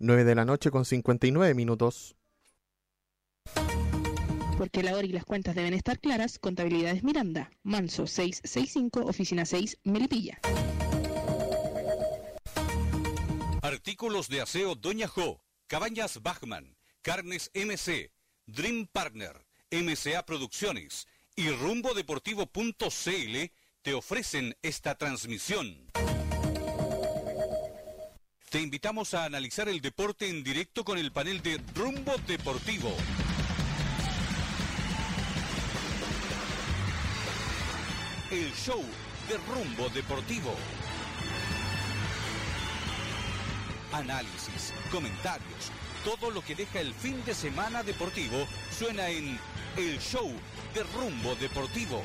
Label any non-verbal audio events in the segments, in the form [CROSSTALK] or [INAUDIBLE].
9 de la noche con 59 minutos. Porque la hora y las cuentas deben estar claras, Contabilidades Miranda, Manso 665, Oficina 6, Melipilla. Artículos de aseo Doña Jo, Cabañas Bachman, Carnes MC, Dream Partner, MCA Producciones y rumbodeportivo.cl te ofrecen esta transmisión. Te invitamos a analizar el deporte en directo con el panel de Rumbo Deportivo. El show de Rumbo Deportivo. Análisis, comentarios, todo lo que deja el fin de semana deportivo suena en El show de Rumbo Deportivo.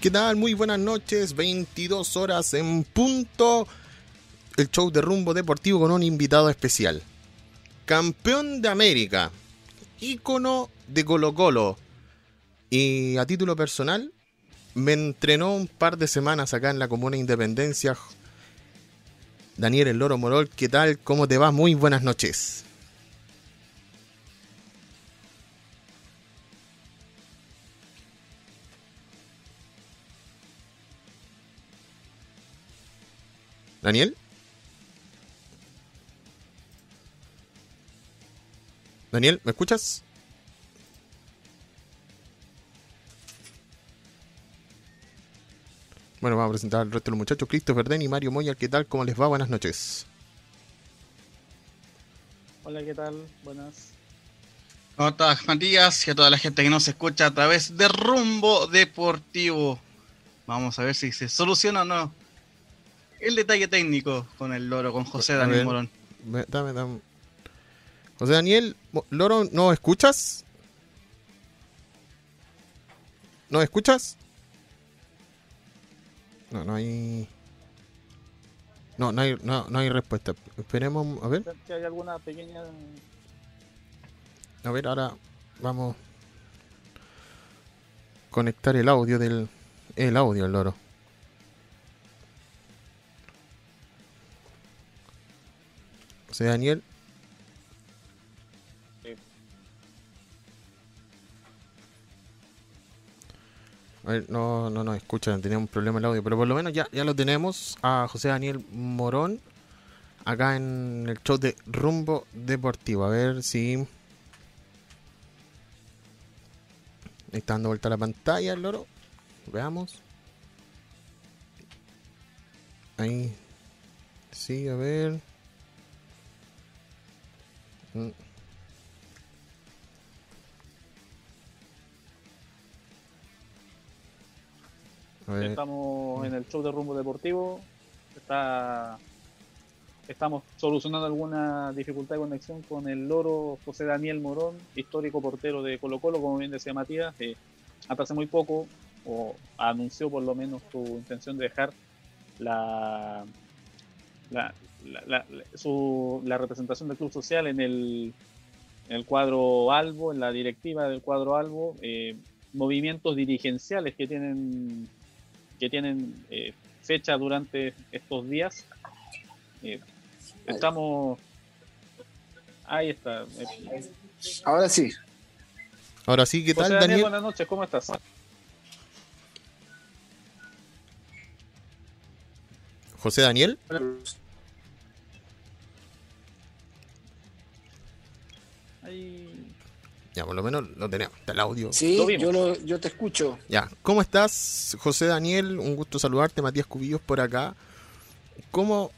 ¿Qué tal? Muy buenas noches, 22 horas en punto. El show de rumbo deportivo con un invitado especial. Campeón de América, ícono de Colo Colo. Y a título personal, me entrenó un par de semanas acá en la Comuna Independencia. Daniel El Loro Morol, ¿qué tal? ¿Cómo te va? Muy buenas noches. Daniel. Daniel, ¿me escuchas? Bueno, vamos a presentar al resto de los muchachos. Christopher Den y Mario Moya, ¿qué tal? ¿Cómo les va? Buenas noches. Hola, ¿qué tal? Buenas. ¿Cómo estás, Matías? Y a toda la gente que nos escucha a través de Rumbo Deportivo. Vamos a ver si se soluciona o no el detalle técnico con el loro, con José Daniel Morón. Dame, dame. José Daniel, Loro, ¿no escuchas? ¿No escuchas? No, no hay. No, no hay, no, no hay respuesta. Esperemos, a ver. Si hay alguna pequeña. A ver, ahora vamos. Conectar el audio del. El audio, el loro. José Daniel. A ver, no, no nos escuchan, tenemos un problema el audio, pero por lo menos ya, ya lo tenemos a José Daniel Morón acá en el show de Rumbo Deportivo. A ver si. Está dando vuelta la pantalla el loro. Veamos. Ahí. Sí, a ver. Estamos en el show de rumbo deportivo. Está, estamos solucionando alguna dificultad de conexión con el loro José Daniel Morón, histórico portero de Colo Colo, como bien decía Matías. hasta hace muy poco, o anunció por lo menos su intención de dejar la, la, la, su, la representación del Club Social en el, en el cuadro Albo, en la directiva del cuadro Albo, eh, movimientos dirigenciales que tienen que tienen eh, fecha durante estos días. Eh, estamos. Ahí está. Ahora sí. Ahora sí, ¿qué tal, Daniel? Buenas noches, ¿cómo estás? José Daniel. Ya, por lo menos lo tenemos, está el audio. Sí, yo, yo te escucho. Ya, ¿cómo estás, José Daniel? Un gusto saludarte, Matías Cubillos por acá. ¿Cómo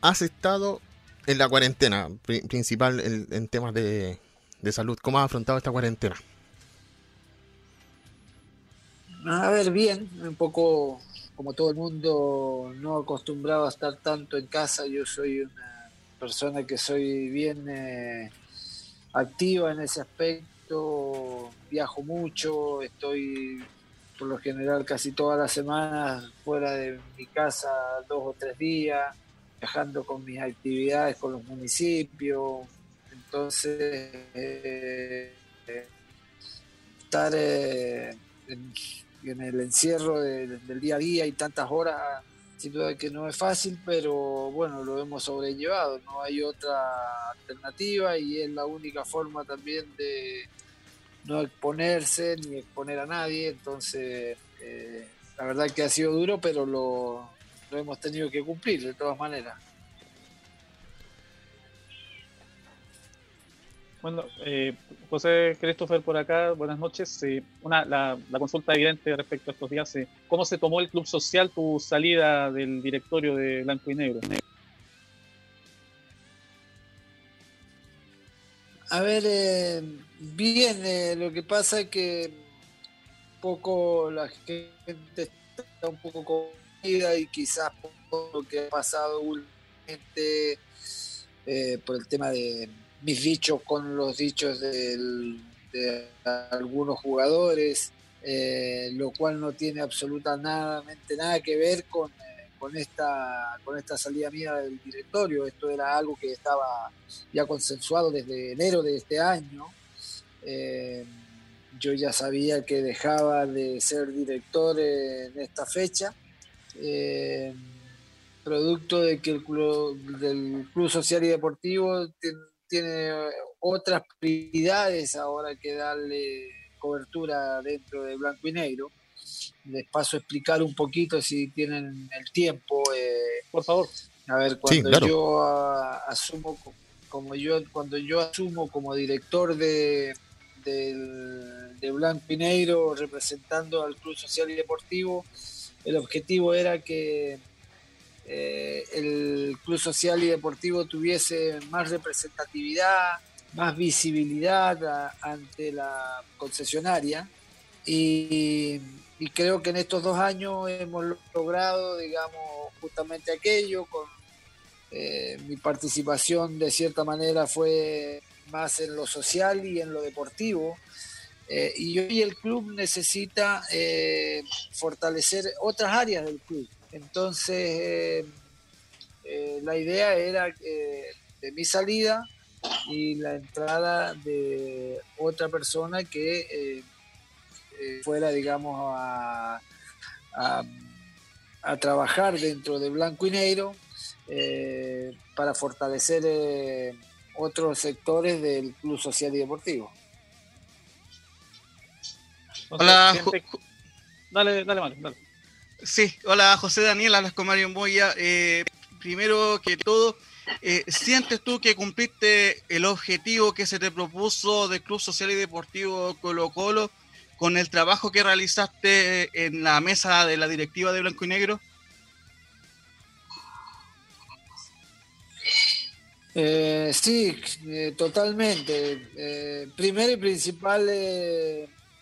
has estado en la cuarentena principal en, temas de, de, salud? ¿Cómo has afrontado esta cuarentena? A ver, bien, un poco como todo el mundo no acostumbrado a estar tanto en casa, yo soy una persona que soy bien eh, activa en ese aspecto, viajo mucho, estoy por lo general casi todas las semanas fuera de mi casa dos o tres días, viajando con mis actividades con los municipios, Entonces, eh, estar eh, en, el encierro del día a día y tantas horas, sin duda que no es fácil, pero bueno, lo hemos sobrellevado, no hay otra alternativa y es la única forma también de no exponerse ni exponer a nadie, entonces eh, la verdad que ha sido duro, pero lo, lo hemos tenido que cumplir de todas maneras. Bueno, eh, José Christopher por acá, buenas noches. Eh, una, la, consulta evidente respecto a estos días, eh, ¿cómo se tomó el Club Social tu salida del directorio de Blanco y Negro? A ver, eh, bien, lo que pasa es que poco la gente está un poco comida y quizás por lo que ha pasado últimamente por el tema de mis dichos con los dichos de algunos jugadores, eh, lo cual no tiene absolutamente nada que ver con, eh, con, esta, con esta salida mía del directorio. Esto era algo que estaba ya consensuado desde enero de este año. Eh, yo ya sabía que dejaba de ser director en esta fecha producto de que el club, del Club Social y Deportivo tiene, tiene otras prioridades ahora que darle cobertura dentro de blanco y negro. Les paso a explicar un poquito si tienen el tiempo. Eh, Por favor. A ver, cuando yo asumo como yo cuando yo asumo como director de, de Blanco y Negro representando al Club Social y Deportivo, el objetivo era que eh, el Club Social y Deportivo tuviese más representatividad, más visibilidad ante la concesionaria. Y, creo que en estos dos años hemos logrado, digamos, justamente aquello, con eh, mi participación de cierta manera fue más en lo social y en lo deportivo. Eh, y hoy el club necesita fortalecer otras áreas del club. Entonces, eh, eh, la idea era eh, de mi salida y la entrada de otra persona que fuera, digamos, a, a, trabajar dentro de Blanco y Negro para fortalecer otros sectores del Club Social y Deportivo. Hola, dale, dale, dale. Sí, hola José Daniel, hablas con Mario Moya. Eh, primero que todo, eh, ¿sientes tú que cumpliste el objetivo que se te propuso del Club Social y Deportivo Colo Colo con el trabajo que realizaste en la mesa de la directiva de Blanco y Negro? Eh, sí, totalmente. primero y principal,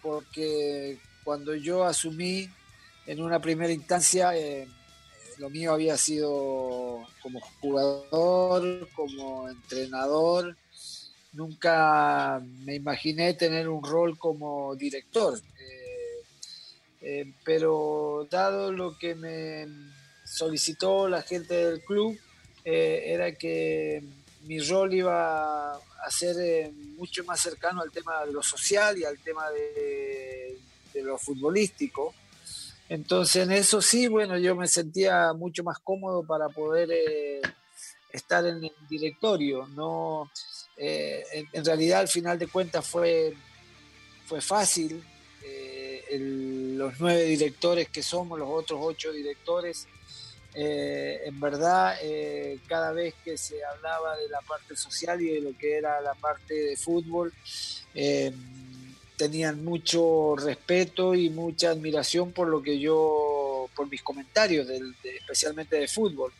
porque cuando yo asumí en una primera instancia eh, lo mío había sido como jugador, como entrenador. Nunca me imaginé tener un rol como director. Eh, eh, pero dado lo que me solicitó la gente del club, era que mi rol iba a ser mucho más cercano al tema de lo social y al tema de, lo futbolístico. Entonces en eso sí, bueno, yo me sentía mucho más cómodo para poder eh, estar en el directorio. No, eh, en, realidad al final de cuentas fue, fue fácil. Eh, los nueve directores que somos, los otros ocho directores, en verdad cada vez que se hablaba de la parte social y de lo que era la parte de fútbol, tenían mucho respeto y mucha admiración por lo que yo, por mis comentarios, especialmente de fútbol.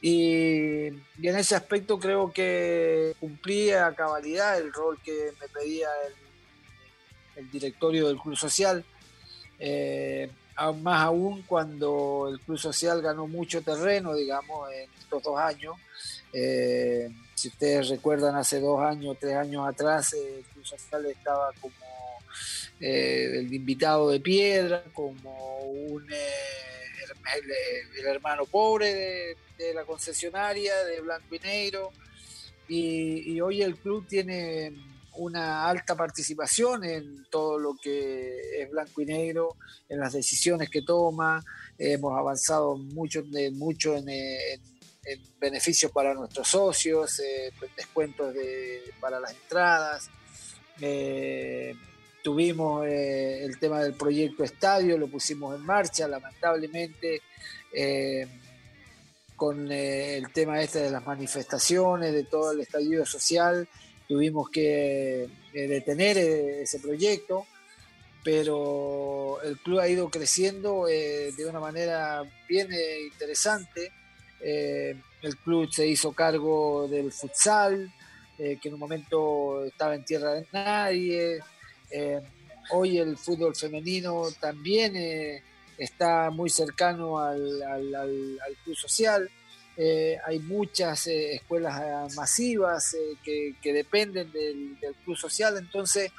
Y, en ese aspecto creo que cumplí a cabalidad el rol que me pedía el, directorio del Club Social. Eh, más aún cuando el Club Social ganó mucho terreno, digamos, en estos dos años. Eh, si ustedes recuerdan, hace dos años, tres años atrás, el Club Social estaba como eh, el invitado de piedra, como un, eh, el, hermano pobre de, la concesionaria de Blanco y Negro. y, hoy el club tiene una alta participación en todo lo que es blanco y negro, en las decisiones que toma. hemos avanzado mucho, mucho en, beneficios para nuestros socios, eh, descuentos para las entradas. Eh, tuvimos eh, el tema del proyecto estadio, lo pusimos en marcha, lamentablemente con eh, el tema este de las manifestaciones, de todo el estallido social, tuvimos que eh, detener eh, ese proyecto, pero el club ha ido creciendo de una manera bien interesante. el club se hizo cargo del futsal, que en un momento estaba en tierra de nadie. hoy el fútbol femenino también está muy cercano al, club social. Eh, hay muchas eh, escuelas eh, masivas que, dependen del, club social, entonces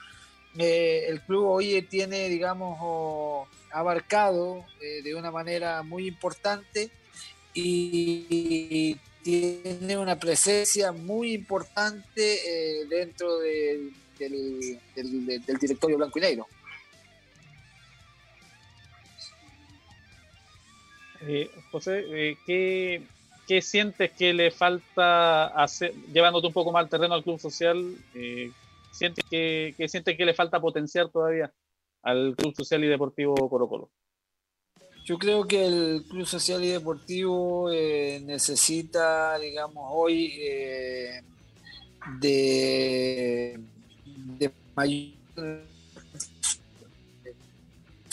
el club hoy tiene, digamos, abarcado de una manera muy importante y, tiene una presencia muy importante dentro del, del directorio blanco y negro. Eh, José, ¿qué, sientes que le falta hacer, llevándote un poco más al terreno al club social? Eh, ¿sientes que, ¿Qué sientes que le falta potenciar todavía al club social y deportivo Colo Colo? Yo creo que el Club Social y Deportivo eh, necesita, digamos, hoy de, de mayor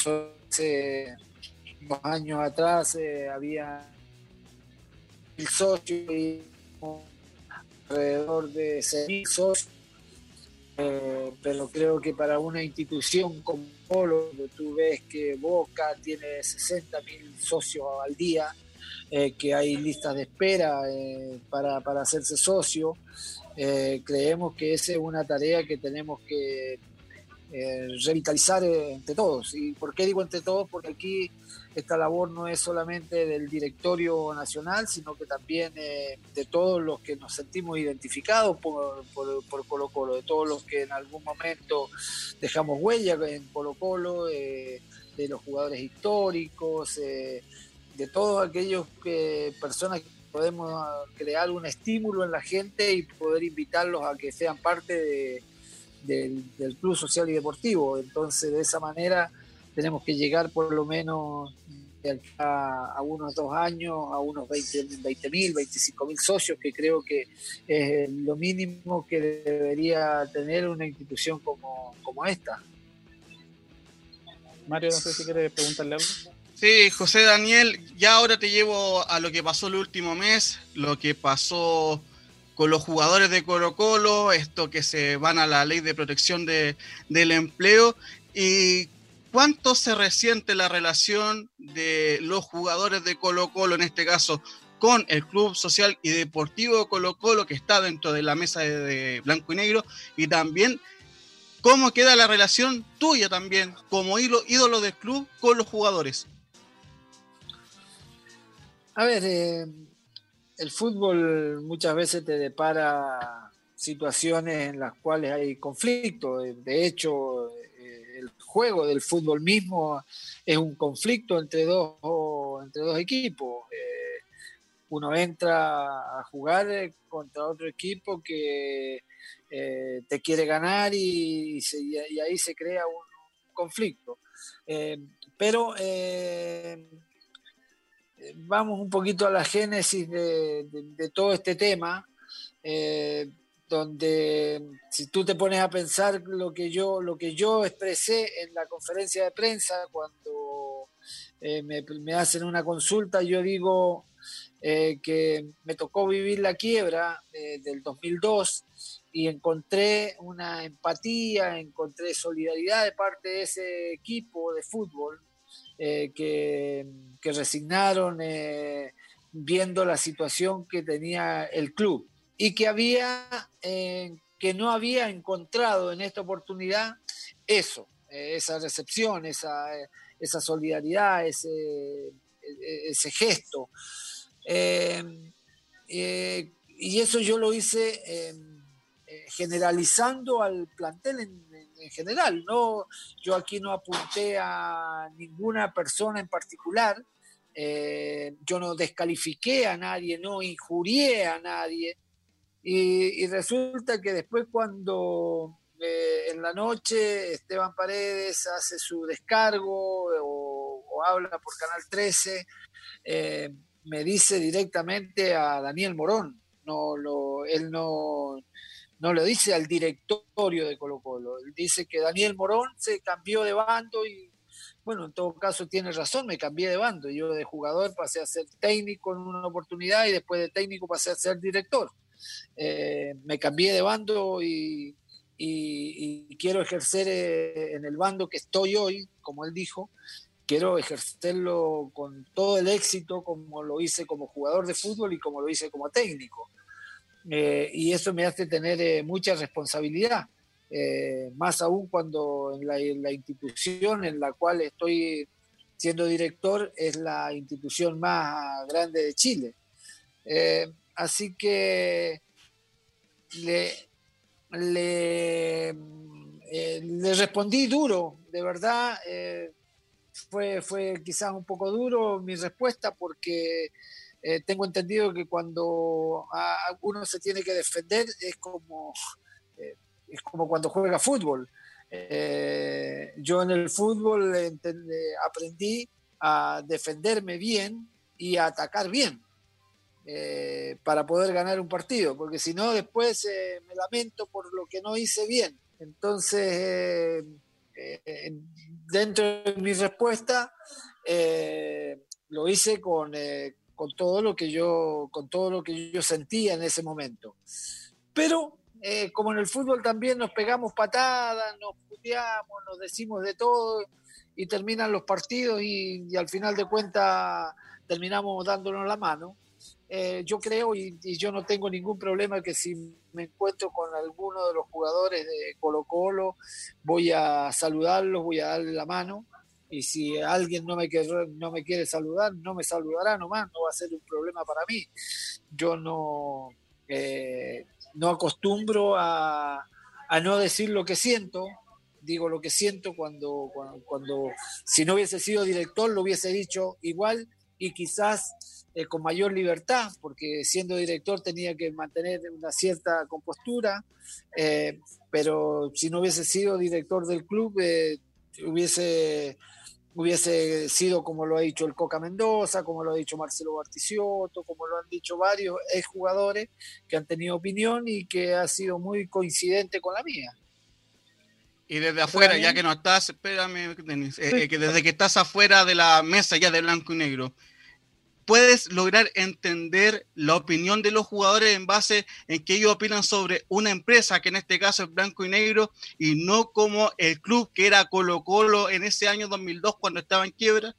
dos años atrás eh, había el socio y alrededor de 6.000 socios, eh, pero creo que para una institución como Polo, tú ves que Boca tiene 60.000 socios al día, eh, que hay listas de espera para, para, hacerse socio, creemos que esa es una tarea que tenemos que revitalizar entre todos. ¿Y por qué digo entre todos? Porque aquí esta labor no es solamente del directorio nacional, sino que también eh, de todos los que nos sentimos identificados por, por, Colo Colo, de todos los que en algún momento dejamos huella en Colo Colo, eh, de los jugadores históricos, eh, de todos aquellos que, personas que podemos crear un estímulo en la gente y poder invitarlos a que sean parte del, del club social y deportivo. Entonces, de esa manera tenemos que llegar por lo menos a, unos dos años a unos 20 mil, 25 mil socios, que creo que es lo mínimo que debería tener una institución como, como esta. Mario, no sé si quieres preguntarle algo. Sí, José Daniel, ya ahora te llevo a lo que pasó el último mes, lo que pasó con los jugadores de Colo Colo, esto que se van a la ley de protección de, del empleo y ¿Cuánto se resiente la relación de los jugadores de Colo Colo, en este caso, con el Club Social y Deportivo Colo Colo, que está dentro de la mesa de, Blanco y Negro? Y también, ¿cómo queda la relación tuya también, como ídolo, del club, con los jugadores? A ver, eh, el fútbol muchas veces te depara situaciones en las cuales hay conflicto. De hecho, el juego del fútbol mismo es un conflicto entre dos, entre dos equipos. Eh, uno entra a jugar contra otro equipo que eh, te quiere ganar y, ahí se crea un, conflicto. Eh, pero vamos un poquito a la génesis de, todo este tema donde si tú te pones a pensar lo que yo, lo que yo expresé en la conferencia de prensa cuando eh, me, hacen una consulta, yo digo eh, que me tocó vivir la quiebra eh, del 2002 y encontré una empatía, encontré solidaridad de parte de ese equipo de fútbol que, que, resignaron viendo la situación que tenía el club y que había eh, que no había encontrado en esta oportunidad eso, eh, esa recepción, esa, eh, esa solidaridad, ese, ese gesto. y y eso yo lo hice eh, generalizando al plantel en, general. No, yo aquí no apunté a ninguna persona en particular. yo no descalifiqué a nadie, no injurié a nadie. Y, resulta que después cuando en la noche Esteban Paredes hace su descargo o, habla por Canal 13, me dice directamente a Daniel Morón. No lo, él no, no lo dice al directorio de Colo Colo. Dice que Daniel Morón se cambió de bando y, bueno, en todo caso tiene razón, me cambié de bando. Yo de jugador pasé a ser técnico en una oportunidad y después de técnico pasé a ser director. Eh, me cambié de bando y, y quiero ejercer eh, en el bando que estoy hoy, como él dijo, quiero ejercerlo con todo el éxito como lo hice como jugador de fútbol y como lo hice como técnico. Eh, y eso me hace tener eh, mucha responsabilidad, eh, más aún cuando en la, institución en la cual estoy siendo director es la institución más grande de Chile. así que le, le, le respondí duro, de verdad fue, fue quizás un poco duro mi respuesta porque eh, tengo entendido que cuando uno se tiene que defender es como, eh, es como cuando juega fútbol. Eh, yo en el fútbol aprendí a defenderme bien y a atacar bien para poder ganar un partido, porque si no después me lamento por lo que no hice bien. Entonces dentro de mi respuesta lo hice con, con, todo lo que yo, con todo lo que yo sentía en ese momento. Pero como en el fútbol también nos pegamos patadas, nos puteamos, nos decimos de todo y terminan los partidos y, y al final de cuentas terminamos dándonos la mano. Eh, yo creo y, yo no tengo ningún problema que si me encuentro con alguno de los jugadores de Colo Colo, voy a saludarlos, voy a darle la mano. Y si alguien no me, quiere, no me quiere saludar, no me saludará nomás, no va a ser un problema para mí. Yo no, eh, no acostumbro a, no decir lo que siento, digo lo que siento cuando, cuando, si no hubiese sido director lo hubiese dicho igual y quizás eh, con mayor libertad, porque siendo director tenía que mantener una cierta compostura, eh, pero si no hubiese sido director del club, hubiese, hubiese sido como lo ha dicho el Coca Mendoza, como lo ha dicho Marcelo Barticioto, como lo han dicho varios exjugadores que han tenido opinión y que ha sido muy coincidente con la mía. Y desde afuera, ya que no estás, espérame, que desde que estás afuera de la mesa ya de blanco y negro, puedes lograr entender la opinión de los jugadores en base en que ellos opinan sobre una empresa, que en este caso es blanco y negro, y no como el club que era Colo Colo en ese año 2002 cuando estaba en quiebra?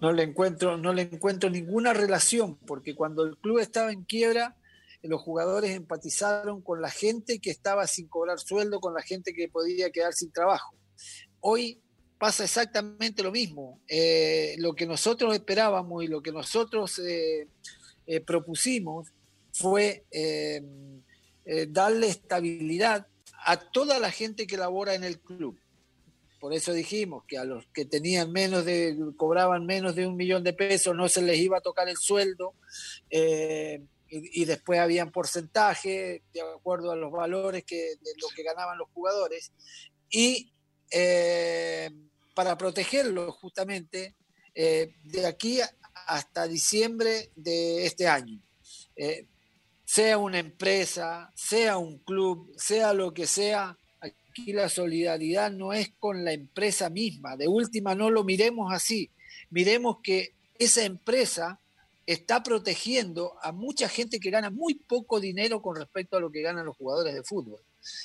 No le encuentro, no le encuentro ninguna relación, porque cuando el club estaba en quiebra, los jugadores empatizaron con la gente que estaba sin cobrar sueldo, con la gente que podía quedar sin trabajo. Hoy pasa exactamente lo mismo. Eh, lo que nosotros esperábamos y lo que nosotros eh, eh, propusimos fue darle estabilidad a toda la gente que labora en el club. Por eso dijimos que a los que tenían menos de, cobraban menos de un millón de pesos, no se les iba a tocar el sueldo. Y, después habían porcentaje de acuerdo a los valores que, de lo que ganaban los jugadores. Y para protegerlo justamente eh, de aquí hasta diciembre de este año. Eh, sea una empresa, sea un club, sea lo que sea, aquí la solidaridad no es con la empresa misma. De última, no lo miremos así. Miremos que esa empresa está protegiendo a mucha gente que gana muy poco dinero con respecto a lo que ganan los jugadores de fútbol.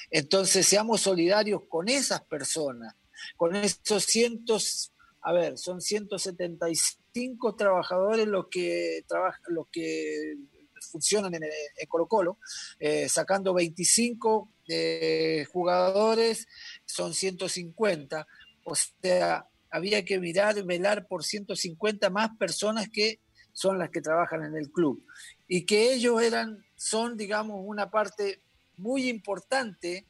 Entonces, seamos solidarios con esas personas con esos cientos, a ver, son 175 trabajadores los que trabajan, los que funcionan en, Colo Colo, eh, sacando 25 eh, jugadores, son 150. O sea, había que mirar, velar por 150 más personas que son las que trabajan en el club y que ellos eran, son, digamos, una parte muy importante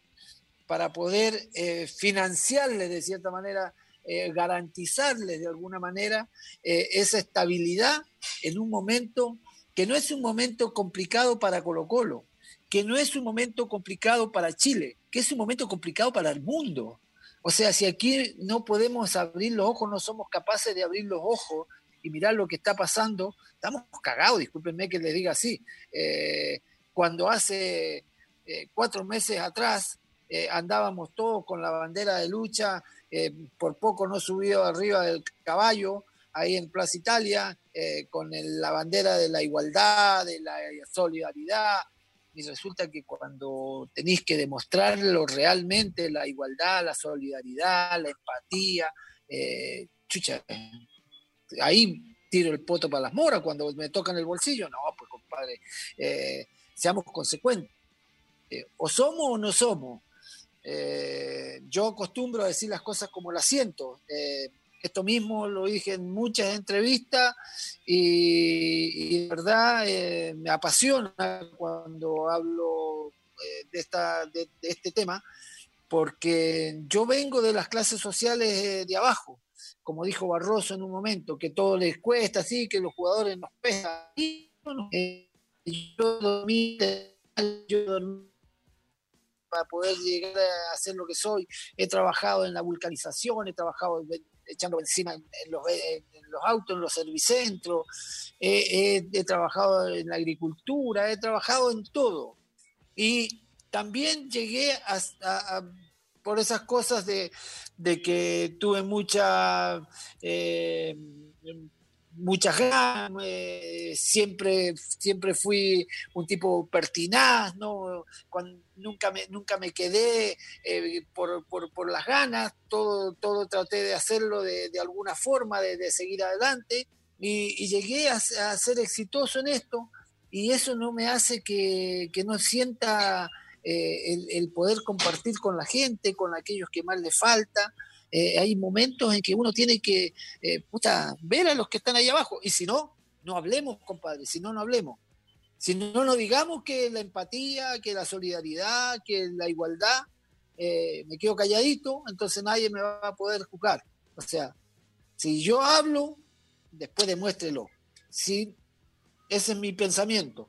para poder eh, financiarles de cierta manera, eh, garantizarles de alguna manera eh, esa estabilidad en un momento que no es un momento complicado para Colo Colo, que no es un momento complicado para Chile, que es un momento complicado para el mundo. O sea, si aquí no podemos abrir los ojos, no somos capaces de abrir los ojos y mirar lo que está pasando, estamos cagados, discúlpenme que les diga así. Eh, cuando hace cuatro meses atrás eh, andábamos todos con la bandera de lucha, por poco no subió arriba del caballo, ahí en Plaza Italia, con la bandera de la igualdad, de la solidaridad, y resulta que cuando tenéis que demostrarlo realmente, la igualdad, la solidaridad, la empatía, chucha, ahí tiro el poto para las moras cuando me tocan el bolsillo. No, pues compadre, eh, seamos consecuentes. Eh, o somos o no somos. Eh, yo acostumbro a decir las cosas como las siento. esto mismo lo dije en muchas entrevistas y, de verdad me apasiona cuando hablo de, esta, de este tema, porque yo vengo de las clases sociales de abajo como dijo Barroso en un momento, que todo les cuesta, así, que los jugadores nos pesan. Eh, yo dormí para poder llegar a ser lo que soy. He trabajado en la vulcanización, he trabajado echando benzina en, los, autos, en los servicentros, he, trabajado en la agricultura, he trabajado en todo. Y también llegué a por esas cosas de, que tuve mucha, eh, muchas ganas, eh, siempre, siempre fui un tipo pertinaz, ¿no? nunca, me, nunca me quedé eh, por, las ganas, todo, todo traté de hacerlo de, alguna forma, de, seguir adelante, y, llegué a, ser exitoso en esto, y eso no me hace que, que no sienta eh, el, poder compartir con la gente, con aquellos que más le falta. Eh, hay momentos en que uno tiene que eh, ver a los que están ahí abajo. Y si no, no hablemos, compadre, si no, no hablemos. Si no, no digamos que la empatía, que la solidaridad, que la igualdad, me quedo calladito, entonces nadie me va a poder juzgar. O sea, si yo hablo, después demuéstrelo. Si, ese es mi pensamiento.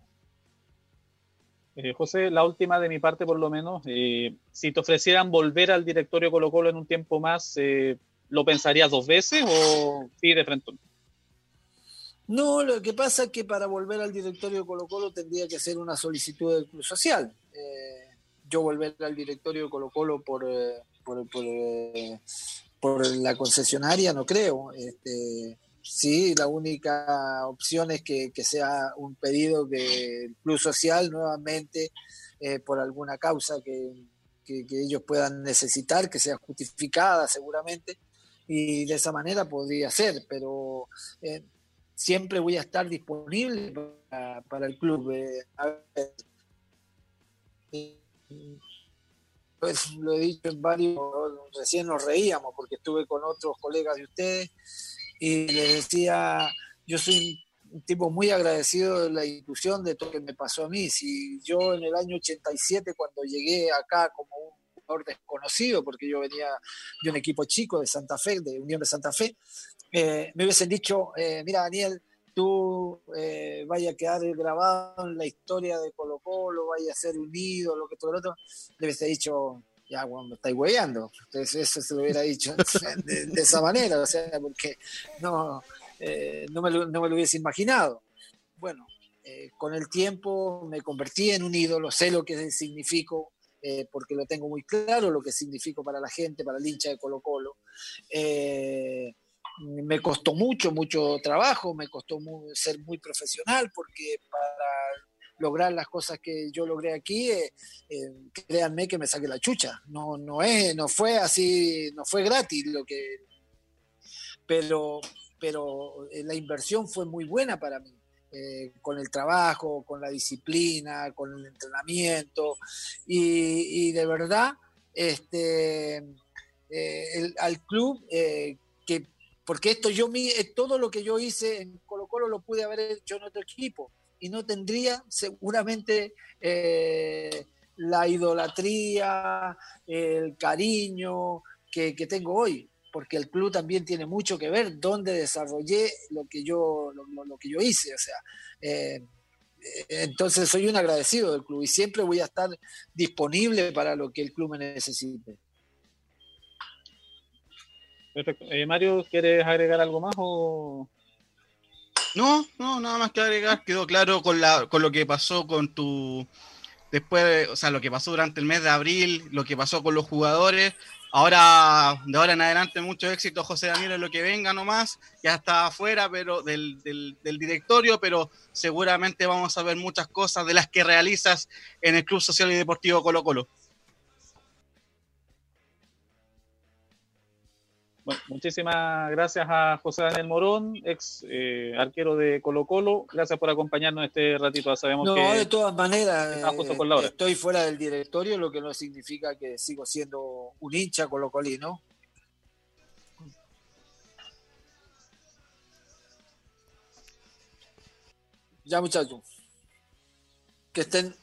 Eh, José, la última de mi parte por lo menos, eh, si te ofrecieran volver al directorio Colo Colo en un tiempo más, eh, ¿lo pensarías dos veces o sí de frente? No, lo que pasa es que para volver al directorio Colo Colo tendría que hacer una solicitud del Club Social. yo volver al directorio Colo Colo por, por, por, la concesionaria no creo. Este, sí, la única opción es que, sea un pedido que el Club Social nuevamente, eh, por alguna causa que, ellos puedan necesitar, que sea justificada seguramente, y de esa manera podría ser, pero eh, siempre voy a estar disponible para, el club. Eh, pues lo he dicho en varios, recién nos reíamos porque estuve con otros colegas de ustedes y le decía, yo soy un tipo muy agradecido de la institución, de todo lo que me pasó a mí. Si yo en el año 87, cuando llegué acá como un jugador desconocido, porque yo venía de un equipo chico de Santa Fe, de Unión de Santa Fe, eh, me hubiesen dicho, eh, mira Daniel, tú eh, vaya a quedar grabado en la historia de Colo Colo, vaya a ser unido, lo que todo lo otro, le hubiese dicho, ya, bueno, me estáis hueveando. Entonces, eso se lo hubiera dicho [LAUGHS] de, esa manera, o sea, porque no, eh, no, me lo, no, me lo, hubiese imaginado. Bueno, eh, con el tiempo me convertí en un ídolo, sé lo que significo, eh, porque lo tengo muy claro, lo que significo para la gente, para el hincha de Colo Colo. me costó mucho, mucho trabajo, me costó ser muy profesional, porque para lograr las cosas que yo logré aquí, eh, eh, créanme que me saqué la chucha. No, no, es, no fue así, no fue gratis lo que... Pero, pero eh, la inversión fue muy buena para mí. con el trabajo, con la disciplina, con el entrenamiento y, de verdad este, al club que porque esto yo eh, todo lo que yo hice en Colo Colo lo pude haber hecho en otro equipo y no tendría seguramente eh, la idolatría, el cariño que, tengo hoy, porque el club también tiene mucho que ver donde desarrollé lo que yo, lo, que yo hice. O sea, eh, entonces soy un agradecido del club y siempre voy a estar disponible para lo que el club me necesite. Perfecto. Eh, Mario, ¿quieres agregar algo más o...? No, no, nada más que agregar. Quedó claro con, la, con lo que pasó con tu... Después, o sea, lo que pasó durante el mes de abril, lo que pasó con los jugadores. Ahora, de ahora en adelante, mucho éxito, José Daniel, en lo que venga nomás. Ya está afuera pero del, del, del, directorio, pero seguramente vamos a ver muchas cosas de las que realizas en el Club Social y Deportivo Colo Colo. Muchísimas gracias a José Daniel Morón, ex eh, arquero de Colo Colo. Gracias por acompañarnos este ratito. Sabemos no, que de todas maneras, eh, estoy fuera del directorio, lo que no significa que sigo siendo un hincha colocolino. Ya muchachos. Que estén,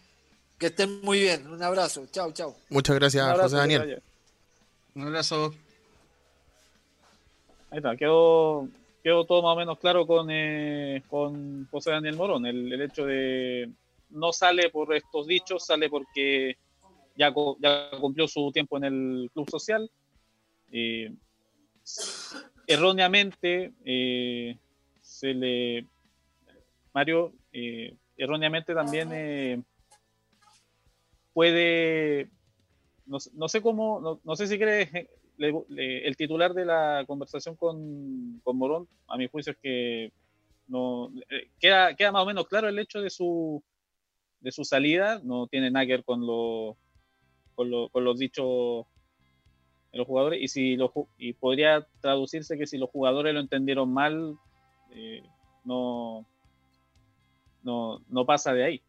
que estén muy bien. Un abrazo. Chao, chao. Muchas gracias, José Daniel. Un abrazo. Ahí está, quedó, quedó todo más o menos claro con, eh, con José Daniel Morón. El, hecho de no sale por estos dichos, sale porque ya, ya cumplió su tiempo en el club social. erróneamente eh, se le. Mario, eh, erróneamente también puede. No, no, sé cómo, no, no sé si crees el titular de la conversación con, Morón, a mi juicio, es que no eh, queda, queda más o menos claro el hecho de su, de su salida, no tiene nada que ver con, lo, con, los dichos de los jugadores, y, si lo, y podría traducirse que si los jugadores lo entendieron mal, eh, no, no, no pasa de ahí.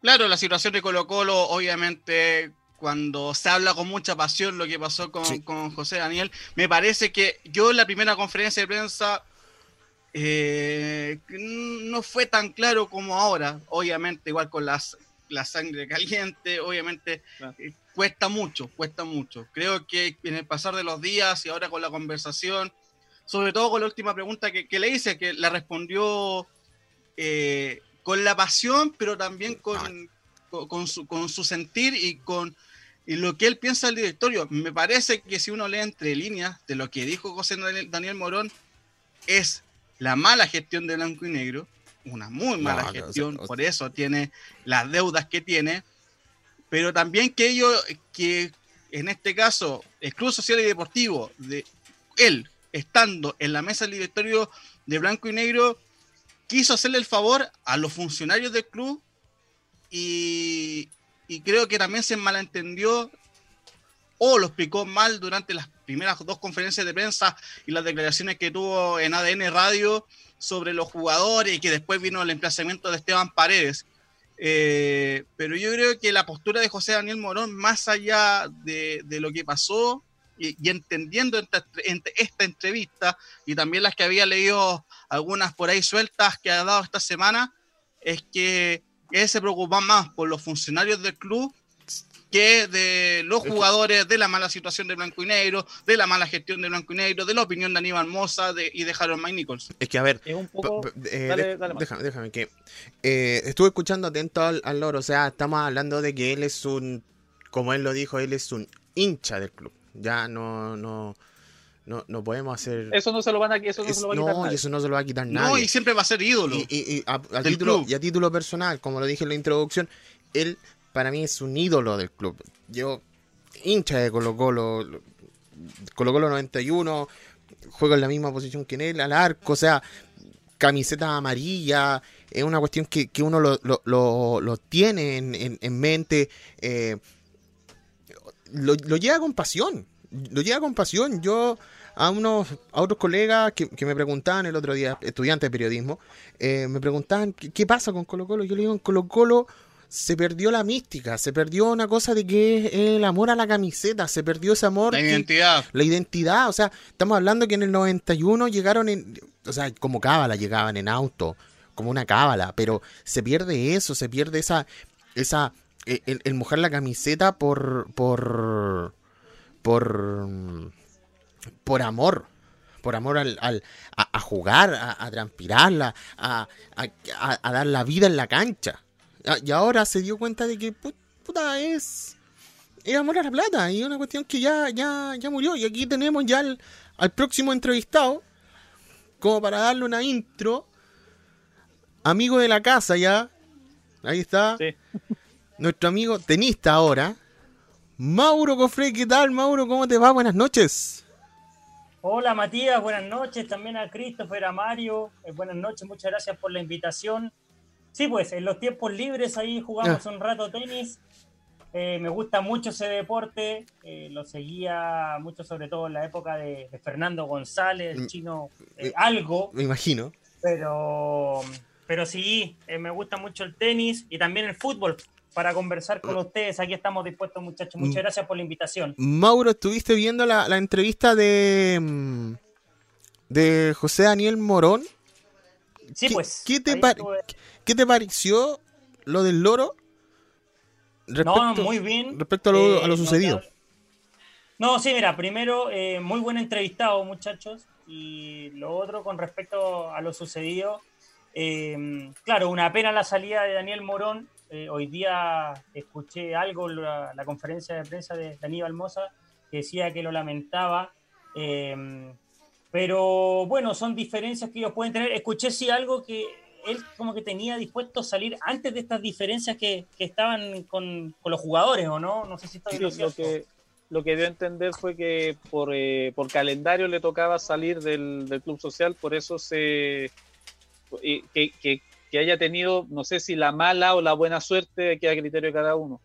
Claro, la situación de Colo Colo, obviamente, cuando se habla con mucha pasión lo que pasó con, José Daniel. Me parece que yo en la primera conferencia de prensa eh, no fue tan claro como ahora. Obviamente, igual con las, la sangre caliente, obviamente eh, cuesta mucho, cuesta mucho. Creo que en el pasar de los días y ahora con la conversación, sobre todo con la última pregunta que, le hice, que la respondió eh, con la pasión, pero también con, con, su, con su sentir y con y lo que él piensa del directorio. Me parece que si uno lee entre líneas de lo que dijo José Daniel, Morón, es la mala gestión de blanco y negro, una muy mala gestión, por eso tiene las deudas que tiene, pero también que ellos, que en este caso, el Club Social y Deportivo, de él estando en la mesa del directorio de blanco y negro, quiso hacerle el favor a los funcionarios del club y, y creo que también se malentendió o lo explicó mal durante las primeras dos conferencias de prensa y las declaraciones que tuvo en ADN Radio sobre los jugadores y que después vino el emplazamiento de Esteban Paredes. Eh, pero yo creo que la postura de José Daniel Morón, más allá de, lo que pasó y, entendiendo esta, esta, entrevista y también las que había leído algunas por ahí sueltas que ha dado esta semana, es que él se preocupa más por los funcionarios del club que de los jugadores, de la mala situación de Blanco y Negro, de la mala gestión de Blanco y Negro, de la opinión de Aníbal Mosa y de Harold Mike Nichols. Es que, a ver, eh, déjame, déjame, que eh, estuve escuchando atento al, al, loro, o sea, estamos hablando de que él es un, como él lo dijo, él es un hincha del club. Ya no, no, no, no podemos hacer. Eso no se lo van a, eso no se lo va a quitar. No, y eso no se lo va a quitar nadie. No, y siempre va a ser ídolo. Y, a, título, y a título personal, como lo dije en la introducción, él para mí es un ídolo del club. Yo, hincha de Colo Colo, Colo Colo 91, juego en la misma posición que en él, al arco, o sea, camiseta amarilla, es una cuestión que, que uno lo, lo, lo, tiene en, en, mente, eh, lo, lo lleva con pasión, lo lleva con pasión. Yo a unos a otros colegas que, me preguntaban el otro día, estudiantes de periodismo, eh, me preguntaban ¿qué, pasa con Colo Colo. Yo le digo, en Colo Colo se perdió la mística, se perdió una cosa de que es el amor a la camiseta, se perdió ese amor. La que- identidad. la identidad, o sea, estamos hablando que en el 91 llegaron en, o sea, como cábala llegaban en auto, como una cábala, pero se pierde eso, se pierde esa, esa, eh, el, el mojar la camiseta por, por, por, por amor, por amor al, al- a, a jugar, a, a transpirarla, a, a, dar la vida en la cancha. Ah, Y ahora se dio cuenta de que pu- puta es es amor a la plata y una cuestión que ya, ya, ya murió. Y aquí tenemos ya al, al próximo entrevistado, como para darle una intro. Amigo de la casa ya. Ahí está. Sí. Nuestro amigo tenista ahora. Mauro Cofre, ¿qué tal Mauro? ¿Cómo te va? Buenas noches. Hola Matías, buenas noches. También a Christopher, a Mario. eh, buenas noches, muchas gracias por la invitación. Sí, pues en los tiempos libres ahí jugamos un rato tenis. Eh, me gusta mucho ese deporte. eh, lo seguía mucho, sobre todo en la época de, de Fernando González, el Mm, chino algo. Me imagino. Pero, pero sí, me gusta mucho el tenis y también el fútbol. Para conversar con ustedes, aquí estamos dispuestos, muchachos. Mm. Muchas gracias por la invitación. Mauro, ¿estuviste viendo la, la entrevista de, mm, de José Daniel Morón? Sí, ¿Qué- pues. qué te ahí par- estuve- ¿Qué te pareció lo del loro? No, muy bien. Respecto a lo, a lo Eh, sucedido. No, sí, mira, primero, eh, muy buen entrevistado, muchachos. Y lo otro, con respecto a lo sucedido, eh, claro, una pena la salida de Daniel Morón. Eh, hoy día escuché algo en la, la conferencia de prensa de Aníbal Moza, que decía que lo lamentaba. eh, pero bueno, son diferencias que ellos pueden tener. Escuché sí algo que él como que tenía dispuesto a salir antes de estas diferencias que, que estaban con, con los jugadores, ¿o no? No sé si estoy Sí, lo lo, que, lo que dio a entender fue que por, eh, por calendario le tocaba salir del, del club social, por eso se que, que- que haya tenido, no sé si la mala o la buena suerte, que a criterio de cada uno,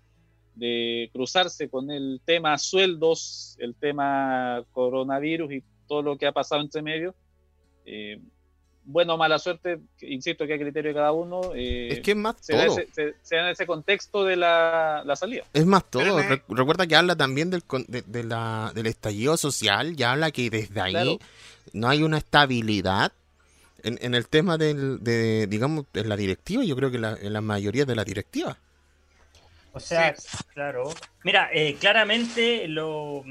de cruzarse con el tema sueldos, el tema coronavirus y todo lo que ha pasado entre medio. Eh, bueno o mala suerte, insisto que a criterio de cada uno. eh, Es que es más se da, todo. ese, se- se da en ese contexto de la, la salida. Es más todo. Re- Recuerda que habla también del, con- de, de la, del estallido social. Ya habla que desde ahí Claro. no hay una estabilidad en, en el tema del, de, digamos, en la directiva. Yo creo que la, en la mayoría de la directiva. O sea, claro. Mira, eh, claramente lo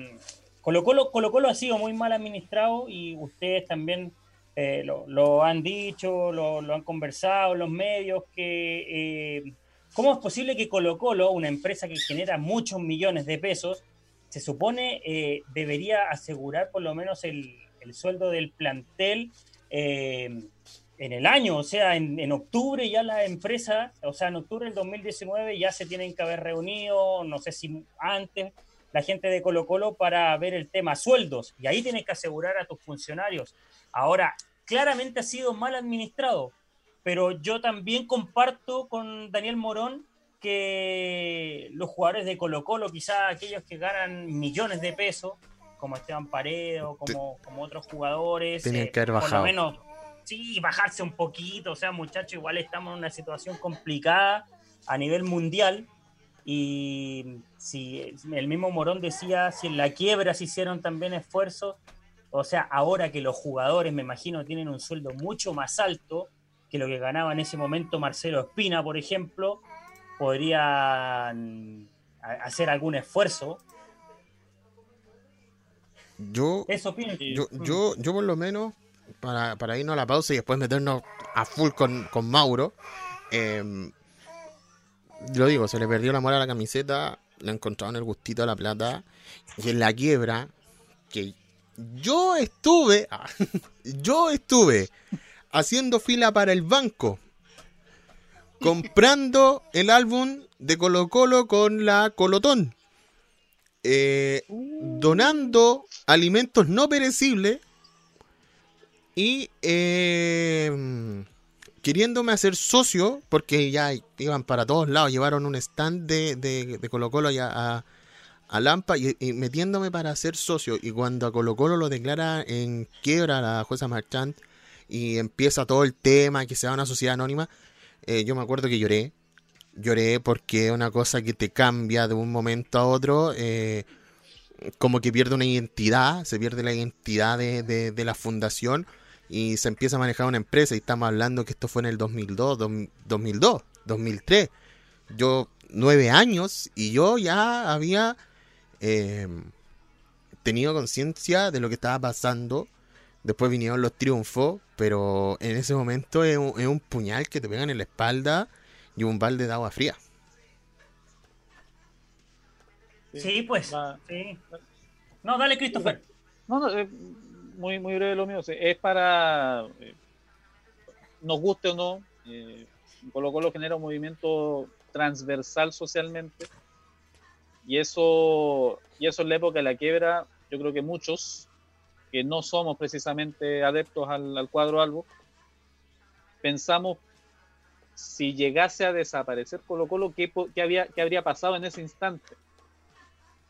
Colo Colo, Colo Colo ha sido muy mal administrado y ustedes también eh, lo, lo han dicho, lo, lo han conversado en los medios, que eh, ¿cómo es posible que Colo Colo, una empresa que genera muchos millones de pesos, se supone eh, debería asegurar por lo menos el, el sueldo del plantel eh, en el año, o sea, en, octubre ya la empresa, o sea, en octubre del 2019 ya se tienen que haber reunido, no sé si antes, la gente de Colo Colo para ver el tema sueldos, y ahí tienes que asegurar a tus funcionarios. Ahora, claramente ha sido mal administrado, pero yo también comparto con Daniel Morón que los jugadores de Colo Colo, quizá aquellos que ganan millones de pesos, como Esteban Paredo, como, como otros jugadores, Tenían que haber por bajado. lo menos sí, bajarse un poquito, o sea, muchachos, igual estamos en una situación complicada a nivel mundial y si el mismo Morón decía, si en la quiebra se hicieron también esfuerzos, o sea, ahora que los jugadores, me imagino, tienen un sueldo mucho más alto que lo que ganaba en ese momento Marcelo Espina, por ejemplo, podrían hacer algún esfuerzo. Yo, Eso yo, yo, yo por lo menos, para, para irnos a la pausa y después meternos a full con, con Mauro, eh, lo digo, se le perdió la moral a la camiseta, le encontraron el gustito a la plata, y en la quiebra, que yo estuve, [LAUGHS] ah, yo estuve haciendo fila para el banco, comprando el álbum de Colo Colo con la Colotón, eh, donando alimentos no perecibles y eh, queriéndome hacer socio, porque ya iban para todos lados, llevaron un stand de, de, de Colo Colo ya a, a Lampa y, y metiéndome para ser socio. Y cuando a Colo Colo lo declara en quiebra la jueza Marchand y empieza todo el tema, que se da una sociedad anónima, eh, yo me acuerdo que lloré. Lloré porque es una cosa que te cambia de un momento a otro. Eh, como que pierde una identidad, se pierde la identidad de, de, la fundación y se empieza a manejar una empresa. Y estamos hablando que esto fue en el 2002, 2002, 2003. Yo, nueve años, y yo ya había eh, tenido conciencia de lo que estaba pasando. Después vinieron los triunfos, pero en ese momento es un, es un puñal que te pegan en la espalda y un balde de agua fría. Sí, pues. No, dale, Christopher. No, no, eh, muy, muy breve lo mío. Es para, eh, nos guste o no, eh, Colo Colo genera un movimiento transversal socialmente. Y eso, y eso en la época de la quiebra, yo creo que muchos que no somos precisamente adeptos al, cuadro albo, pensamos si llegase a desaparecer Colo Colo, ¿qué, había, ¿qué habría pasado en ese instante?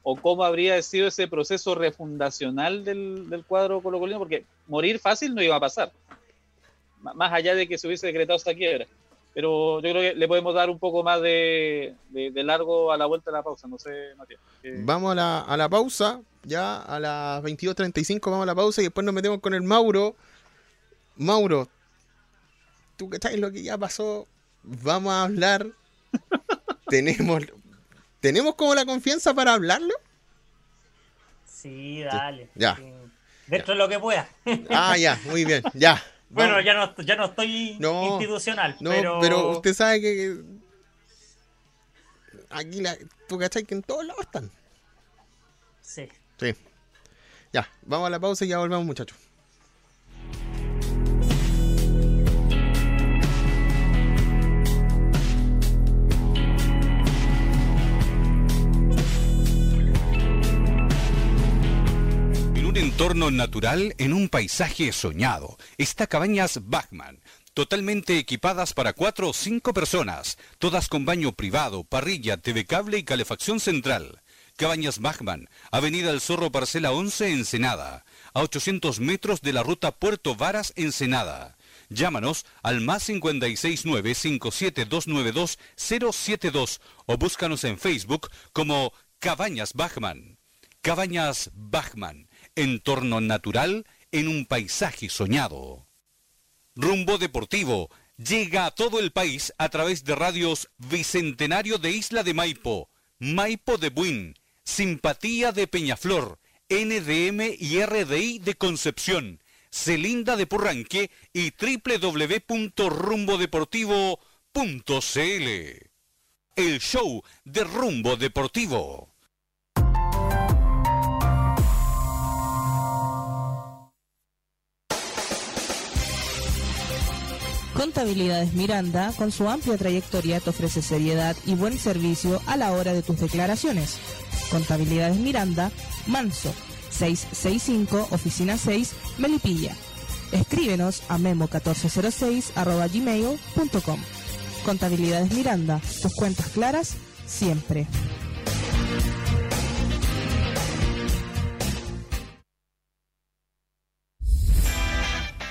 ¿O cómo habría sido ese proceso refundacional del, del cuadro colocolino? Porque morir fácil no iba a pasar, más allá de que se hubiese decretado esta quiebra. Pero yo creo que le podemos dar un poco más de, de, largo a la vuelta de la pausa, no sé, Matías. Vamos a la, a la pausa, ya a las 22.35 vamos a la pausa y después nos metemos con el Mauro. Mauro, tú que estás lo que ya pasó, vamos a hablar. [LAUGHS] tenemos, tenemos como la confianza para hablarlo. Sí, dale. Ya. Dentro de lo que pueda. ah, ya, muy bien, ya. [LAUGHS] Bueno, ya no, ya no estoy institucional. No, pero... usted sabe que, aquí la, tú cachai que en todos lados están. Sí. Sí. Ya, vamos a la pausa y ya volvemos, muchachos. Entorno natural en un paisaje soñado. Está Cabañas Bachman, totalmente equipadas para cuatro o cinco personas, todas con baño privado, parrilla, TV cable y calefacción central. Cabañas Bachman, Avenida El Zorro, parcela 11, Ensenada, a 800 metros de la ruta Puerto Varas, Ensenada. Llámanos al más 569-57292-072 o búscanos en Facebook como Cabañas Bachman. Cabañas Bachman entorno natural en un paisaje soñado. Rumbo Deportivo llega a todo el país a través de radios Bicentenario de Isla de Maipo, Maipo de Buin, Simpatía de Peñaflor, NDM y RDI de Concepción, Celinda de Purranque y www.rumbodeportivo.cl. El show de Rumbo Deportivo. Contabilidades Miranda, con su amplia trayectoria, te ofrece seriedad y buen servicio a la hora de tus declaraciones. Contabilidades Miranda, Manso, 665, Oficina 6, Melipilla. Escríbenos a memo1406 gmail.com. Contabilidades Miranda, tus cuentas claras, siempre.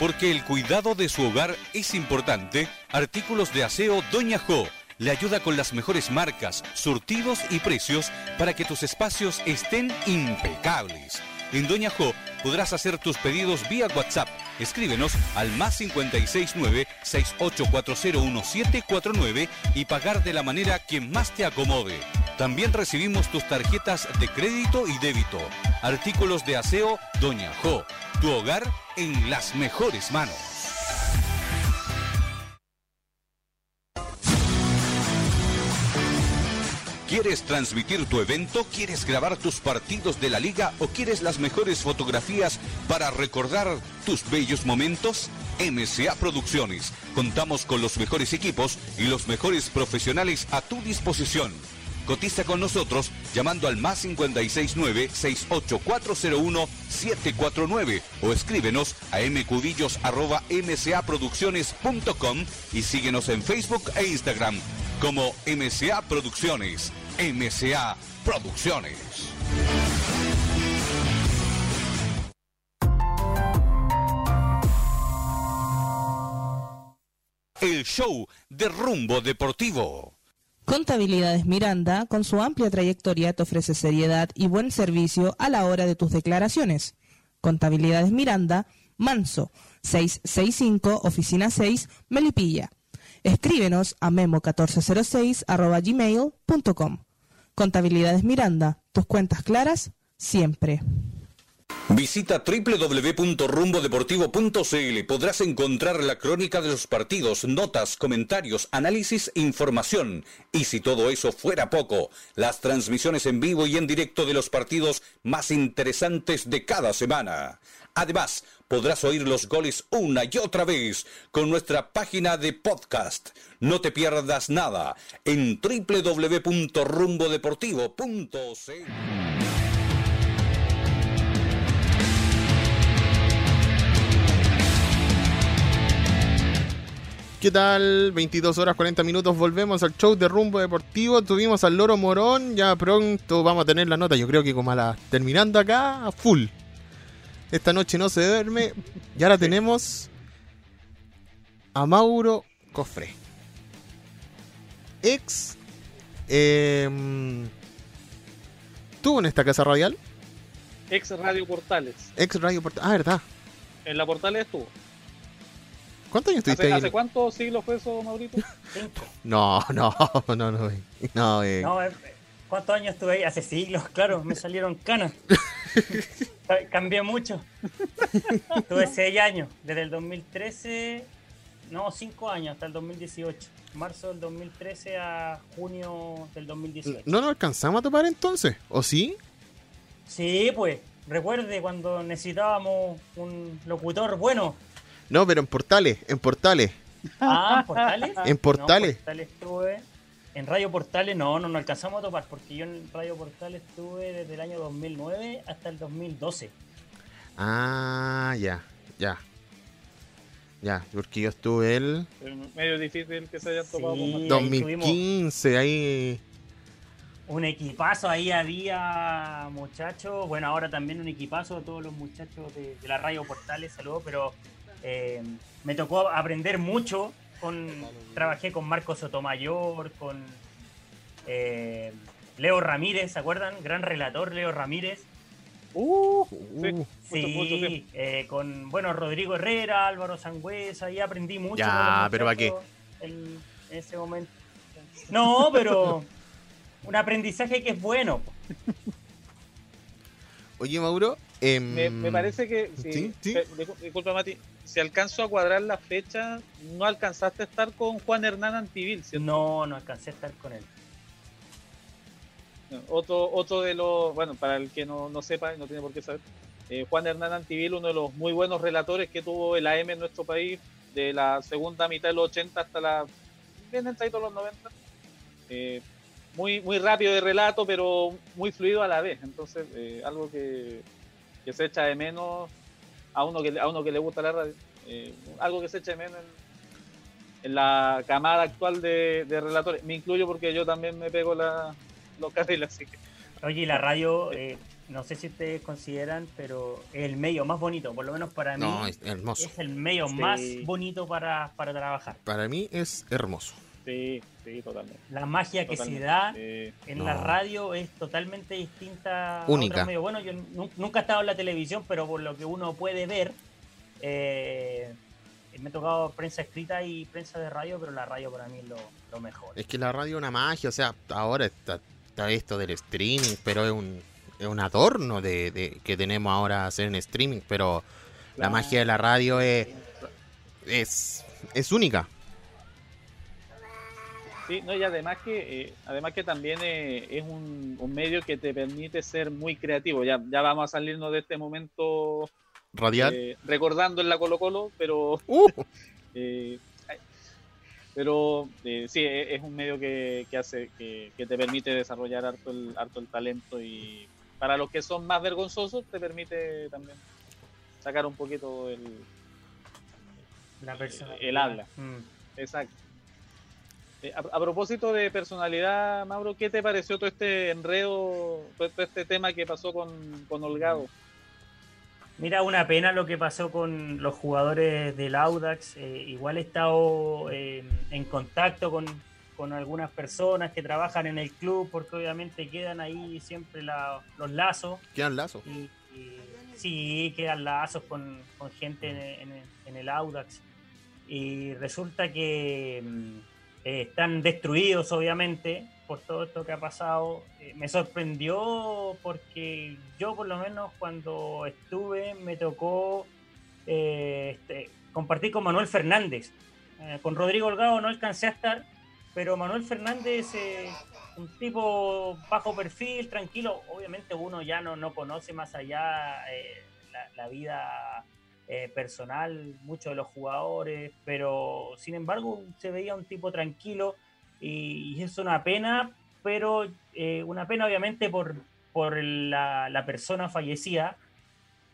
Porque el cuidado de su hogar es importante, Artículos de Aseo Doña Jo le ayuda con las mejores marcas, surtidos y precios para que tus espacios estén impecables. En Doña Jo podrás hacer tus pedidos vía WhatsApp. Escríbenos al más 569-68401749 y pagar de la manera que más te acomode. También recibimos tus tarjetas de crédito y débito. Artículos de aseo Doña Jo. Tu hogar en las mejores manos. ¿Quieres transmitir tu evento? ¿Quieres grabar tus partidos de la liga? ¿O quieres las mejores fotografías para recordar tus bellos momentos? MCA Producciones. Contamos con los mejores equipos y los mejores profesionales a tu disposición Cotiza con nosotros llamando al más 569-68401-749 o escríbenos a mcudillos.mcaproducciones.com y síguenos en Facebook e Instagram como MCA Producciones. MCA Producciones. El show de rumbo deportivo. Contabilidades Miranda, con su amplia trayectoria, te ofrece seriedad y buen servicio a la hora de tus declaraciones. Contabilidades Miranda, Manso, 665, Oficina 6, Melipilla. Escríbenos a memo1406 gmail.com. Contabilidades Miranda, tus cuentas claras, siempre. Visita www.rumbodeportivo.cl. Podrás encontrar la crónica de los partidos, notas, comentarios, análisis, información. Y si todo eso fuera poco, las transmisiones en vivo y en directo de los partidos más interesantes de cada semana. Además, podrás oír los goles una y otra vez con nuestra página de podcast. No te pierdas nada en www.rumbodeportivo.cl. ¿Qué tal? 22 horas 40 minutos, volvemos al show de rumbo deportivo. Tuvimos al Loro Morón, ya pronto vamos a tener la nota. Yo creo que como a la terminando acá, a full. Esta noche no se duerme. Y ahora tenemos a Mauro Cofre. Ex. Eh, ¿Tuvo en esta casa radial? Ex Radio Portales. Ex Radio Portales. Ah, ¿verdad? En la Portales estuvo. ¿Cuántos años estuviste ¿Hace, ahí? ¿Hace cuántos siglos fue eso, Maurito? [LAUGHS] No, [LAUGHS] no, no, no. no eh. No, eh, ¿Cuántos años estuve ahí? Hace siglos, claro, me salieron canas. Ca- [LAUGHS] Cambié mucho. Tuve seis años, desde el 2013, no, cinco años, hasta el 2018. Marzo del 2013 a junio del 2018. ¿No nos alcanzamos a topar entonces? ¿O sí? Sí, pues, recuerde cuando necesitábamos un locutor bueno. No, pero en portales, en portales. Ah, ¿en Portales. En Portales. No, Portales estuve. En Radio Portales no, no nos alcanzamos a topar porque yo en Radio Portales estuve desde el año 2009 hasta el 2012. Ah, ya, ya. Ya, porque yo estuve el Eh, Medio difícil que se hayan topado Sí. con ahí 2015, ahí. Un equipazo, ahí había muchachos, bueno, ahora también un equipazo, todos los muchachos de, de la Radio Portales, saludos, pero eh, me tocó aprender mucho. Con, trabajé con Marco Sotomayor, con eh, Leo Ramírez, ¿se acuerdan? Gran relator, Leo Ramírez. Uh, Uh, sí, mucho, mucho tiempo. Sí, eh, con bueno Rodrigo Herrera, Álvaro Sangüesa, ahí aprendí mucho. Ya, pero ¿para qué? En en ese momento. No, pero un aprendizaje que es bueno. Oye, Mauro. em, Me, me parece que, Sí, sí. discul- disculpa Mati, si alcanzo a cuadrar la fecha, no alcanzaste a estar con Juan Hernán Antivil, ¿cierto? No, no alcancé a estar con él. Otro, otro de los, bueno, para el que no, no sepa, no tiene por qué saber, eh, Juan Hernán Antivil, uno de los muy buenos relatores que tuvo el AM en nuestro país, de la segunda mitad de los 80 hasta la bien entradito los 90. Eh, muy, muy rápido de relato, pero muy fluido a la vez. Entonces, eh, algo que, que se echa de menos a uno que, a uno que le gusta la radio. eh, algo que se echa de menos en, en la camada actual de, de relatores. Me incluyo porque yo también me pego la, los carriles, así que Oye, y la radio, eh, no sé si ustedes consideran, pero es el medio más bonito, por lo menos para mí. No, es hermoso. es el medio Sí. más bonito para, para trabajar. Para mí es hermoso. Sí, sí, totalmente. La magia que totalmente. se da en No. la radio es totalmente distinta Única. Bueno, yo nu- nunca he estado en la televisión, pero por lo que uno puede ver, eh, me ha tocado prensa escrita y prensa de radio, pero la radio para mí es lo, lo mejor. Es que la radio es una magia, o sea, ahora está, está esto del streaming, pero es un, es un adorno de, de- que tenemos ahora hacer en streaming, pero la Claro. magia de la radio es, es, es única. Sí, no, y además que, eh, además que también eh, es un, un medio que te permite ser muy creativo. Ya, ya vamos a salirnos de este momento Radial. eh, recordando en la Colo Colo, pero Uh, [LAUGHS] eh, pero eh, sí, es, es un medio que, que hace que, que te permite desarrollar harto el, harto el talento y para los que son más vergonzosos te permite también sacar un poquito el, La persona. el habla. Mm. Exacto. Eh, a, a propósito de personalidad, Mauro, ¿qué te pareció todo este enredo, todo, este tema que pasó con, con Holgado? Mira, una pena lo que pasó con los jugadores del Audax. eh, igual he estado eh, en contacto con, con algunas personas que trabajan en el club, porque obviamente quedan ahí siempre la- los lazos. Quedan lazos. Y, y sí, quedan lazos con, con gente en, en- en el Audax. Y resulta que mm, eh, están destruidos, obviamente, por todo esto que ha pasado. Eh, me sorprendió porque yo, por lo menos, cuando estuve, me tocó eh, este, compartir con Manuel Fernández. Con Rodrigo Holgado no alcancé a estar, pero Manuel Fernández, un tipo bajo perfil, tranquilo. Obviamente uno ya no, no conoce más allá la vida eh, personal, muchos de los jugadores, pero sin embargo se veía un tipo tranquilo y, y es una pena, pero eh, una pena obviamente por, por la, persona fallecida,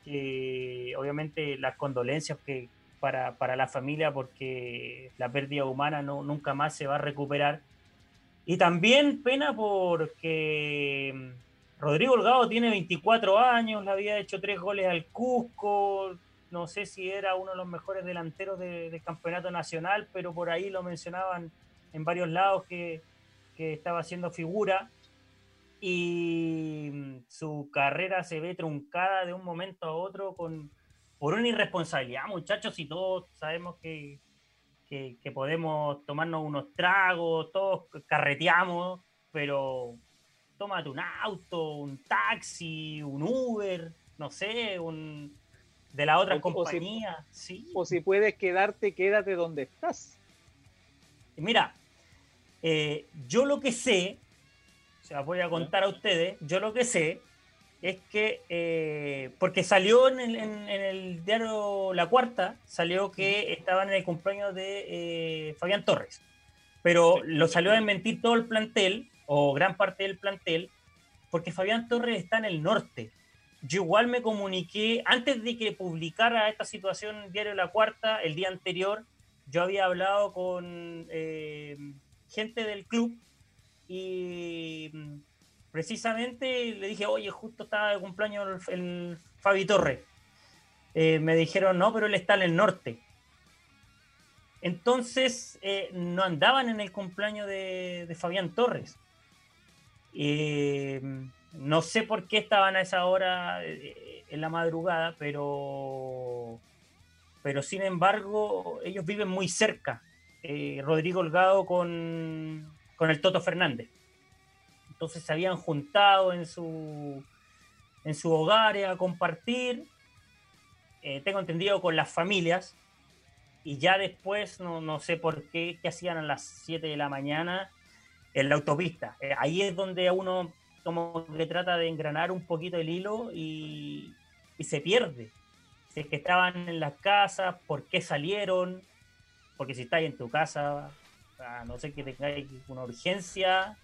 obviamente las condolencias que para, para la familia porque la pérdida humana no, nunca más se va a recuperar. Y también pena porque Rodrigo Holgado tiene 24 años, le había hecho tres goles al Cusco, no sé si era uno de los mejores delanteros de- del campeonato nacional, pero por ahí lo mencionaban en varios lados que, que estaba haciendo figura. Y mm, su carrera se ve truncada de un momento a otro con, por una irresponsabilidad, muchachos, y todos sabemos que, que, que podemos tomarnos unos tragos, todos carreteamos, pero tómate un auto, un taxi, un Uber, no sé, un de la otra O- o si- compañía, sí. O si puedes quedarte, quédate donde estás. Mira, eh, yo lo que sé, o sea, voy a contar a ustedes, yo lo que sé es que, eh, porque salió en el, en- en el diario La Cuarta, salió que estaban en el cumpleaños de eh, Fabián Torres, pero lo salió a desmentir todo el plantel, o gran parte del plantel, porque Fabián Torres está en el norte. Yo igual me comuniqué, antes de que publicara esta situación diario La Cuarta, el día anterior, yo había hablado con eh, gente del club y mm, precisamente le dije, oye, justo estaba de cumpleaños el, el Fabi Torres. Eh, me dijeron, no, pero él está en el norte. Entonces, eh, no andaban en el cumpleaños de, de Fabián Torres. Eh, no sé por qué estaban a esa hora eh, en la madrugada, pero pero sin embargo ellos viven muy cerca. eh, Rodrigo Holgado con, con el Toto Fernández. Entonces se habían juntado en su en su hogar a compartir, eh, tengo entendido con las familias, y ya después no, no sé por qué, qué hacían a las 7 de la mañana en la autopista. Eh, ahí es donde uno como que trata de engranar un poquito el hilo y, y se pierde si es que estaban en las casas, por qué salieron, porque si estáis en tu casa, a no ser que tengáis una urgencia,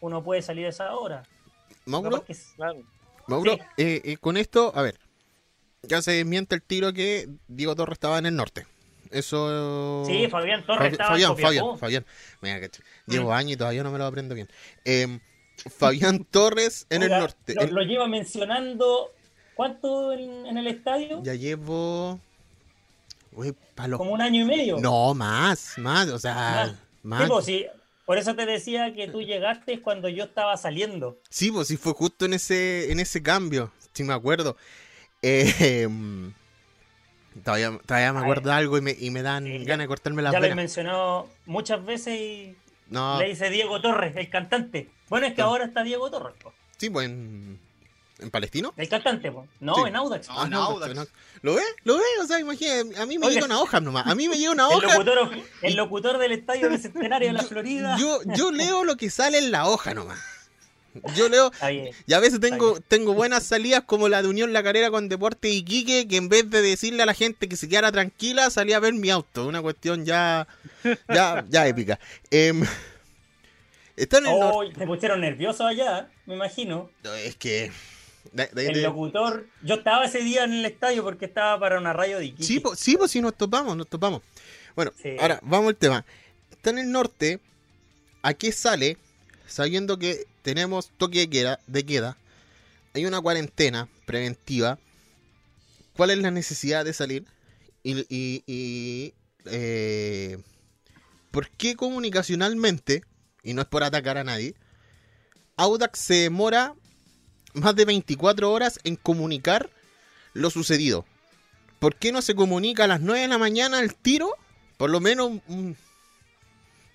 uno puede salir a esa hora. Mauro, que. Mauro, Sí. eh, eh, con esto, a ver, ya se desmiente el tiro que Diego Torres estaba en el norte. Eso. Sí, Fabián Torres Fabi- estaba Fabián, en. Fabián, Fabián. Mira, Llevo Mm. años y todavía no me lo aprendo bien. Em, Fabián Torres en Oiga, el norte. Lo, lo lleva mencionando, ¿cuánto en, en el estadio? Ya llevo. Uy, pa' los- Como un año y medio. No, más, más, o sea, Más. más. Sí, pues, sí. Por eso te decía que tú llegaste cuando yo estaba saliendo. Sí, pues sí fue justo en ese, en ese cambio, si me acuerdo. Eh, todavía, todavía me acuerdo de algo y me, y me dan Sí, ganas de cortarme las ya lo he mencionado muchas veces y No, le dice Diego Torres, el cantante. Bueno, es que Sí. ahora está Diego Torres, po. sí, pues en, en Palestino. el cantante, po. no, Sí. en Audax. No, en no, Audax. en Audax. ¿Lo ve? ¿Lo ve? O sea, imagínate, a mí me Oiga. llega una hoja nomás. A mí me llega una [LAUGHS] El hoja. locutor, el locutor del Estadio Bicentenario de la Florida. Yo, yo leo lo que sale en la hoja nomás. [LAUGHS] Yo leo, y a veces tengo, tengo buenas salidas como la de Unión La Carrera con Deporte Iquique, que en vez de decirle a la gente que se quedara tranquila, salía a ver mi auto. Una cuestión ya, ya, ya [LAUGHS] épica. Em, está en el. Oh, te pusieron nervioso allá, me imagino. No, Es que. de- de- El locutor. Yo estaba ese día en el estadio porque estaba para una radio de Iquique. sí, pues sí, po, sí, nos topamos, nos topamos. Bueno, Sí. ahora vamos al tema. Está en el norte. ¿A qué sale? Sabiendo que tenemos toque de queda, de queda, hay una cuarentena preventiva. ¿Cuál es la necesidad de salir? Y, y- y, eh, ¿por qué comunicacionalmente y no es por atacar a nadie, Audax se demora más de 24 horas en comunicar lo sucedido. ¿Por qué no se comunica a las 9 de la mañana el tiro? Por lo menos,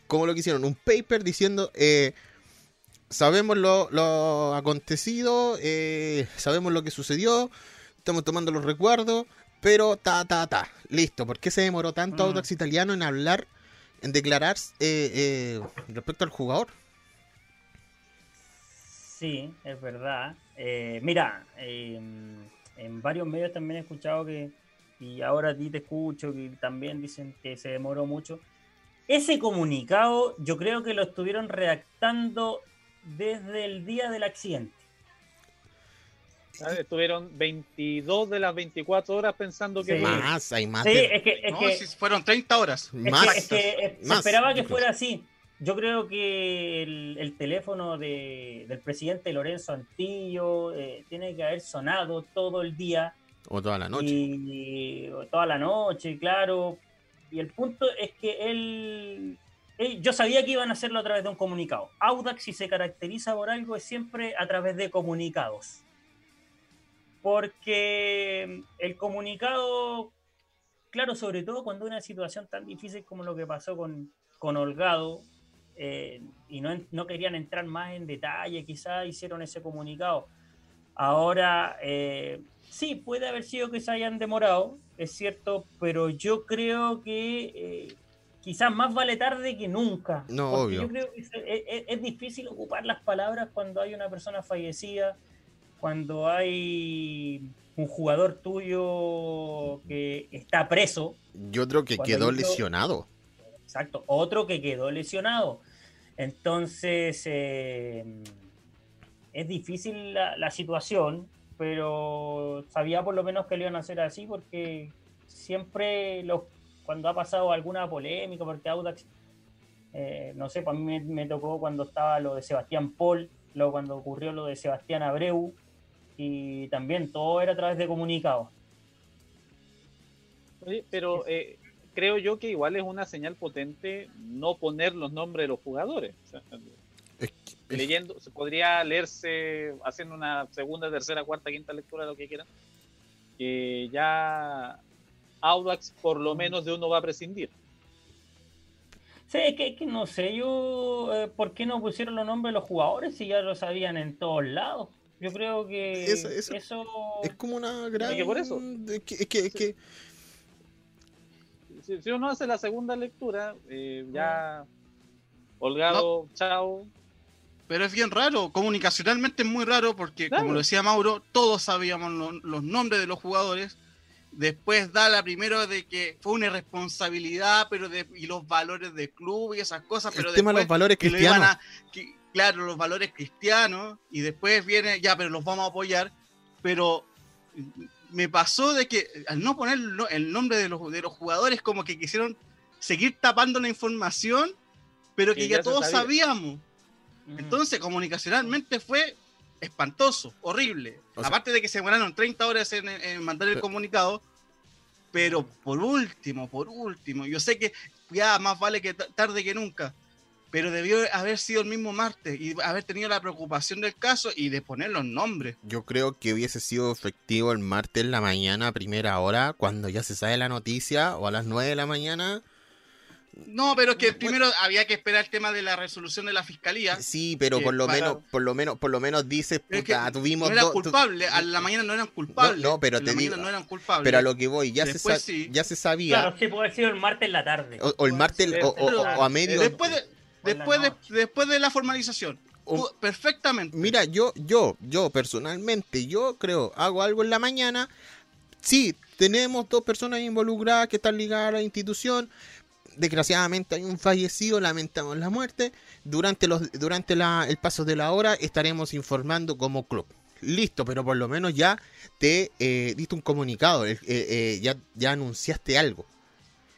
como lo que hicieron, un paper diciendo, eh, sabemos lo, lo acontecido, eh, sabemos lo que sucedió, estamos tomando los recuerdos, pero ta, ta, ta, listo. ¿Por qué se demoró tanto Mm. Audax Italiano en hablar, en declarar eh, eh, respecto al jugador? Sí, es verdad. Eh, mira, eh, en varios medios también he escuchado que, y ahora a ti te escucho, que también dicen que se demoró mucho. Ese comunicado yo creo que lo estuvieron redactando desde el día del accidente. ¿sabes? Estuvieron 22 de las 24 horas pensando que Sí. Más, hay más. Sí, de- es que, es No, que, si fueron 30 horas. es que- más, es que, eh, se esperaba que fuera así. Yo creo que el, el teléfono de- del presidente Lorenzo Antillo eh, tiene que haber sonado todo el día O toda la noche. y toda la noche, claro. Y el punto es que él- yo sabía que iban a hacerlo a través de un comunicado. Audax, si se caracteriza por algo, es siempre a través de comunicados. Porque el comunicado, claro, sobre todo cuando una situación tan difícil como lo que pasó con, con Holgado, eh, y no, no querían entrar más en detalle, quizás hicieron ese comunicado. Ahora, eh, sí, puede haber sido que se hayan demorado, es cierto, pero yo creo que eh, quizás más vale tarde que nunca. No, obvio. Yo creo que es, es- es difícil ocupar las palabras cuando hay una persona fallecida, cuando hay un jugador tuyo que está preso, Yo creo que quedó lesionado. Exacto, otro que quedó lesionado. Entonces, eh, es difícil la, la situación, pero sabía por lo menos que lo iban a hacer así porque siempre los, cuando ha pasado alguna polémica, porque Audax, eh, no sé, para mí me, me tocó cuando estaba lo de Sebastián Paul, luego cuando ocurrió lo de Sebastián Abreu, y también todo era a través de comunicados. Pero eh, creo yo que igual es una señal potente no poner los nombres de los jugadores. O sea, Es que- es- leyendo, se podría leerse haciendo una segunda, tercera, cuarta, quinta lectura, lo que quieran. Que ya Audax por lo menos de uno va a prescindir. Sí, es que, es que no sé yo eh, por qué no pusieron los nombres de los jugadores si ya lo sabían en todos lados. Yo creo que Eso- eso, eso- Es como una gran. que por eso. Es que, es que- es que- Si, si uno hace la segunda lectura, eh, ya Holgado, chao. Pero es bien raro, comunicacionalmente es muy raro porque, Claro. como lo decía Mauro, todos sabíamos lo- los nombres de los jugadores. Después da la primero de que fue una irresponsabilidad, pero de, y los valores del club y esas cosas, pero el tema de después los valores que lo iban cristianos. a- que- claro, los valores cristianos, y después viene, ya, pero los vamos a apoyar, pero me pasó de que al no poner el nombre de los, de los jugadores, como que quisieron seguir tapando la información, pero que Que ya, ya todos sabía. sabíamos. Mm. Entonces, comunicacionalmente fue espantoso, horrible. O sea- Aparte de que se demoraron 30 horas en, en mandar el Pero- comunicado, pero por último, por último, yo sé que ya más vale que ta- tarde que nunca, pero debió haber sido el mismo martes y haber tenido la preocupación del caso y de poner los nombres. Yo creo que hubiese sido efectivo el martes en la mañana, a primera hora, cuando ya se sabe la noticia, o a las 9 de la mañana. No, pero es que primero había que esperar el tema de la resolución de la fiscalía. Sí, pero por lo para- menos, por lo menos, por lo menos dices, es que puta, tuvimos no eran culpables, a la mañana no eran culpables. No, no, pero te la digo- no eran culpables. Pero a lo que voy, ya se Después sa- sí. ya se sabía, Claro, sí, puede sido el martes en la tarde. o, o el martes, o, o- o- o a medio. después de, después de, después de la formalización. o- perfectamente. Mira, yo, yo, yo personalmente, yo creo, hago algo en la mañana. Sí, tenemos dos personas involucradas que están ligadas a la institución. Desgraciadamente hay un fallecido, lamentamos la muerte. Durante, los, durante la- el paso de la hora estaremos informando como club. Listo, pero por lo menos ya te eh, diste un comunicado, eh, eh, ya, ya anunciaste algo.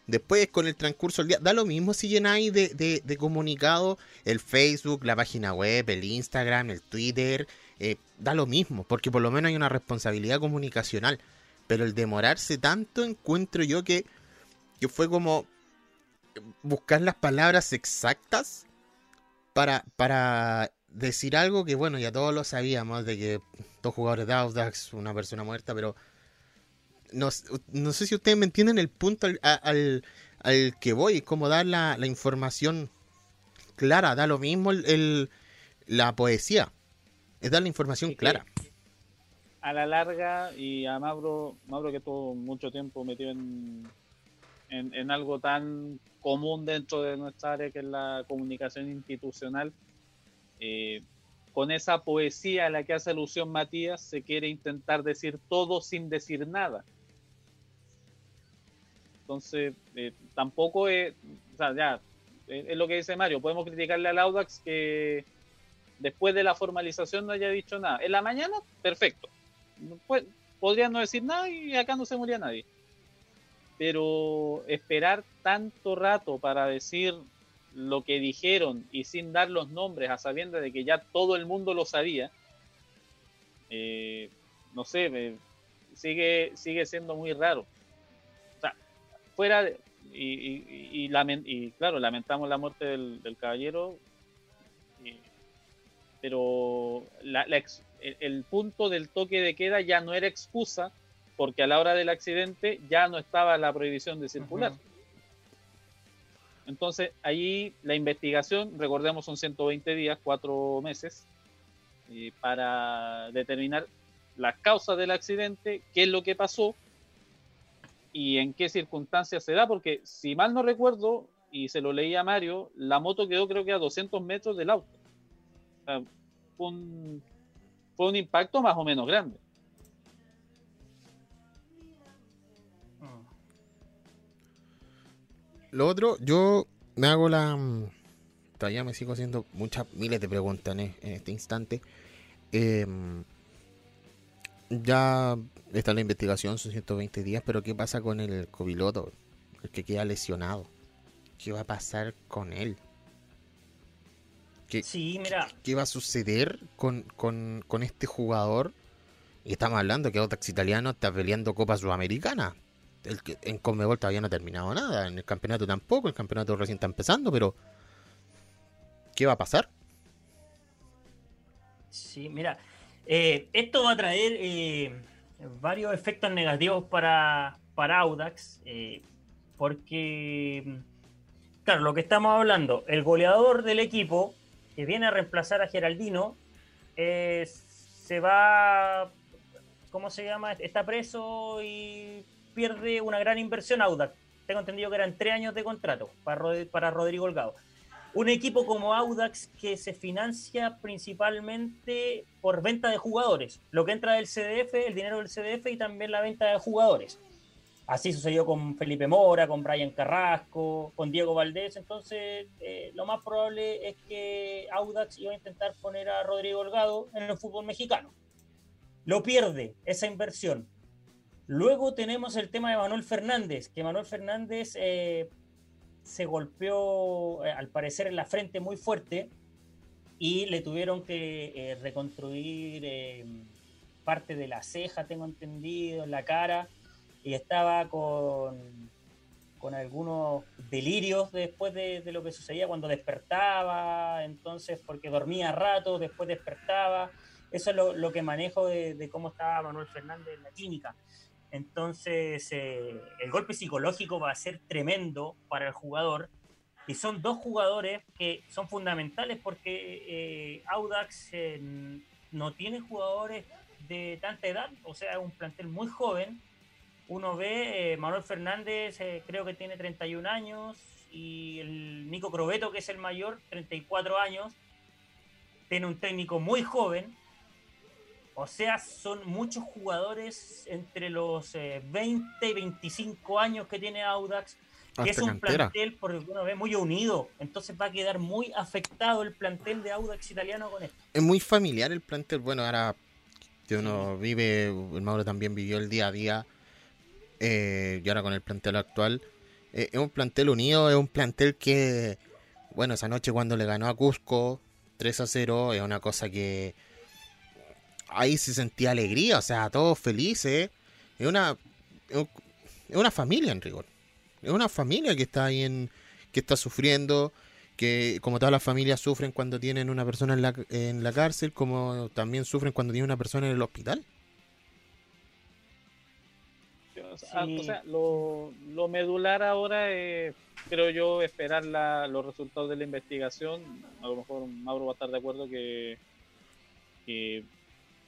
Después, con el transcurso del día, da lo mismo si llenáis de, de, de comunicado el Facebook, la página web, el Instagram, el Twitter, da lo mismo, porque por lo menos hay una responsabilidad comunicacional. Pero el demorarse tanto encuentro yo que, que fue como buscar las palabras exactas para, para decir algo que, bueno, ya todos lo sabíamos, de que dos jugadores de Audax, una persona muerta, pero no, no sé si ustedes me entienden el punto al, al, al que voy, como dar la, la, información clara, da lo mismo el, la poesía, es dar la información clara. A la larga, y a Mauro, Mauro que estuvo mucho tiempo metido en, en, algo tan común dentro de nuestra área que es la comunicación institucional, eh, con esa poesía a la que hace alusión Matías, se quiere intentar decir todo sin decir nada. Entonces, eh, tampoco es, ya, es lo que dice Mario, podemos criticarle al Audax que después de la formalización no haya dicho nada. En la mañana, perfecto. Pues, podría no decir nada y acá no se moría nadie. Pero esperar tanto rato para decir lo que dijeron y sin dar los nombres, a sabiendas de que ya todo el mundo lo sabía, eh, no sé, me, sigue, sigue siendo muy raro. O sea, fuera de, y, claro, lamentamos la muerte del, caballero, pero la, ex, el punto del toque de queda ya no era excusa porque a la hora del accidente ya no estaba la prohibición de circular. Uh -huh. Entonces, ahí la investigación, recordemos, son 120 días, cuatro meses, eh, para determinar las causas del accidente, qué es lo que pasó y en qué circunstancias se da, porque si mal no recuerdo, y se lo leí a Mario, la moto quedó creo que a 200 metros del auto. O sea, fue, un, fue un impacto más o menos grande. Lo otro, yo me hago la. Todavía me sigo haciendo muchas miles de preguntas en, en este instante. Eh, ya está la investigación, son 120 días, pero ¿qué pasa con el copiloto? El que queda lesionado. ¿Qué va a pasar con él? ¿Qué, sí, mira. ¿Qué va a suceder con, con, con este jugador? Y estamos hablando que Audax Italiano está peleando Copa Sudamericana el en Conmebol todavía no ha terminado nada, en el campeonato tampoco, el campeonato recién está empezando, pero ¿qué va a pasar? Sí, mira, eh, esto va a traer eh, varios efectos negativos para, para Audax, eh, porque, claro, lo que estamos hablando, el goleador del equipo que viene a reemplazar a Geraldino se va, ¿cómo se llama? Está preso y pierde una gran inversión Audax. Tengo entendido que eran tres años de contrato para, para Rodrigo Holgado. Un equipo como Audax que se financia principalmente por venta de jugadores. Lo que entra del CDF, el dinero del CDF y también la venta de jugadores. Así sucedió con Felipe Mora, con Brian Carrasco, con Diego Valdés. Entonces, eh, lo más probable es que Audax iba a intentar poner a Rodrigo Holgado en el fútbol mexicano. Lo pierde esa inversión Luego tenemos el tema de Manuel Fernández, que Manuel Fernández eh, se golpeó, eh, al parecer, en la frente muy fuerte y le tuvieron que eh, reconstruir parte de la ceja, tengo entendido, en la cara, y estaba con, con algunos delirios después de, lo que sucedía cuando despertaba, entonces, porque dormía rato, después despertaba. Eso es lo, lo que manejo de cómo estaba Manuel Fernández en la clínica. Entonces, eh, el golpe psicológico va a ser tremendo para el jugador. Y son dos jugadores que son fundamentales porque eh, Audax eh, no tiene jugadores de tanta edad, o sea, es un plantel muy joven. Uno ve, Manuel Fernández creo que tiene 31 años y el Nico Crobeto, que es el mayor, 34 años. Tiene un técnico muy joven, o sea, son muchos jugadores entre los eh, 20 y 25 años que tiene Audax, que Hasta es un cantera. plantel, por lo que uno ve, muy unido. Entonces va a quedar muy afectado el plantel de Audax italiano con esto. Es muy familiar el plantel. Bueno, ahora que uno vive, el Mauro también vivió el día a día, eh, y ahora con el plantel actual. Eh, es un plantel unido, es un plantel que, bueno, esa noche cuando le ganó a Cusco 3 a 0, es una cosa que ahí se sentía alegría, o sea, todos felices. Es una, es una familia en rigor. Es una familia que está ahí en, que está sufriendo, que como todas las familias sufren cuando tienen una persona en la, en la cárcel, como también sufren cuando tienen una persona en el hospital. O sea, lo, lo, medular ahora es, creo yo, esperar la, los resultados de la investigación. A lo mejor Mauro va a estar de acuerdo que, que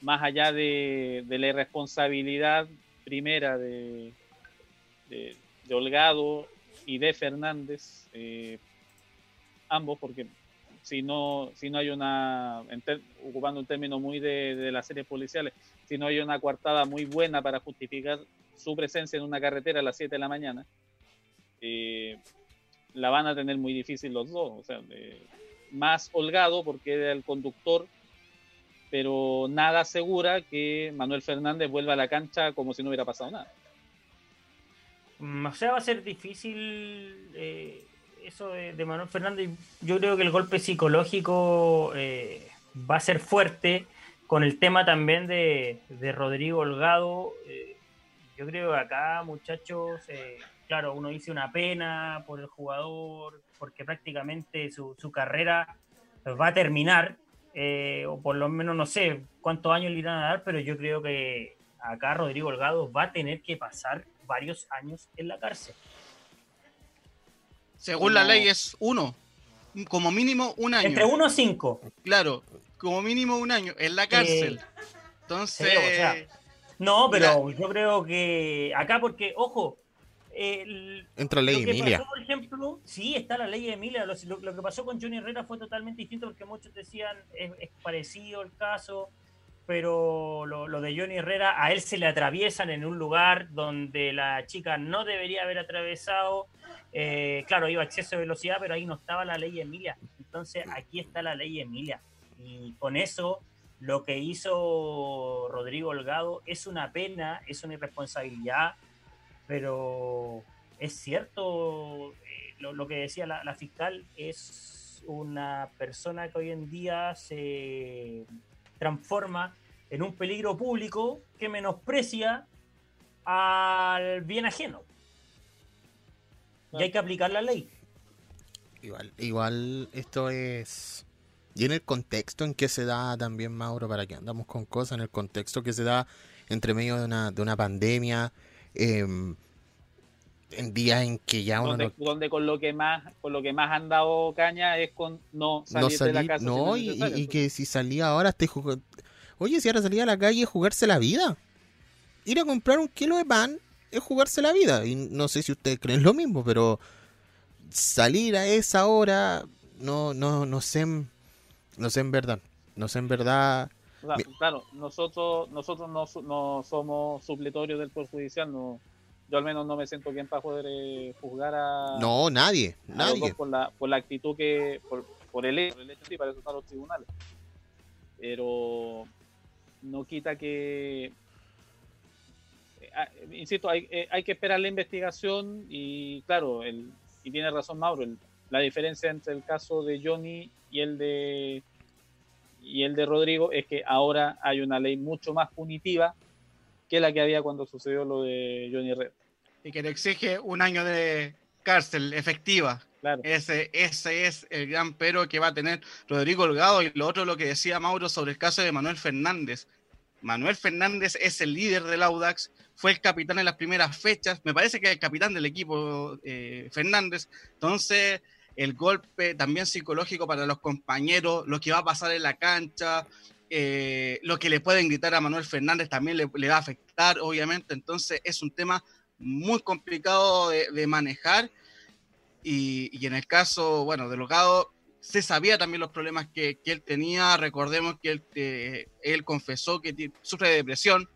más allá de, la irresponsabilidad primera de, de, Holgado y de Fernández, eh, ambos, porque si no, si no hay una, ocupando un término muy de, de las series policiales, si no hay una coartada muy buena para justificar su presencia en una carretera a las 7 de la mañana, eh, la van a tener muy difícil los dos. O sea, más holgado porque era el conductor, pero nada asegura que Manuel Fernández vuelva a la cancha como si no hubiera pasado nada. Mm, o sea, va a ser difícil eh, eso de, Manuel Fernández. Yo creo que el golpe psicológico eh, va a ser fuerte con el tema también de, de Rodrigo Holgado. Yo creo que acá, muchachos, eh, claro, uno dice una pena por el jugador, porque prácticamente su, carrera va a terminar, eh, o por lo menos no sé cuántos años le irán a dar, pero yo creo que acá Rodrigo Holgado va a tener que pasar varios años en la cárcel. Según la ley es uno, como mínimo un año. Entre uno y cinco. Claro, como mínimo un año en la cárcel. Eh, Entonces... No, pero yo creo que acá porque, ojo, Entra la ley Emilia. por ejemplo, sí, está la ley de Emilia. Lo, que pasó con Johnny Herrera fue totalmente distinto porque muchos decían es, parecido el caso, pero lo, de Johnny Herrera a él se le atraviesan en un lugar donde la chica no debería haber atravesado. Eh, claro, iba a exceso de velocidad, pero ahí no estaba la ley Emilia. Entonces aquí está la ley Emilia. Y con eso lo que hizo Rodrigo Holgado es una pena, es una irresponsabilidad, pero es cierto eh, lo, que decía la, fiscal, es una persona que hoy en día se transforma en un peligro público que menosprecia al bien ajeno. Y hay que aplicar la ley. Igual, igual esto es y en el contexto en que se da también, Mauro, para que andamos con cosas, en el contexto que se da entre medio de una, de una pandemia, em, en días en que ya uno donde, donde, con lo que más con lo que más han dado caña es con no salir de la casa no y, que si salía ahora esté jugando oye si ahora salía a la calle es jugarse la vida ir a comprar un kilo de pan es jugarse la vida y no sé si ustedes creen lo mismo pero salir a esa hora no no no sé no sé en verdad. No sé en verdad. Claro, nosotros nosotros no, no, somos supletorios del Poder Judicial. No, yo al menos no me siento bien para poder eh, juzgar a. No, nadie. nadie. Por la, por la actitud que. Por, por el hecho, el hecho sí, para eso están los tribunales. Pero no quita que. Eh, ah, insisto, hay, eh, hay que esperar la investigación y, claro, el, y tiene razón Mauro, la diferencia entre el caso de Johnny y el de y el de Rodrigo es que ahora hay una ley mucho más punitiva que la que había cuando sucedió lo de Johnny Red. Y que le exige un año de cárcel efectiva. Claro. Ese, ese es el gran pero que va a tener Rodrigo Holgado. Y lo otro, lo que decía Mauro sobre el caso de Manuel Fernández. Manuel Fernández es el líder del Audax, fue el capitán en las primeras fechas, me parece que es el capitán del equipo eh, Fernández. Entonces, el golpe también psicológico para los compañeros, lo que va a pasar en la cancha, eh, lo que le pueden gritar a Manuel Fernández también le, va a afectar, obviamente. Entonces es un tema muy complicado de, manejar. Y, en el caso, bueno, de Logado, se sabía también los problemas que, él tenía. Recordemos que él, él confesó que sufre de depresión,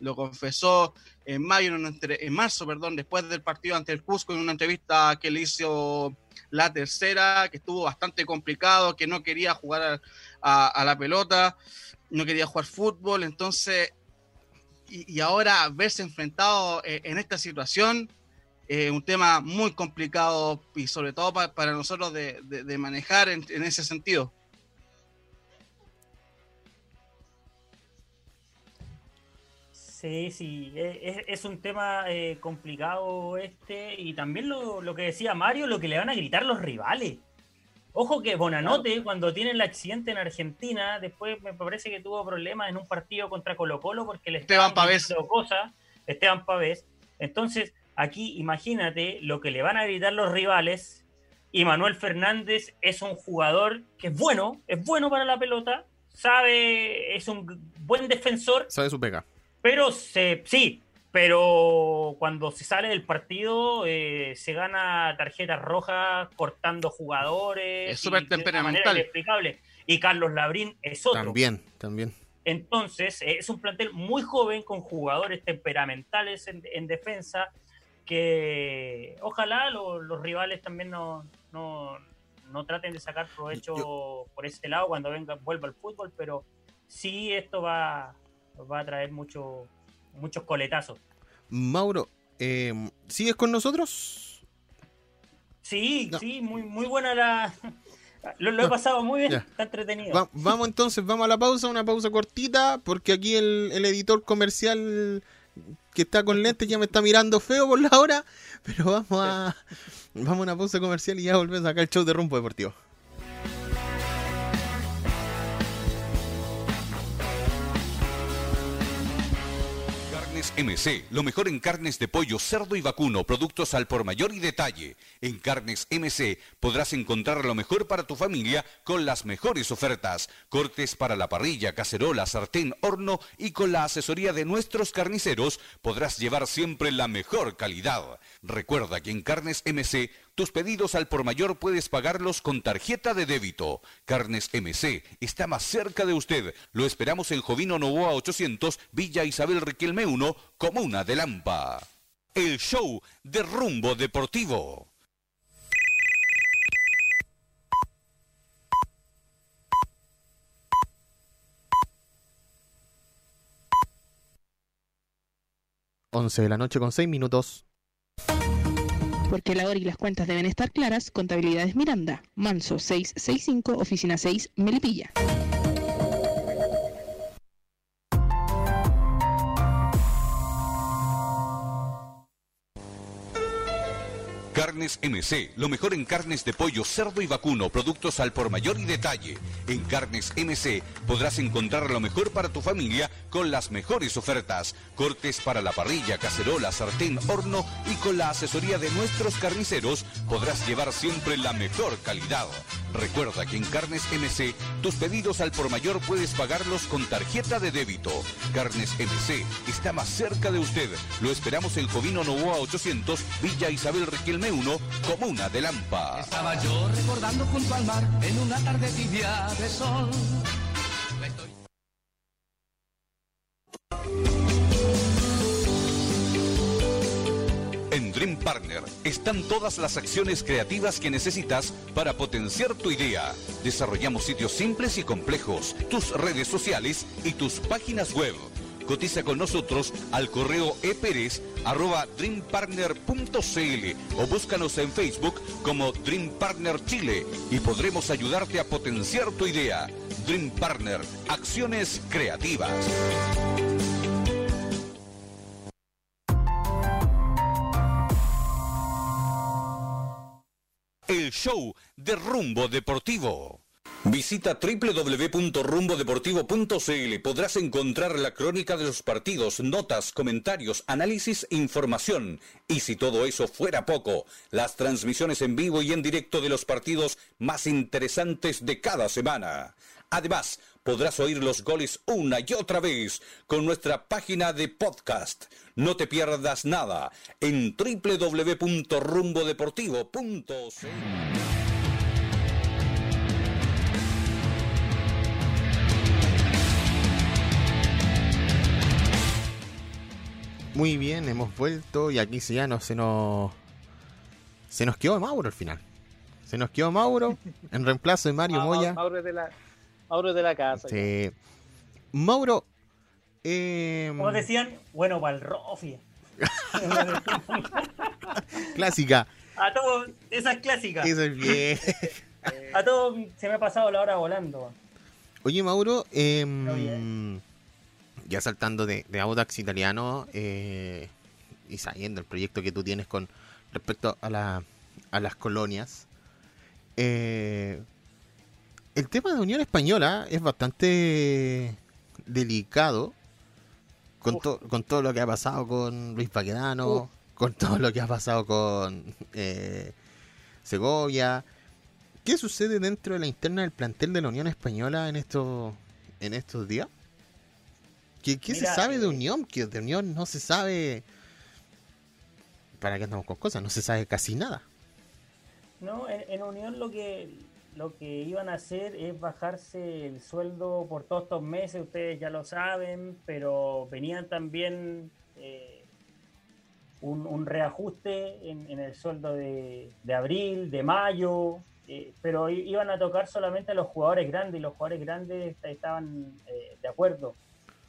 lo confesó en mayo, en, marzo, perdón, después del partido ante el Cusco, en una entrevista que le hizo la tercera, que estuvo bastante complicado, que no quería jugar a, la pelota, no quería jugar fútbol, entonces, y, ahora verse enfrentado eh, en esta situación, es un tema muy complicado y sobre todo para nosotros de, manejar en ese sentido. Sí, sí, e, es, un tema eh, complicado este y también lo, que decía Mario, lo que le van a gritar los rivales. Ojo que Bonanote, cuando tiene el accidente en Argentina, después me parece que tuvo problemas en un partido contra Colo Colo porque le Esteban Pavés. cosas, Esteban Pavés. Entonces, aquí imagínate lo que le van a gritar los rivales. Y Manuel Fernández es un jugador que es bueno, es bueno para la pelota, sabe, es un buen defensor. Sabe su pega. Pero se, sí, pero cuando se sale del partido eh, se gana tarjetas rojas cortando jugadores. Es súper temperamental. inexplicable. Y Carlos Labrín es otro. También, también. Entonces, eh, es un plantel muy joven con jugadores temperamentales en, en defensa que ojalá lo- los rivales también no, no, no traten de sacar provecho Yo- por ese lado cuando venga vuelva al fútbol, pero sí esto va, va a traer mucho, muchos coletazos. Mauro, eh, ¿sigues con nosotros? Sí, No. sí, muy, muy buena la... Lo, lo he pasado muy bien, Ya. está entretenido. Va- vamos entonces, vamos a la pausa, una pausa cortita, porque aquí el, el editor comercial que está con lentes ya me está mirando feo por la hora, pero vamos a, vamos a una pausa comercial y ya volvemos acá al show de Rumbo Deportivo. MC, lo mejor en carnes de pollo, cerdo y vacuno, productos al por mayor y detalle. En Carnes MC podrás encontrar lo mejor para tu familia con las mejores ofertas. Cortes para la parrilla, cacerola, sartén, horno y con la asesoría de nuestros carniceros podrás llevar siempre la mejor calidad. Recuerda que en Carnes MC tus pedidos al por mayor puedes pagarlos con tarjeta de débito. Carnes MC está más cerca de usted. Lo esperamos en Jovino Novoa 800, Villa Isabel Riquelme 1, Comuna de Lampa. El show de rumbo deportivo. Once de la noche con 6 minutos. Porque la hora y las cuentas deben estar claras, Contabilidades Miranda, Manso 665, Oficina 6, Melipilla. Carnes MC, lo mejor en carnes de pollo, cerdo y vacuno, productos al por mayor y detalle. En Carnes MC podrás encontrar lo mejor para tu familia con las mejores ofertas. Cortes para la parrilla, cacerola, sartén, horno y con la asesoría de nuestros carniceros podrás llevar siempre la mejor calidad. Recuerda que en Carnes MC tus pedidos al por mayor puedes pagarlos con tarjeta de débito. Carnes MC está más cerca de usted. Lo esperamos en Jovino Novoa 800, Villa Isabel Riquelme 1, Comuna de Lampa. Estaba yo recordando junto al mar en una tarde tibia de sol. En Dream Partner están todas las acciones creativas que necesitas para potenciar tu idea. Desarrollamos sitios simples y complejos, tus redes sociales y tus páginas web. Cotiza con nosotros al correo eperes@dreampartner.cl o búscanos en Facebook como Dream Partner Chile y podremos ayudarte a potenciar tu idea. Dream Partner, acciones creativas. El show de Rumbo Deportivo. Visita www.rumbodeportivo.cl. Podrás encontrar la crónica de los partidos, notas, comentarios, análisis, información. Y si todo eso fuera poco, las transmisiones en vivo y en directo de los partidos más interesantes de cada semana. Además, podrás oír los goles una y otra vez con nuestra página de podcast. No te pierdas nada en www.rumbodeportivo.cl. Muy bien, hemos vuelto y aquí sí ya no se nos. Se nos quedó Mauro al final. Se nos quedó Mauro [LAUGHS] en reemplazo de Mario Ah, Moya. Mauro es de la, Mauro de la casa. Sí. Mauro. eh, Como decían, bueno, para el Rofi. [LAUGHS] clásica. A todos, esa es clásica. Eso es bien. [LAUGHS] A todos se me ha pasado la hora volando. Oye, Mauro, eh. Ya saltando de, de Audax italiano eh, y sabiendo el proyecto que tú tienes con respecto a, la, a las colonias, Eh, el tema de Unión Española es bastante delicado con, to- con todo lo que ha pasado con Luis Paquedano, con todo lo que ha pasado con eh, Segovia. ¿Qué sucede dentro de la interna del plantel de la Unión Española en estos en estos días? ¿Qué, qué se sabe de eh, Unión? Que de Unión no se sabe... ¿Para qué andamos con cosas? No se sabe casi nada. No, en, en Unión lo que lo que iban a hacer es bajarse el sueldo por todos estos meses, ustedes ya lo saben, pero venían también eh, un, un reajuste en, en el sueldo de, de abril, de mayo, eh, pero iban a tocar solamente a los jugadores grandes y los jugadores grandes est- estaban eh, de acuerdo.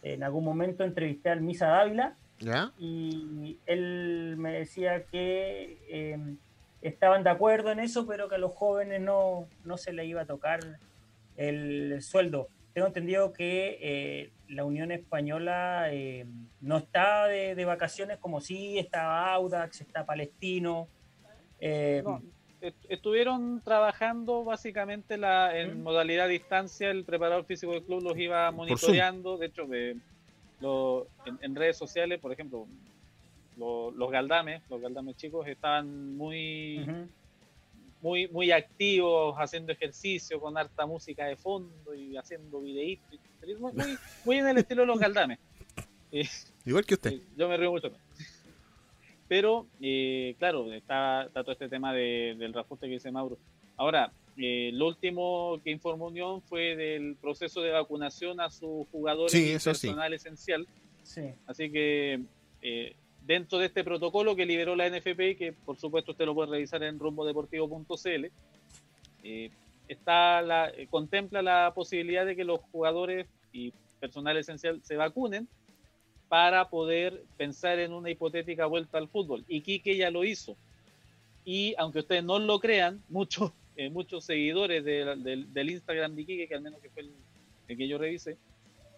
En algún momento entrevisté al Misa Dávila ¿Ya? y él me decía que eh, estaban de acuerdo en eso, pero que a los jóvenes no, no se les iba a tocar el sueldo. Tengo entendido que eh, la Unión Española eh, no está de, de vacaciones como sí, está Audax, está Palestino. eh, No, est- estuvieron trabajando básicamente la, en ¿Mm? modalidad a distancia, el preparador físico del club los iba monitoreando, de hecho de- lo- en, en redes sociales, por ejemplo, lo- los galdames, los galdames chicos estaban muy, muy, muy activos, haciendo ejercicio con harta música de fondo y haciendo videitos, muy, muy, muy en el estilo de los galdames. [LAUGHS] Eh, Igual que usted. Yo me río mucho. Pero, eh, claro, está, está todo este tema de- del reajuste que dice Mauro. Ahora, eh, lo último que informó Unión fue del proceso de vacunación a sus jugadores Sí, y eso sí. personal esencial. Sí. Así que, eh, dentro de este protocolo que liberó la NFP, que por supuesto usted lo puede revisar en rumbodeportivo.cl, eh, está la, eh, contempla la posibilidad de que los jugadores y personal esencial se vacunen para poder pensar en una hipotética vuelta al fútbol. Y Quique ya lo hizo. Y aunque ustedes no lo crean, [LAUGHS] muchos eh, muchos seguidores de- del- Instagram de Quique, que al menos que fue el, que yo revisé,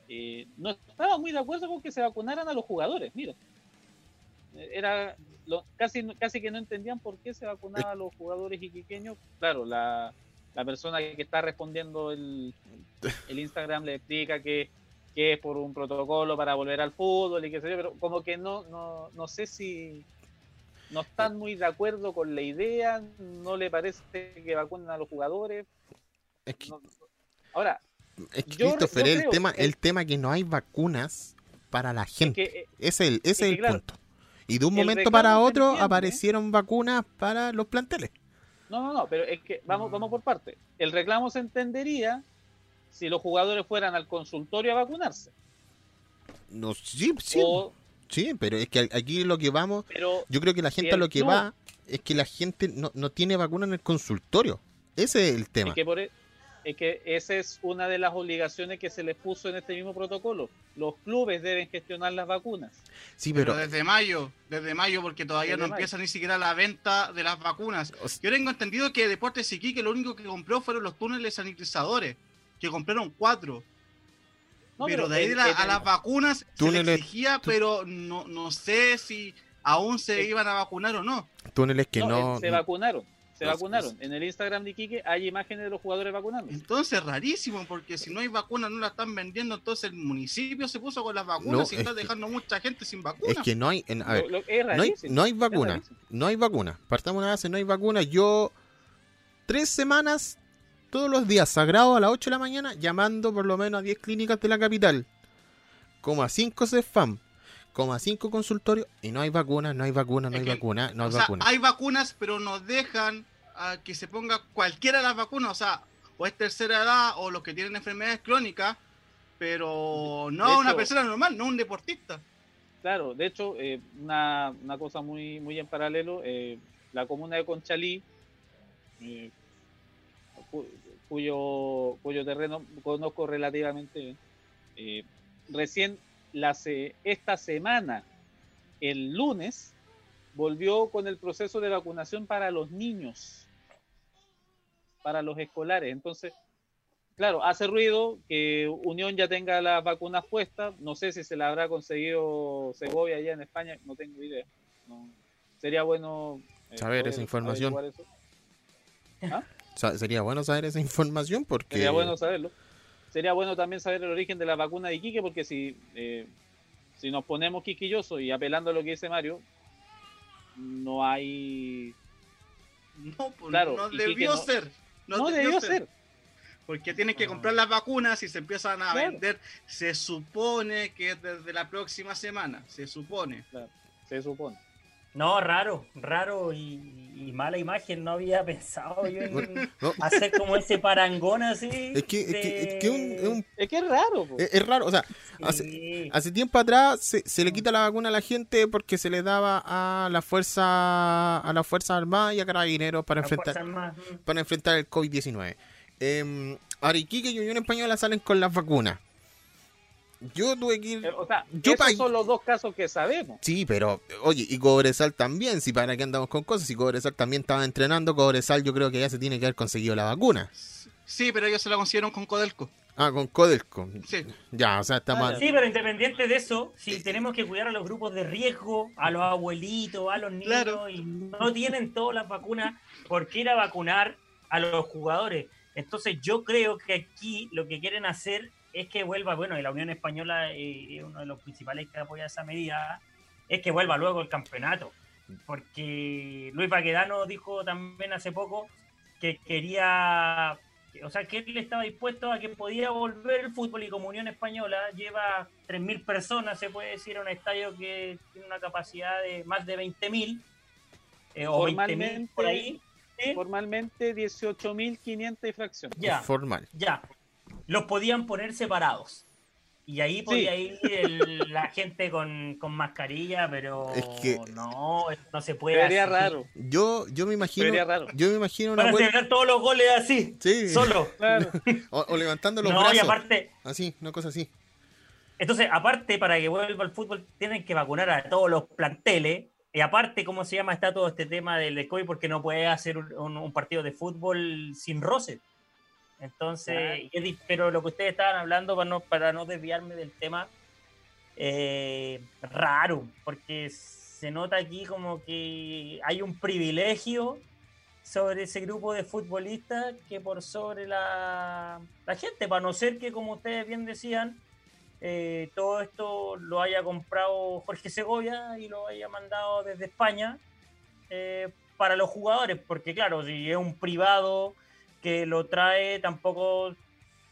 eh, no estaban muy de acuerdo con que se vacunaran a los jugadores. Mira, era lo- casi, casi que no entendían por qué se vacunaban a los jugadores iquiqueños. Claro, la, la persona que está respondiendo el, el Instagram le explica que, que es por un protocolo para volver al fútbol y qué sé yo, pero como que no, no, no sé si no están muy de acuerdo con la idea, no le parece que vacunen a los jugadores. Es que, no- ahora, es que yo- Christopher, yo el tema, que- el tema que no hay vacunas para la es gente. que, eh, Ese es el, ese es el claro, punto. Y de un momento para otro entiende. aparecieron vacunas para los planteles. No, no, no, pero es que vamos, vamos por parte. El reclamo se entendería si los jugadores fueran al consultorio a vacunarse. No, sí, sí, O, sí, pero es que aquí lo que vamos, pero yo creo que la gente a lo que club- va es que la gente no, no tiene vacuna en el consultorio. Ese es el tema. es que, por, e- es que esa es una de las obligaciones que se les puso en este mismo protocolo. Los clubes deben gestionar las vacunas. Sí, Pero, pero desde mayo, desde mayo, porque todavía no mayo. empieza ni siquiera la venta de las vacunas. Yo tengo entendido que Deportes Iquique lo único que compró fueron los túneles sanitizadores, que compraron cuatro. No, pero de ahí de la- a las vacunas se Túneles- le exigía, tú- pero no, no sé si aún se Es- iban a vacunar o no. túneles que no, no... el- se vacunaron. Se vacunaron. En el Instagram de Iquique hay imágenes de los jugadores vacunando. Entonces rarísimo, porque si no hay vacunas no la están vendiendo, entonces el municipio se puso con las vacunas No, y es está que- dejando mucha gente sin es vacunas. que no hay... en- a ver, Lo- lo- es no hay, no hay es vacuna. rarísimo. No hay vacuna. Partamos una base, no hay vacuna. Yo, tres semanas, todos los días, sagrado a las 8 de la mañana, llamando por lo menos a 10 clínicas de la capital. Como a 5 CEFAM, como a 5 consultorios, y no hay vacuna, no hay vacuna, no hay que, vacuna, no hay o sea, vacuna. hay vacunas, pero nos dejan a que se ponga cualquiera de las vacunas, o sea, o es tercera edad o los que tienen enfermedades crónicas, pero no a una hecho- persona normal, no un deportista. Claro, de hecho, eh, una, una cosa muy, muy en paralelo, eh, la comuna de Conchalí, eh, cuyo, cuyo terreno conozco relativamente bien, eh, recién la esta semana, el lunes, volvió con el proceso de vacunación para los niños, para los escolares. Entonces, claro, hace ruido que Unión ya tenga las vacunas puestas. No sé si se la habrá conseguido Segovia allá en España, no tengo idea. No. Sería bueno eh, Saber esa información. ¿Ah? Sería bueno saber esa [LAUGHS] información porque... Sería bueno saberlo. Sería bueno también saber el origen de la vacuna de Iquique, porque si, eh, si nos ponemos quisquillosos y apelando a lo que dice Mario, no hay... No, pues, Claro, no debió no- ser. No, No, debió ser. Porque tienen que Ah. comprar las vacunas y se empiezan a Claro. vender. Se supone que es desde la próxima semana. Se supone. Se supone. No, raro, raro y, y mala imagen. No había pensado yo en No, hacer como ese parangón así. es que, es que, es que un- es, un- Es que es raro. es- es raro, o sea, hace, Sí. hace tiempo atrás se, se le quita la vacuna a la gente porque se le daba a la fuerza a la fuerza armada y a carabineros para enfrentar mm. para enfrentar el COVID-19. Eh, Ariquique y Unión Española salen con las vacunas. Yo tuve que ir. O sea, Yo esos son los dos casos que sabemos. Sí, pero oye, y Cobresal también, si para qué andamos con cosas, si Cobresal también estaba entrenando, Cobresal yo creo que ya se tiene que haber conseguido la vacuna. Sí, pero ellos se la consiguieron con Codelco. Ah, con Codelco. Sí. Ya, o sea, está Ah, mal. Sí, pero independiente de eso, si tenemos que cuidar a los grupos de riesgo, a los abuelitos, a los niños, Claro. y no tienen todas las vacunas, ¿por qué ir a vacunar a los jugadores? Entonces yo creo que aquí lo que quieren hacer es que vuelva, bueno, y la Unión Española eh, es uno de los principales que apoya esa medida, es que vuelva luego el campeonato. Porque Luis Baquedano dijo también hace poco que quería, o sea, que él estaba dispuesto a que podía volver el fútbol y como Unión Española lleva 3.000 personas, se puede decir, a un estadio que tiene una capacidad de más de 20.000 eh, o 20.000 por ahí. ¿sí? Formalmente 18.500 y fracción. Ya, Formal. ya. Los podían poner separados. Y ahí podía ir el- la gente con, con mascarilla, pero Es que- no, no se puede Sería raro. Yo, yo me imagino. Sería raro. Yo me imagino una Para vuelta. celebrar todos los goles así, Sí. solo. [LAUGHS] Claro. O, o levantando los No, brazos. y aparte, Así, una cosa así. Entonces, aparte, para que vuelva el fútbol, tienen que vacunar a todos los planteles. Y aparte, ¿cómo se llama? Está todo este tema del de COVID porque no puede hacer un, un- un partido de fútbol sin roce. Entonces, y es pero lo que ustedes estaban hablando, para no, para no desviarme del tema, eh, raro, porque se nota aquí como que hay un privilegio sobre ese grupo de futbolistas que por sobre la, la gente, para no ser que, como ustedes bien decían, eh, todo esto lo haya comprado Jorge Segovia y lo haya mandado desde España eh, para los jugadores, porque claro, si es un privado que lo trae, tampoco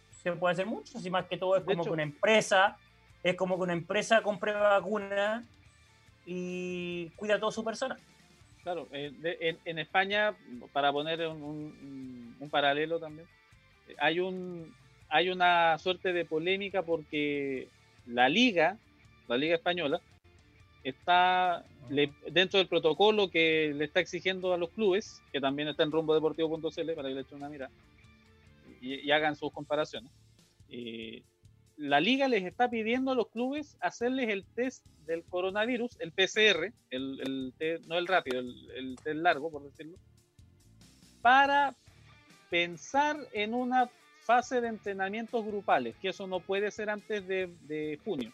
se puede hacer mucho, si más que todo es como hecho- que una empresa, es como que una empresa compre vacuna y cuida a toda su persona. Claro, eh, en, en España, para poner un, un- un paralelo también, eh, hay un hay una suerte de polémica porque la liga, la liga española, está le- dentro del protocolo que le está exigiendo a los clubes, que también está en rumbodeportivo.cl para que le echen una mirada y, y hagan sus comparaciones. Eh, la liga les está pidiendo a los clubes hacerles el test del coronavirus, el PCR, el, el test- no el rápido, el, el test largo, por decirlo, para pensar en una fase de entrenamientos grupales, que eso no puede ser antes de, de junio.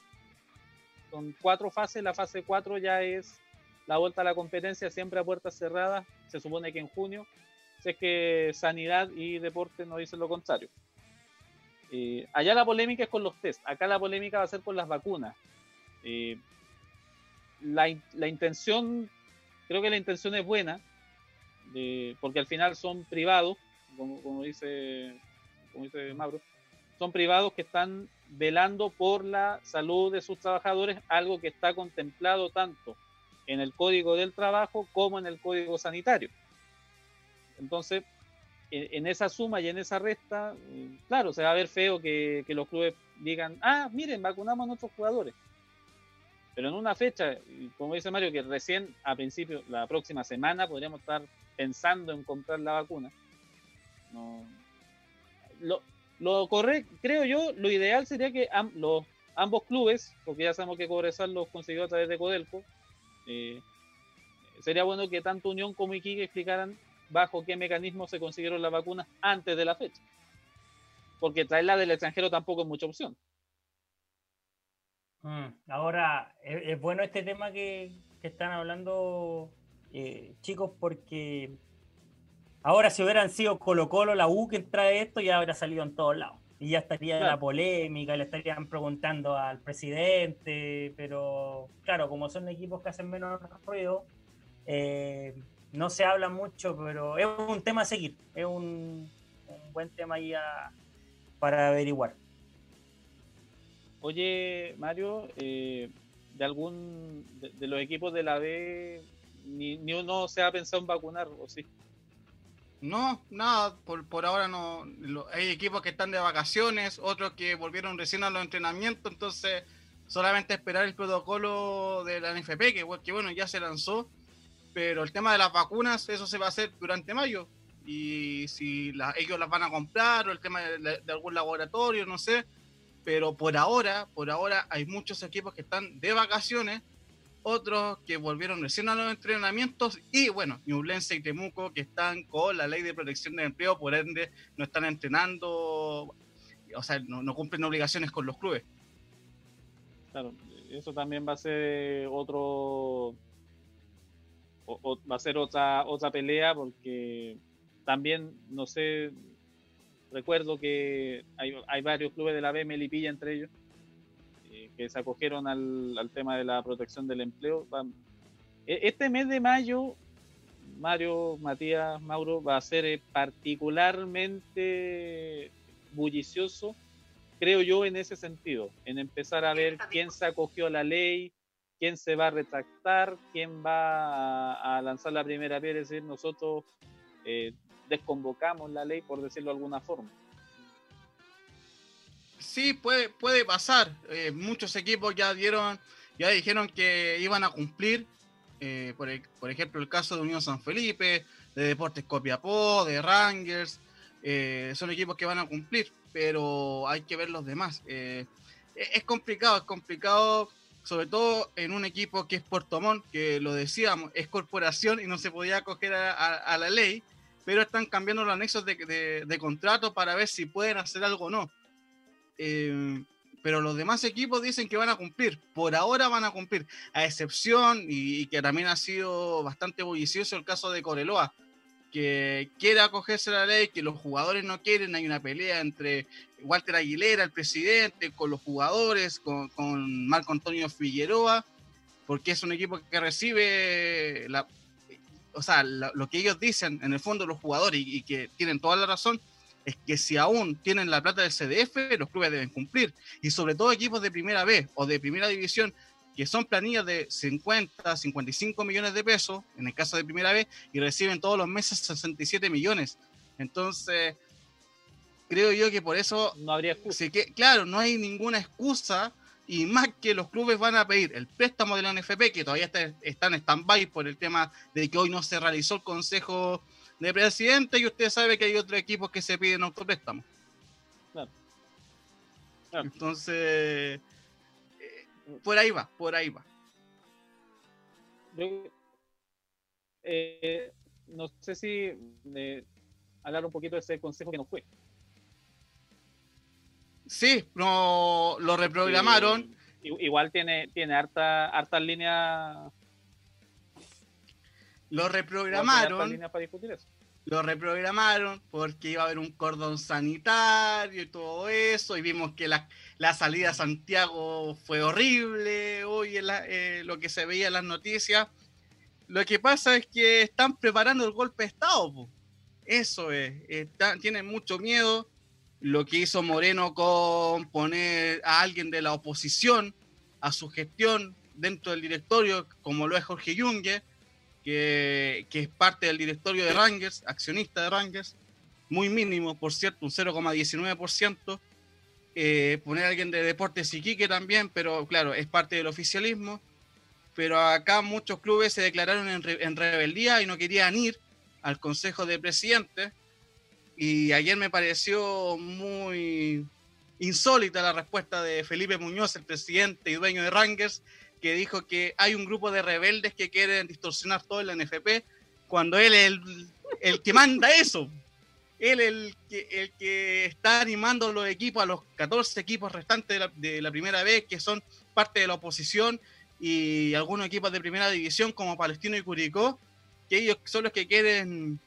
Son cuatro fases, la fase 4 ya es la vuelta a la competencia, siempre a puertas cerradas, se supone que en junio, si es que Sanidad y Deporte no dicen lo contrario. Eh, allá la polémica es con los test, acá la polémica va a ser con las vacunas. Eh, la, la intención, creo que la intención es buena, porque al final son privados, como, como dice, como dice Mauro, son privados que están velando por la salud de sus trabajadores, algo que está contemplado tanto en el Código del Trabajo como en el Código Sanitario. Entonces, en, esa suma y en esa resta, eh, claro, se va a ver feo que, los clubes digan, ah, miren, vacunamos a nuestros jugadores. Pero en una fecha, como dice Mario, que recién a principio, la próxima semana, podríamos estar pensando en comprar la vacuna. No. Lo, lo correcto, creo yo, lo ideal sería que los, ambos clubes, porque ya sabemos que Cobresal los consiguió a través de Codelco, eh, sería bueno que tanto Unión como Iquique explicaran bajo qué mecanismo se consiguieron las vacunas antes de la fecha. Porque traerla del extranjero tampoco es mucha opción. Mm, Ahora, es, es bueno este tema que, que están hablando eh, chicos porque Ahora, si hubieran sido Colo Colo, la U que trae esto, ya habría salido en todos lados. Y ya estaría la polémica, le estarían preguntando al presidente, pero claro, como son equipos que hacen menos ruido, eh, no se habla mucho, pero es un tema a seguir, es un, buen tema ahí para averiguar. Oye, Mario, eh, de algún de, los equipos de la B, ni, ni uno se ha pensado en vacunar, ¿o sí? No, nada, por, por ahora no. hay equipos que están de vacaciones, otros que volvieron recién a los entrenamientos, entonces solamente esperar el protocolo de la NFP, que, bueno, ya se lanzó, pero el tema de las vacunas, eso se va a hacer durante mayo. Y si ellos las van a comprar o el tema de algún laboratorio, no sé. Pero por ahora, por ahora hay muchos equipos que están de vacaciones otros que volvieron recién a los entrenamientos y bueno, Ñublense y Temuco que están con la ley de protección del empleo, por ende no están entrenando, o sea, no, cumplen obligaciones con los clubes. Claro, eso también va a ser otro, va a ser otra, otra pelea porque también, no sé, recuerdo que hay, hay varios clubes de la B, Melipilla entre ellos, que se acogieron al, tema de la protección del empleo. E, este mes de mayo, Mario, Matías, Mauro, va a ser eh, particularmente bullicioso, creo yo, en ese sentido, en empezar a ver quién se acogió a la ley, quién se va a retractar, quién va a, lanzar la primera piedra, es decir, nosotros eh, desconvocamos la ley, por decirlo de alguna forma. Sí, puede, puede pasar. Eh, muchos equipos ya dieron, ya dijeron que iban a cumplir. Eh, por, por, ejemplo, el caso de Unión San Felipe, de Deportes Copiapó, de Rangers. Eh, son equipos que van a cumplir, pero hay que ver los demás. E-, es complicado, es complicado, sobre todo en un equipo que es Puerto Montt, que lo decíamos, es corporación y no se podía acoger a, la ley, pero están cambiando los anexos de, de contrato para ver si pueden hacer algo o no. Eh, pero los demás equipos dicen que van a cumplir. Por ahora van a cumplir, a excepción, y, que también ha sido bastante bullicioso el caso de Coreloa, que quiere acogerse a la ley, que los jugadores no quieren. Hay una pelea entre Walter Aguilera, el presidente, con los jugadores, con, Marco Antonio Figueroa, porque es un equipo que recibe la, o sea, lo, que ellos dicen en el fondo los jugadores y que tienen toda la razón es que si aún tienen la plata del CDF, los clubes deben cumplir. Y sobre todo equipos de primera B o de primera división, que son planillas de 50, 55 millones de pesos, en el caso de primera B, y reciben todos los meses 67 millones. Entonces, creo yo que por eso... No habría excusa. Que, claro, no hay ninguna excusa. Y más que los clubes van a pedir el préstamo de la NFP, que todavía está, está en stand-by por el tema de que hoy no se realizó el consejo de presidente y usted sabe que hay otros equipos que se piden autopréstamo. Claro. Entonces, eh, por ahí va, por ahí va. Eh, no sé si eh, hablar un poquito de ese consejo que no fue. Sí, no, lo reprogramaron. igual tiene, tiene harta, hartas líneas lo reprogramaron. Lo reprogramaron porque iba a haber un cordón sanitario y todo eso. Y vimos que la, salida a Santiago fue horrible hoy en eh, lo que se veía en las noticias. Lo que pasa es que están preparando el golpe de Estado. Eso es. tienen mucho miedo. Lo que hizo Moreno con poner a alguien de la oposición a su gestión dentro del directorio, como lo es Jorge Junge que, es parte del directorio de Rangers, accionista de Rangers, muy mínimo, por cierto, un 0,19%. Eh, poner a alguien de Deportes Iquique también, pero claro, es parte del oficialismo. Pero acá muchos clubes se declararon en, en rebeldía y no querían ir al Consejo de Presidentes. Y ayer me pareció muy insólita la respuesta de Felipe Muñoz, el presidente y dueño de Rangers, que dijo que hay un grupo de rebeldes que quieren distorsionar todo el NFP, cuando él es el, que manda eso. Él es el que, está animando los equipos, a los 14 equipos restantes de la, primera vez, que son parte de la oposición, y algunos equipos de primera división como Palestino y Curicó, que ellos son los que quieren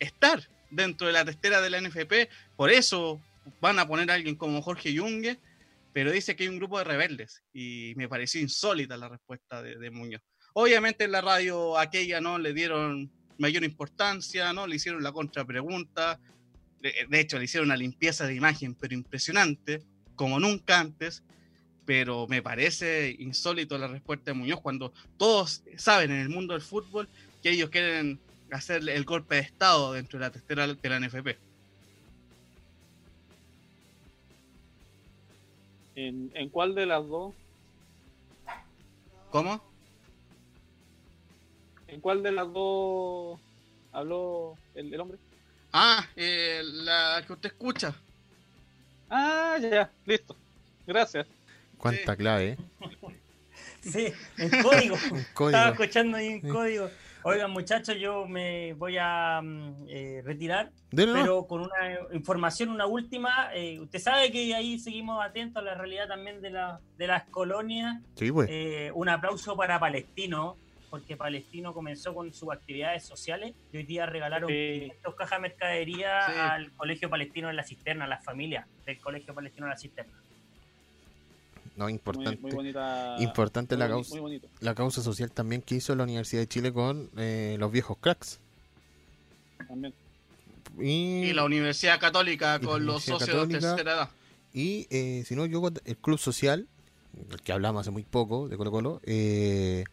estar dentro de la testera de la NFP, por eso van a poner a alguien como Jorge Yungue, pero dice que hay un grupo de rebeldes y me pareció insólita la respuesta de, de Muñoz. Obviamente en la radio aquella no le dieron mayor importancia, no le hicieron la contrapregunta, de, de hecho le hicieron una limpieza de imagen, pero impresionante, como nunca antes, pero me parece insólito la respuesta de Muñoz cuando todos saben en el mundo del fútbol que ellos quieren hacer el golpe de Estado dentro de la testera de la NFP. ¿En, en cuál de las dos? ¿Cómo? ¿En cuál de las dos habló el, el hombre? Ah, eh, la que usted escucha. Ah, ya, listo. Gracias. Cuánta Sí. clave, ¿eh? Sí, en código. Un [LAUGHS] código. Estaba escuchando ahí en Sí. código. Oigan, muchachos, yo me voy a mm, eh, retirar, Dele, ¿no? pero con una información, una última. eh, usted sabe que ahí seguimos atentos a la realidad también de, la, de las colonias. Sí, pues. Eh, un aplauso para Palestino, porque Palestino comenzó con sus actividades sociales y hoy día regalaron Sí. 500 cajas de mercadería Sí. al Colegio Palestino de la Cisterna, a las familias del Colegio Palestino de la Cisterna. No, Muy, importante. muy bonita. Importante muy la causa. Muy. La causa social también que hizo la Universidad de Chile con eh, los viejos cracks. También. Y, Y la Universidad Católica con los socios de Católica. tercera edad. y eh, si no, yo el Club Social, del que hablamos hace muy poco, de Colo Colo, eh,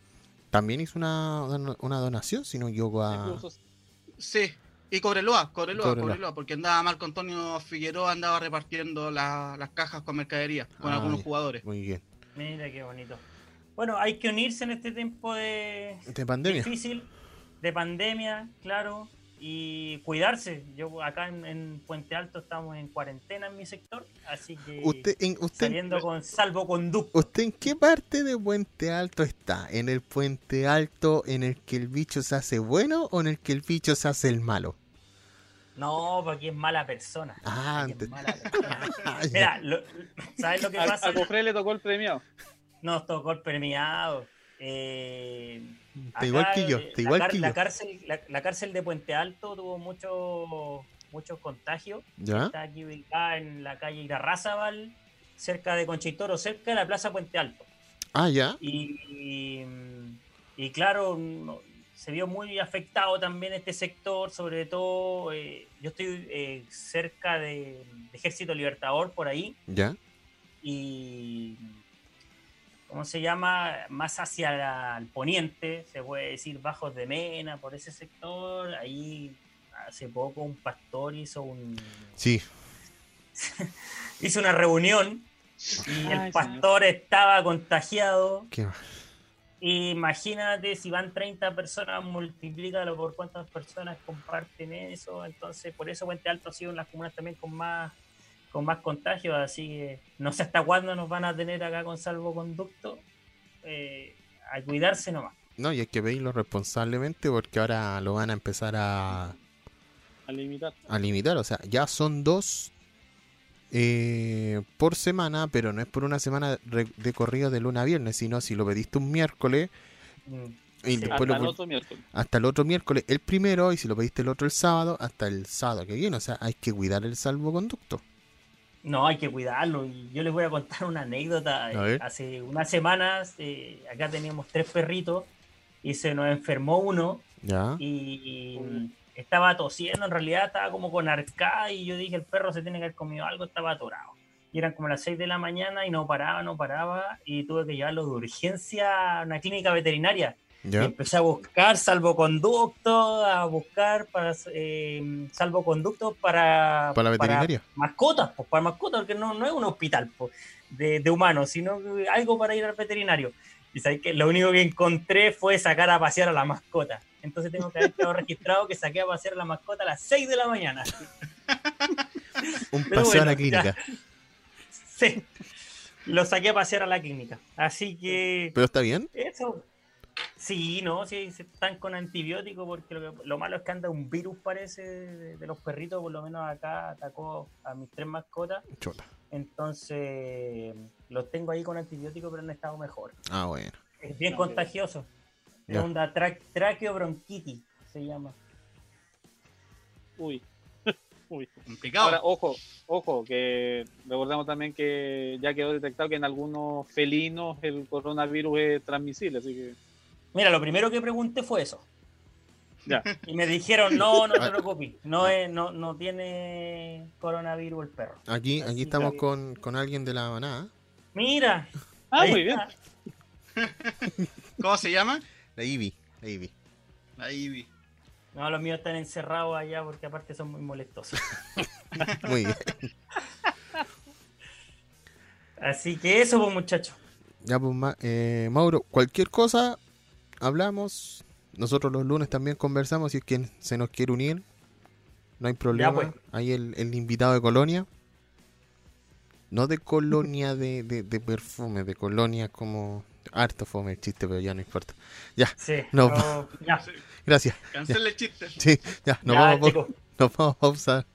también hizo una, una, donación, si no yo a... Sí, y Cobreloa, Cobreloa, Cobreloa. Cobreloa, porque andaba Marco Antonio Figueroa, andaba repartiendo la- las cajas con mercadería con Ah, algunos jugadores. Muy bien. Mira qué bonito. Bueno, hay que unirse en este tiempo de De pandemia. difícil, de pandemia, claro, y cuidarse. Yo acá en, en Puente Alto estamos en cuarentena en mi sector, así que ¿Usted en, usted, saliendo con salvoconducto. ¿Usted en qué parte de Puente Alto está? ¿En el Puente Alto en el que el bicho se hace bueno o en el que el bicho se hace el malo? No, porque es mala persona. Ah, Porque ante- es mala [LAUGHS] persona. Ah. Mira, lo- ¿sabes lo que a, pasa? a Cofré le tocó el premiado. Nos tocó el premiado. Eh, Está igual que yo, está la igual que la yo. Cárcel, la, la cárcel de Puente Alto tuvo muchos muchos contagios. ¿Ya? Está aquí ubicada en la calle Irarrázaval, cerca de Conchitoro, cerca de la Plaza Puente Alto. Ah, ya. Y, y, y claro, no- se vio muy afectado también este sector, sobre todo, eh, yo estoy eh, cerca de, de Ejército Libertador, por ahí, ¿Ya? y ¿cómo se llama? Más hacia la- el poniente, se puede decir Bajos de Mena, por ese sector, ahí hace poco un pastor hizo un Sí. [LAUGHS] hizo una reunión y Ay, el señor. pastor estaba contagiado. Qué. Imagínate si van 30 personas, multiplícalo por cuántas personas comparten eso. Entonces, por eso Puente Alto ha sido de las comunas también con más con más contagios. Así que no sé hasta cuándo nos van a tener acá con salvoconducto. Eh, a cuidarse nomás. No, y hay que pedirlo responsablemente porque ahora lo van a empezar a, A limitar. a limitar. O sea, ya son dos eh, por semana, pero no es por una semana de corrido de luna a viernes, sino si lo pediste un miércoles Mm. y Sí. después Hasta lo el vol- otro miércoles. hasta el otro miércoles el primero y si lo pediste el otro el sábado, hasta el sábado que viene. O sea, hay que cuidar el salvoconducto. No, hay que cuidarlo. Y yo les voy a contar una anécdota. Hace unas semanas, eh, acá teníamos tres perritos y se nos enfermó uno. ¿Ya? y y estaba tosiendo, en realidad estaba como con arcada y yo dije el perro se tiene que haber comido algo, estaba atorado. Y eran como las 6 de la mañana y no paraba, no paraba y tuve que llevarlo de urgencia a una clínica veterinaria. Y empecé a buscar salvoconducto, a buscar para eh, salvoconducto para, ¿Para veterinaria? mascotas, pues para mascotas, porque no, no es un hospital pues, de, de humanos, sino algo para ir al veterinario. Y sabes que lo único que encontré fue sacar a pasear a la mascota. Entonces tengo que haber quedado registrado que saqué a pasear a la mascota a las 6 de la mañana. [LAUGHS] Un paseo a la ya. clínica. [LAUGHS] Sí. Lo saqué a pasear a la clínica. Así que ¿Pero está bien? eso. Sí, no, sí, están con antibióticos porque lo, que- lo malo es que anda un virus, parece, de, de los perritos, por lo menos acá atacó a mis tres mascotas. Chota. Entonces, los tengo ahí con antibióticos, pero han estado mejor. Ah, bueno. Es bien No, contagioso. Es una tra traqueobronquitis, se llama. Uy. [LAUGHS] Uy. Complicado. Ahora, ojo, ojo, que recordamos también que ya quedó detectado que en algunos felinos el coronavirus es transmisible, así que Mira, lo primero que pregunté fue eso. Ya. [LAUGHS] Y me dijeron, no, no te Ah. preocupes, no, es, no, no tiene coronavirus el perro. Aquí, Así aquí estamos que- con, con alguien de la manada. Mira. Ah, ahí muy bien. [LAUGHS] ¿Cómo se llama? La Ivy. La Ivy. Ahí vi. No, los míos están encerrados allá porque aparte son muy molestosos. [LAUGHS] Muy bien. Así que eso, pues muchachos. Ya, pues, eh, Mauro, cualquier cosa, hablamos. Nosotros los lunes también conversamos si es que se nos quiere unir. No hay problema. pues. Ahí el, el invitado de Colonia. No de colonia de, de, de perfume, de colonia como... Harto fome el chiste, pero ya no importa. Ya, Sí. No, no, ya, gracias. Cancela el chiste. [LAUGHS] Sí, ya, nos, ya, vamos, a- [LAUGHS] nos vamos a pausar.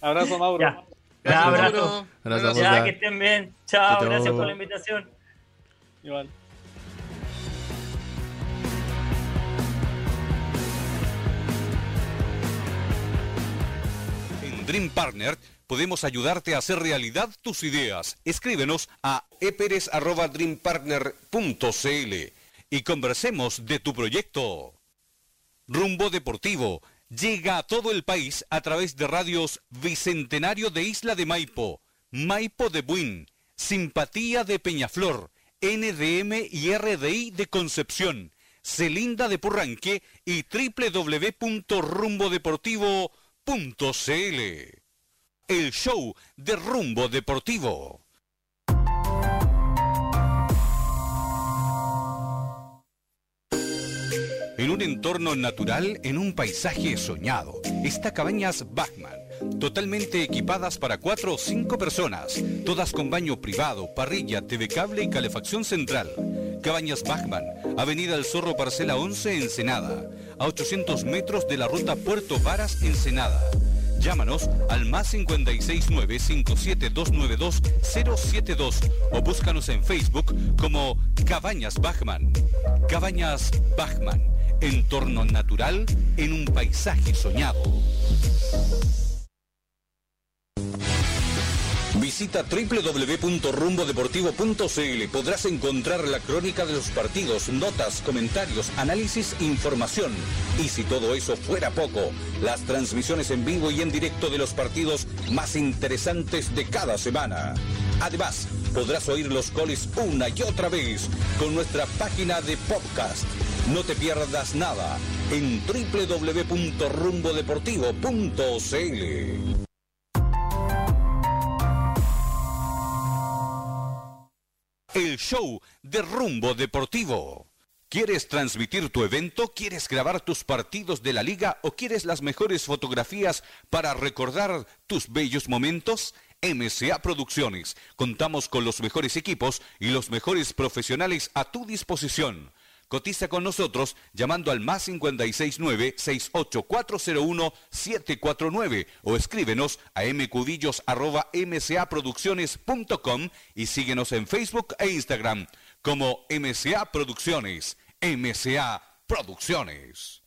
Abrazo, Mauro. Ya. Gracias, abrazo. Mauro. Abrazo, Abrazo. Ya, que estén bien. Chao, Chao. gracias por la invitación. Igual. Dream Partner podemos ayudarte a hacer realidad tus ideas. Escríbenos a eperes@dreampartner.cl y conversemos de tu proyecto. Rumbo Deportivo llega a todo el país a través de radios Bicentenario de Isla de Maipo, Maipo de Buin, Simpatía de Peñaflor, NDM y RDI de Concepción, Celinda de Purranque y El show de Rumbo Deportivo. En un entorno natural, en un paisaje soñado, está Cabañas Bachman, totalmente equipadas para cuatro o cinco personas, todas con baño privado, parrilla, TV cable y calefacción central. Cabañas Bachman, Avenida El Zorro Parcela 11, Ensenada, a 800 metros de la ruta Puerto Varas, Ensenada. Llámanos al más 569-57292-072 o búscanos en Facebook como Cabañas Bachman. Cabañas Bachman, entorno natural en un paisaje soñado. Visita www.rumbodeportivo.cl. Podrás encontrar la crónica de los partidos, notas, comentarios, análisis, información. Y si todo eso fuera poco, las transmisiones en vivo y en directo de los partidos más interesantes de cada semana. Además, podrás oír los goles una y otra vez con nuestra página de podcast. No te pierdas nada en www.rumbodeportivo.cl. El show de Rumbo Deportivo. ¿Quieres transmitir tu evento? ¿Quieres grabar tus partidos de la liga? ¿O quieres las mejores fotografías para recordar tus bellos momentos? MCA Producciones. Contamos con los mejores equipos y los mejores profesionales a tu disposición. Cotiza con nosotros llamando al más 569-68401-749 o escríbenos a mcudillos.mcaproducciones.com y síguenos en Facebook e Instagram como MCA Producciones. MCA Producciones.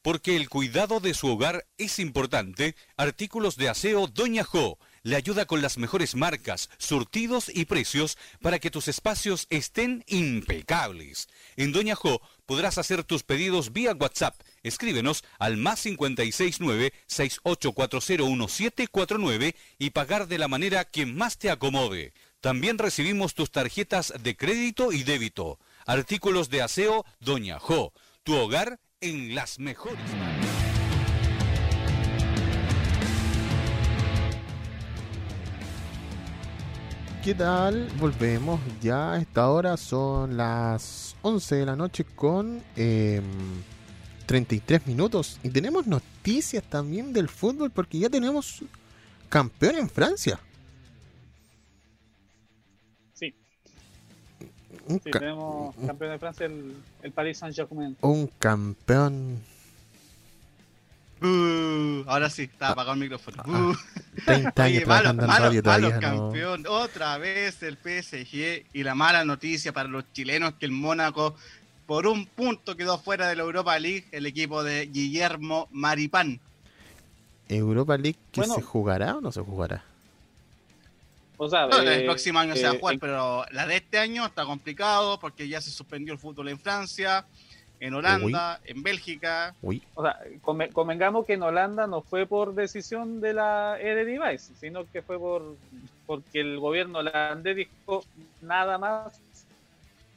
Porque el cuidado de su hogar es importante, Artículos de Aseo Doña Jo le ayuda con las mejores marcas, surtidos y precios para que tus espacios estén impecables. En Doña Jo podrás hacer tus pedidos vía WhatsApp. Escríbenos al más 569-68401749 y pagar de la manera que más te acomode. También recibimos tus tarjetas de crédito y débito. Artículos de aseo Doña Jo. Tu hogar en las mejores manos. ¿Qué tal? Volvemos ya a esta hora. Son las 11 de la noche con em, 33 minutos. Y tenemos noticias también del fútbol porque ya tenemos campeón en Francia. Sí, Un, sí, ca- tenemos campeón de Francia, el, el Paris Saint-Germain. un campeón. Uh, ahora sí, está apagado el micrófono. Uh. 30 años Oye, malo, trabajando en radio malo, todavía no. campeón. Otra vez el PSG y la mala noticia para los chilenos que el Mónaco por un punto quedó fuera de la Europa League el equipo de Guillermo Maripán. Europa League que Bueno. se jugará o no se jugará. O sea, No, el eh, próximo año se va a eh, jugar, pero la de este año está complicado porque ya se suspendió el fútbol en Francia, en Holanda, en Bélgica. Uy, O sea, conve- convengamos que en Holanda no fue por decisión de la Eredivisie, sino que fue por porque el gobierno holandés dijo nada más,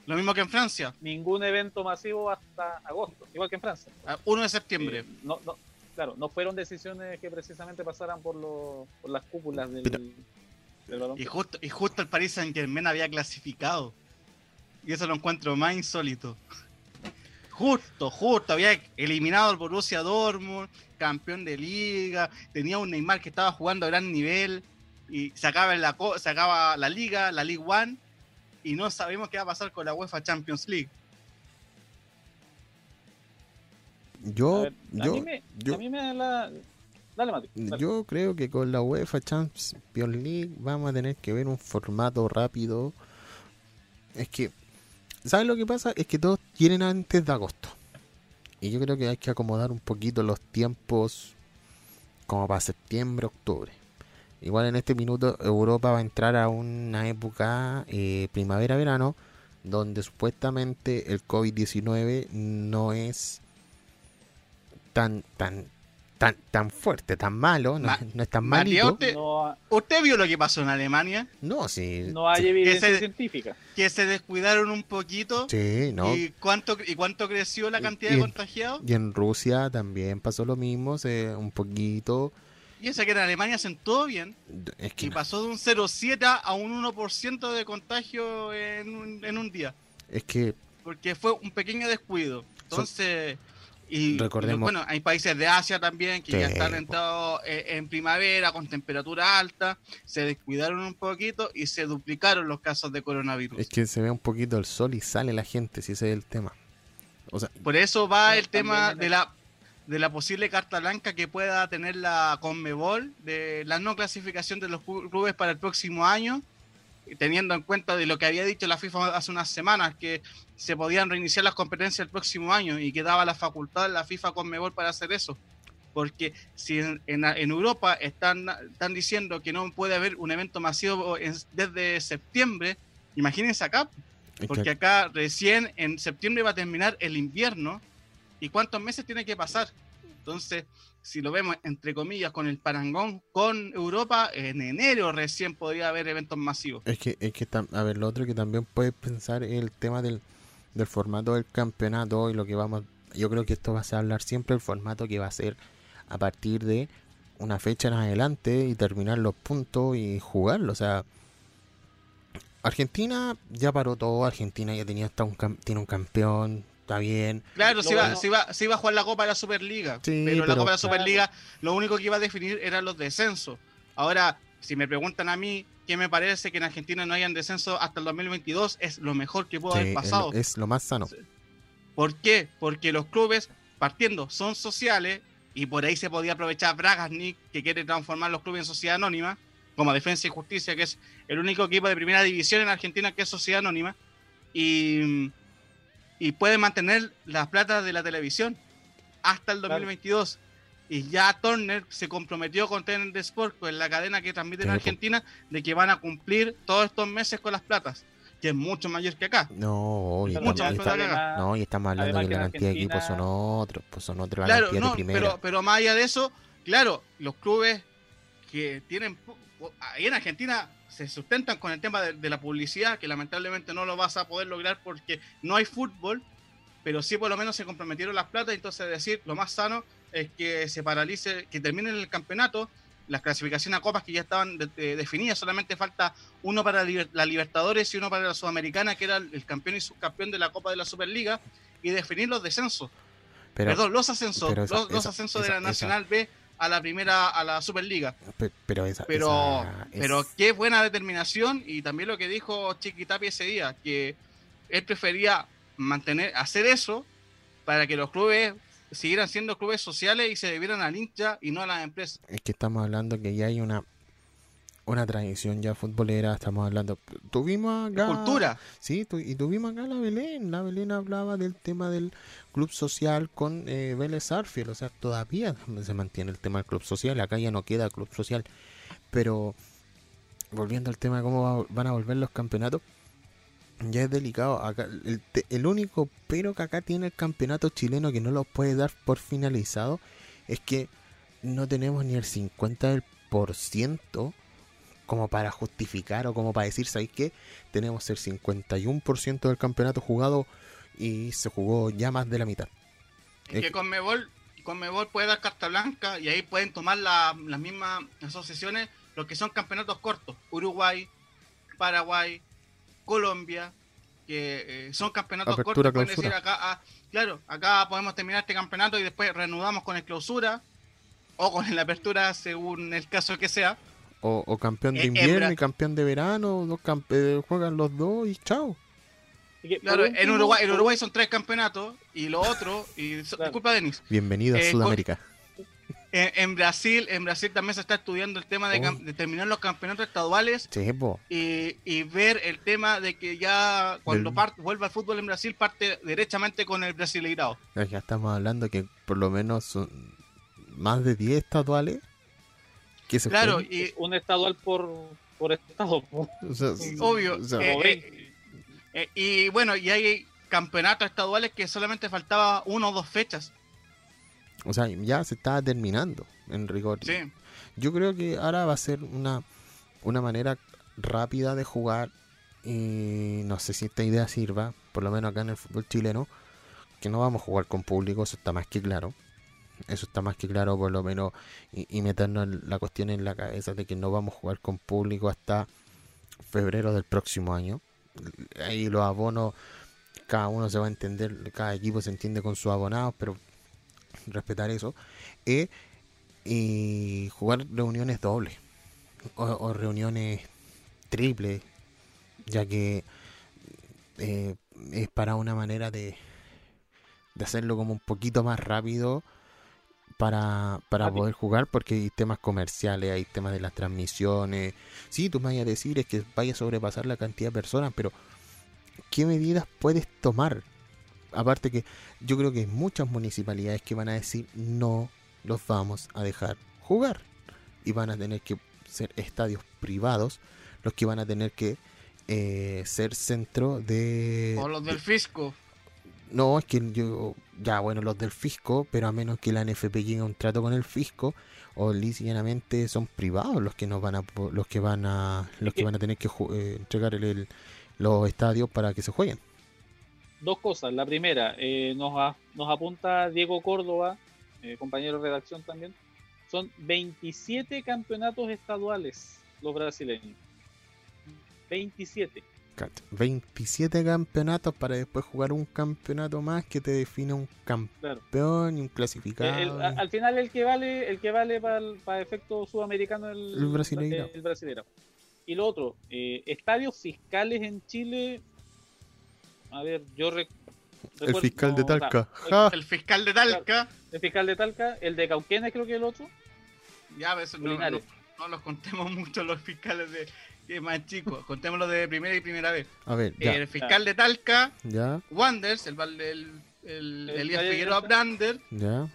Lo mismo que en Francia, ningún evento masivo hasta agosto, igual que en Francia. a 1 de septiembre. Eh, no, no, claro, no fueron decisiones que precisamente pasaran por, los- por las cúpulas del, Pero- del balón. Y justo, y justo el Paris Saint Germain había clasificado. Y eso lo encuentro más insólito. Justo, justo, había eliminado al Borussia Dortmund, campeón de liga, tenía un Neymar que estaba jugando a gran nivel y sacaba la, sacaba la liga, la League One, y no sabemos qué va a pasar con la UEFA Champions League. A yo, ver, a, yo, mí me, yo, a mí me da la... Dale, Mati. dale. yo creo que con la UEFA Champions League vamos a tener que ver un formato rápido. Es que, ¿sabes lo que pasa? Es que todos quieren antes de agosto. Y yo creo que hay que acomodar un poquito los tiempos como para septiembre, octubre. Igual en este minuto Europa va a entrar a una época eh, primavera-verano donde supuestamente el COVID-19 no es tan tan tan tan fuerte, tan malo, no, Ma- no es tan malito. usted, No, ha- ¿usted vio lo que pasó en Alemania? No, sí. no hay sí, evidencia científica. Que se descuidaron un poquito. sí, no. ¿Y, cuánto, ¿Y cuánto creció la cantidad y- de contagiados? Y en Rusia también pasó lo mismo, se, un poquito. Y eso que en Alemania hacen todo bien. Es que Y pasó de un 0,7 a un 1% de contagio en un, en un día. es que Porque fue un pequeño descuido. Entonces, y Recordemos- bueno, hay países de Asia también que ya están po. entrados eh, en primavera con temperatura alta. Se descuidaron un poquito y se duplicaron los casos de coronavirus. es que se ve un poquito el sol y sale la gente, si ese es el tema. O sea, Por eso va el tema de la de la posible carta blanca que pueda tener la Conmebol de la no clasificación de los clu- clubes para el próximo año, teniendo en cuenta de lo que había dicho la FIFA hace unas semanas, que se podían reiniciar las competencias el próximo año y que daba la facultad a la FIFA Conmebol para hacer eso. Porque si en, en- en Europa están, están diciendo que no puede haber un evento masivo en- desde septiembre, imagínense acá, porque acá recién en septiembre va a terminar el invierno. ¿Y cuántos meses tiene que pasar? Entonces, si lo vemos entre comillas con el parangón con Europa, en enero recién podría haber eventos masivos. Es que, es que a ver, lo otro que también puedes pensar es el tema del, del formato del campeonato y lo que vamos. Yo creo que esto va a ser hablar siempre el formato que va a ser a partir de una fecha en adelante y terminar los puntos y jugarlo. O sea, Argentina ya paró todo. Argentina ya tenía hasta un, tiene un campeón, está bien. Claro, se iba, bueno- se, iba, se iba a jugar la Copa de la Superliga, Sí, pero, la pero- Copa de la Superliga lo único que iba a definir eran los descensos. Ahora, si me preguntan a mí qué me parece que en Argentina no hayan descenso hasta el 2022, es lo mejor que pudo Sí, haber pasado. es lo más sano. ¿Por qué? Porque los clubes, partiendo, son sociales y por ahí se podía aprovechar Bragas Nick, que quiere transformar los clubes en sociedad anónima, como Defensa y Justicia, que es el único equipo de primera división en Argentina que es sociedad anónima, y, y puede mantener las platas de la televisión hasta el Claro. 2022. Y ya Turner se comprometió con TNT Sport, con la cadena que transmite en. Argentina, de que van a cumplir todos estos meses con las platas, que es mucho mayor que acá. No, y, mucho y- más que acá. no, y estamos hablando además que que la cantidad de equipos son otros, pues son otros la Claro, cantidad de no, primera. pero, pero más allá de eso, claro, los clubes que tienen, ahí en Argentina se sustentan con el tema de, de la publicidad, que lamentablemente no lo vas a poder lograr porque no hay fútbol, pero sí por lo menos se comprometieron las platas, entonces decir, lo más sano es que se paralice, que termine el campeonato, las clasificaciones a copas que ya estaban de- de- definidas, solamente falta uno para la Liber- la Libertadores y uno para la Sudamericana, que era el campeón y subcampeón de la Copa de la Superliga, y definir los descensos. pero, Perdón, los ascensos, esa- los, los esa- ascensos de la Nacional B a la primera, a la Superliga. pe- pero esa, Pero, esa- es- pero qué buena determinación y también lo que dijo Chiquitapi ese día, que él prefería mantener, hacer eso para que los clubes siguieran siendo clubes sociales y se debieran al hincha y no a las empresas. es que estamos hablando que ya hay una una tradición ya futbolera, estamos hablando. Tuvimos acá. Cultura. Sí, tu- y tuvimos acá la Belén. La Belén hablaba del tema del club social con eh, Vélez Arfiel. O sea, todavía se mantiene el tema del club social. Acá ya no queda club social. Pero volviendo al tema de cómo va- van a volver los campeonatos, ya es delicado. Acá, el, el único pero que acá tiene el campeonato chileno que no lo puede dar por finalizado es que no tenemos ni el 50% como para justificar o como para decir, ¿sabéis qué? Tenemos el 51% del campeonato jugado y se jugó ya más de la mitad. Es que Conmebol, Conmebol puede dar carta blanca y ahí pueden tomar la- las mismas asociaciones, los que son campeonatos cortos. Uruguay, Paraguay, Colombia, que eh, son campeonatos Apertura, cortos. Decir acá, ah, claro, acá podemos terminar este campeonato y después reanudamos con el clausura o con la apertura según el caso que sea. O, o campeón de Eh, invierno y campeón de verano, dos campe- eh, juegan los dos y chao. Claro, en Uruguay, en Uruguay son tres campeonatos y lo otro, y so- Claro. disculpa Denis, Bienvenido a Eh, Sudamérica. en, en Brasil, en Brasil también se está estudiando el tema de, Oh. cam- de terminar los campeonatos estaduales Sí, y, y ver el tema de que ya cuando Del- par- vuelva el fútbol en Brasil parte derechamente con el Brasileirao. Ya estamos hablando que por lo menos son más de 10 estatuales que se Claro, y un estadual por, por estado. po. O sea, obvio. o sea, eh, eh, eh, y bueno, y hay campeonatos estaduales que solamente faltaba uno o dos fechas. o sea, ya se está terminando en rigor. Sí. Yo creo que ahora va a ser una, una manera rápida de jugar y no sé si esta idea sirva, por lo menos acá en el fútbol chileno, que no vamos a jugar con público, eso está más que claro. Eso está más que claro, por lo menos, y, y meternos la cuestión en la cabeza de que no vamos a jugar con público hasta febrero del próximo año. Ahí los abonos, cada uno se va a entender, cada equipo se entiende con sus abonados, pero respetar eso. Eh, y jugar reuniones dobles o, o reuniones triples, ya que eh, es para una manera de, de hacerlo como un poquito más rápido para, para Rápido. poder jugar, porque hay temas comerciales, hay temas de las transmisiones. Sí, tú me vayas a decir es que vaya a sobrepasar la cantidad de personas, pero ¿qué medidas puedes tomar? Aparte que yo creo que hay muchas municipalidades que van a decir no los vamos a dejar jugar y van a tener que ser estadios privados los que van a tener que eh, ser centro de O los del fisco. no es que yo ya bueno los del fisco pero a menos que la NFP llegue a un trato con el fisco o lícitamente son privados los que nos van a los que van a los que van a tener que eh, entregar el- el- los estadios para que se jueguen Dos cosas. La primera, eh, nos, a- nos apunta Diego Córdoba, eh, compañero de redacción también. Son 27 campeonatos estaduales los brasileños. 27. Cacha, 27 campeonatos para después jugar un campeonato más que te define un Claro. campeón y un Eh, clasificado. el- a- al final el que vale, el que vale para el, para efecto sudamericano el, El brasileiro. Y lo otro, eh, estadios fiscales en Chile. A ver, yo rec- el fiscal de no, o sea, Talca. el- [LAUGHS] Ja. El fiscal de Talca. el fiscal de Talca, el de Cauquenes creo que es el otro. Ya, a veces no, no, no los contemos [LAUGHS] mucho los fiscales de es más chicos. Contémoslo de primera y primera vez. A ver, ya, El fiscal de Talca, ya, Wanders, el, el, el, El Elías Figueroa. Brander ya.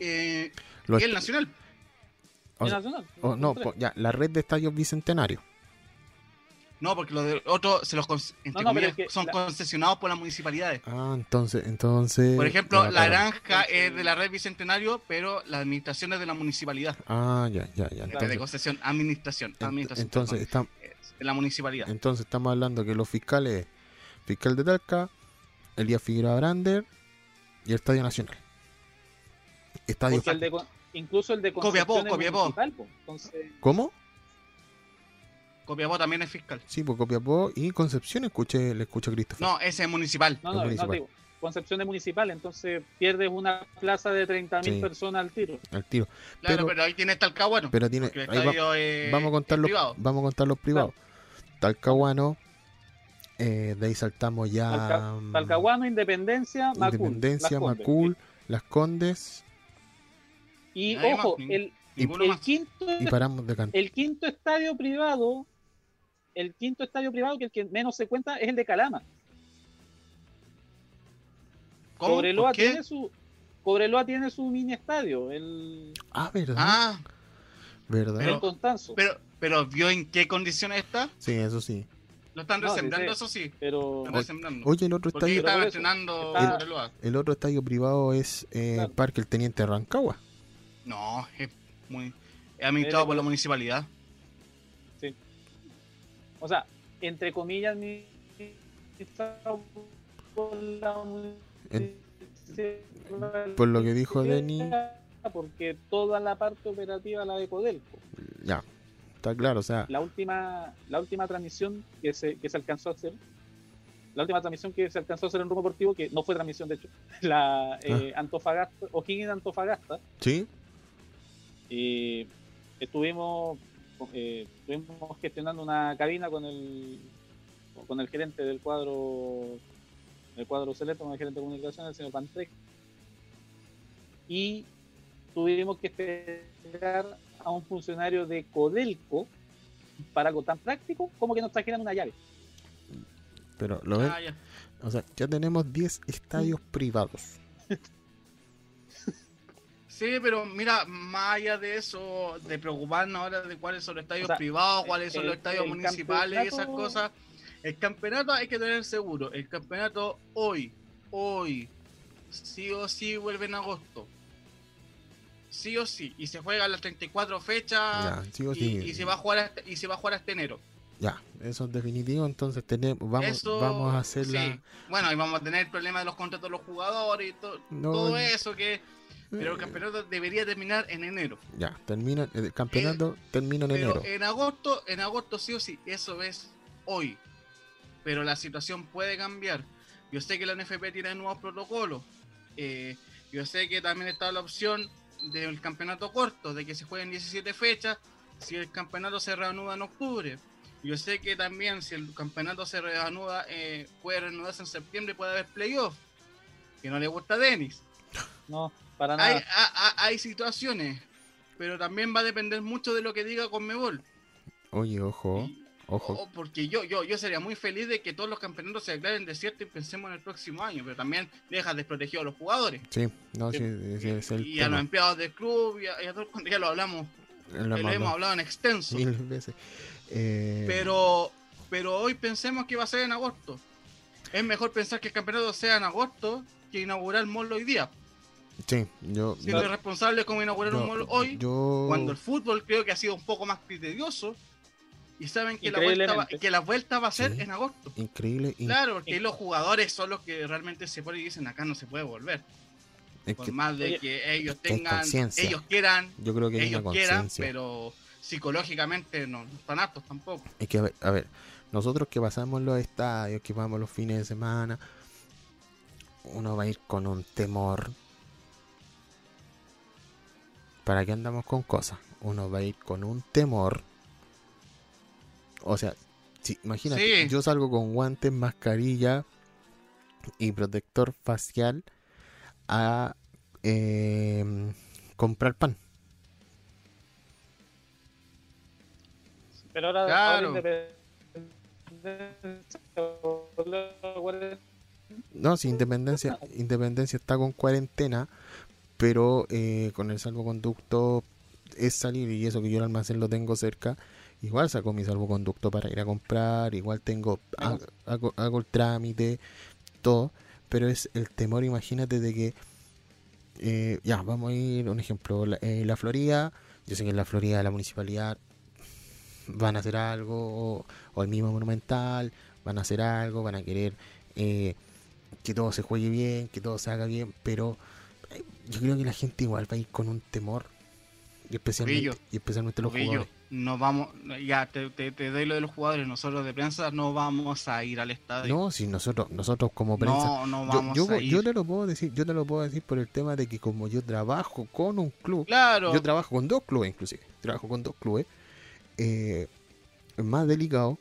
eh, y el Nacional. o El sea, Nacional. oh, no, po- ya, la red de estadios bicentenarios. No, porque los de otros se los con- entre No, no, pero comillas, es que son la- concesionados por las municipalidades. Ah, entonces, entonces. Por ejemplo, ya, la claro. granja es de la red bicentenario, pero la administración es de la municipalidad. Ah, ya, ya, ya. En vez de Entonces, concesión, administración. ent- administración entonces, perdón, estam- es de la municipalidad. entonces estamos hablando que los fiscales, fiscal de Talca, Elías Figueroa Brander y el Estadio Nacional. Estadio. El de incluso el de Copiapó, Copiapó. Entonces, ¿Cómo? Copiapó también es fiscal. Sí, por Copiapó y Concepción escuché, le escucho a Christopher. No, ese es municipal. no, Es no, no, municipal. digo, Concepción es municipal, entonces pierdes una plaza de 30.000 Sí. personas al tiro. Al tiro. Claro, Pero- pero, ahí tiene Talcahuano. Pero tiene. el va- es, vamos a contar es los, privado. vamos a contar los privados. Talcahuano. eh, de ahí saltamos ya. Talca- mm, Talcahuano, Independencia, Macul. Independencia, Las Condes. Macul, Las Condes. Y ojo, más, el, El más. quinto, Y paramos de cantar. el quinto estadio privado, el quinto estadio privado que el que menos se cuenta es el de Calama. ¿Cómo? Cobreloa ¿Por qué? tiene su Cobreloa tiene su mini estadio, el, Ah, ¿verdad? Ah, ¿Verdad? el Pero- Constanzo. pero, pero ¿vio en qué condiciones está? Sí, eso sí. Lo están No, sí, sí. eso sí. pero Están resembrando. Oye, el otro Porque estadio, está- Cobreloa. el otro estadio privado es eh, Claro. Parque El Teniente Rancagua. No, es muy. Es administrado por la municipalidad. O sea, entre comillas, administrado por lo que dijo Denny. Porque toda la parte operativa la de Codelco. Ya, está claro, o sea, La última, la última transmisión que se, que se alcanzó a hacer, la última transmisión que se alcanzó a hacer en Rumbo Deportivo, que no fue transmisión de hecho, [LAUGHS] la eh, Antofagasta, O'Higgins Antofagasta, sí, y estuvimos eh, estuvimos gestionando una cabina con el con el gerente del cuadro del cuadro Celeste, con el gerente de comunicación, el señor Pantrec y tuvimos que esperar a un funcionario de Codelco para algo tan práctico como que nos trajeran una llave. pero lo ven, Ah, ya. o sea, ya tenemos 10 estadios privados. [LAUGHS] Sí, pero mira, más allá de eso, de preocuparnos ahora de cuáles son los estadios O sea, privados, cuáles son el- los estadios municipales y esas cosas, el campeonato hay que tener seguro. El campeonato hoy, hoy, sí o sí vuelve en agosto. Sí o sí. Y se juega las 34 fechas Ya, sí y, sí. y se va a jugar hasta, y se va a jugar hasta enero. Ya, eso es definitivo, entonces tenemos, vamos, Eso, vamos a hacer la... sí. Bueno, y vamos a tener el problema de los contratos de los jugadores y to- No, todo eso que... Pero el campeonato debería terminar en enero. Ya, termina, el campeonato termina en enero. En agosto, en agosto sí o sí, eso es hoy. Pero la situación puede cambiar. Yo sé que la NFP tiene nuevos protocolos. Eh, yo sé que también está la opción del campeonato corto, de que se jueguen 17 fechas, si el campeonato se reanuda en octubre. Yo sé que también si el campeonato se reanuda, eh, puede reanudarse en septiembre, puede haber playoff. Que no le gusta a Denis. No, para nada. Hay, a- a- hay situaciones, pero también va a depender mucho de lo que diga Conmebol. Oye, ojo, ojo. o- porque yo, yo, yo sería muy feliz de que todos los campeonatos se declaren desierto y pensemos en el próximo año, pero también deja desprotegido a los jugadores. Sí, no, sí, ese es el y a los tema. empleados del club y a, y a ya lo hablamos, Lo eh, hemos hablado en extenso. mil veces. Eh, Pero, pero hoy pensemos que va a ser en agosto. Es mejor pensar que el campeonato sea en agosto que inaugurar el mall hoy día. Sí, yo... Siendo irresponsable como inaugurar un yo- mall hoy, yo- cuando el fútbol creo que ha sido un poco más criterioso y saben que la vuelta va, que la vuelta va a ser Sí. en agosto. Increíble. in- Claro, porque los jugadores son los que realmente se ponen y dicen acá no se puede volver. es Por que más de Oye, que ellos tengan, ellos quieran, yo creo que ellos quieran, pero psicológicamente no, no están aptos tampoco. Es que, a ver, a ver, nosotros que pasamos los estadios, que vamos los fines de semana, uno va a ir con un temor. ¿Para qué andamos con cosas? Uno va a ir con un temor. O sea, si, imagínate, Sí. yo salgo con guantes, mascarilla y protector facial a eh, comprar pan. Pero ahora, Claro. ahora Independencia, ahora- No, si Independencia, Independencia está con cuarentena, pero eh, con el salvoconducto es salir y eso que yo el almacén lo tengo cerca, igual saco mi salvoconducto para ir a comprar, igual tengo, ha- hago, hago el trámite, todo, pero es el temor, imagínate de que, eh, ya, vamos a ir, un ejemplo, la, eh, la Florida, yo sé que en la Florida la municipalidad van a hacer algo, o, o el mismo Monumental, van a hacer algo, van a querer... eh, que todo se juegue bien, que todo se haga bien, pero yo creo que la gente igual va a ir con un temor, y especialmente, y especialmente los jugadores. no vamos, ya te, te, te doy lo de los jugadores, nosotros de prensa no vamos a ir al estadio. No, si nosotros, nosotros como prensa, no, no vamos yo, a ir. yo te lo puedo decir, yo te lo puedo decir por el tema de que como yo trabajo con un club, Claro, yo trabajo con dos clubes inclusive, trabajo con dos clubes, eh, es más delicado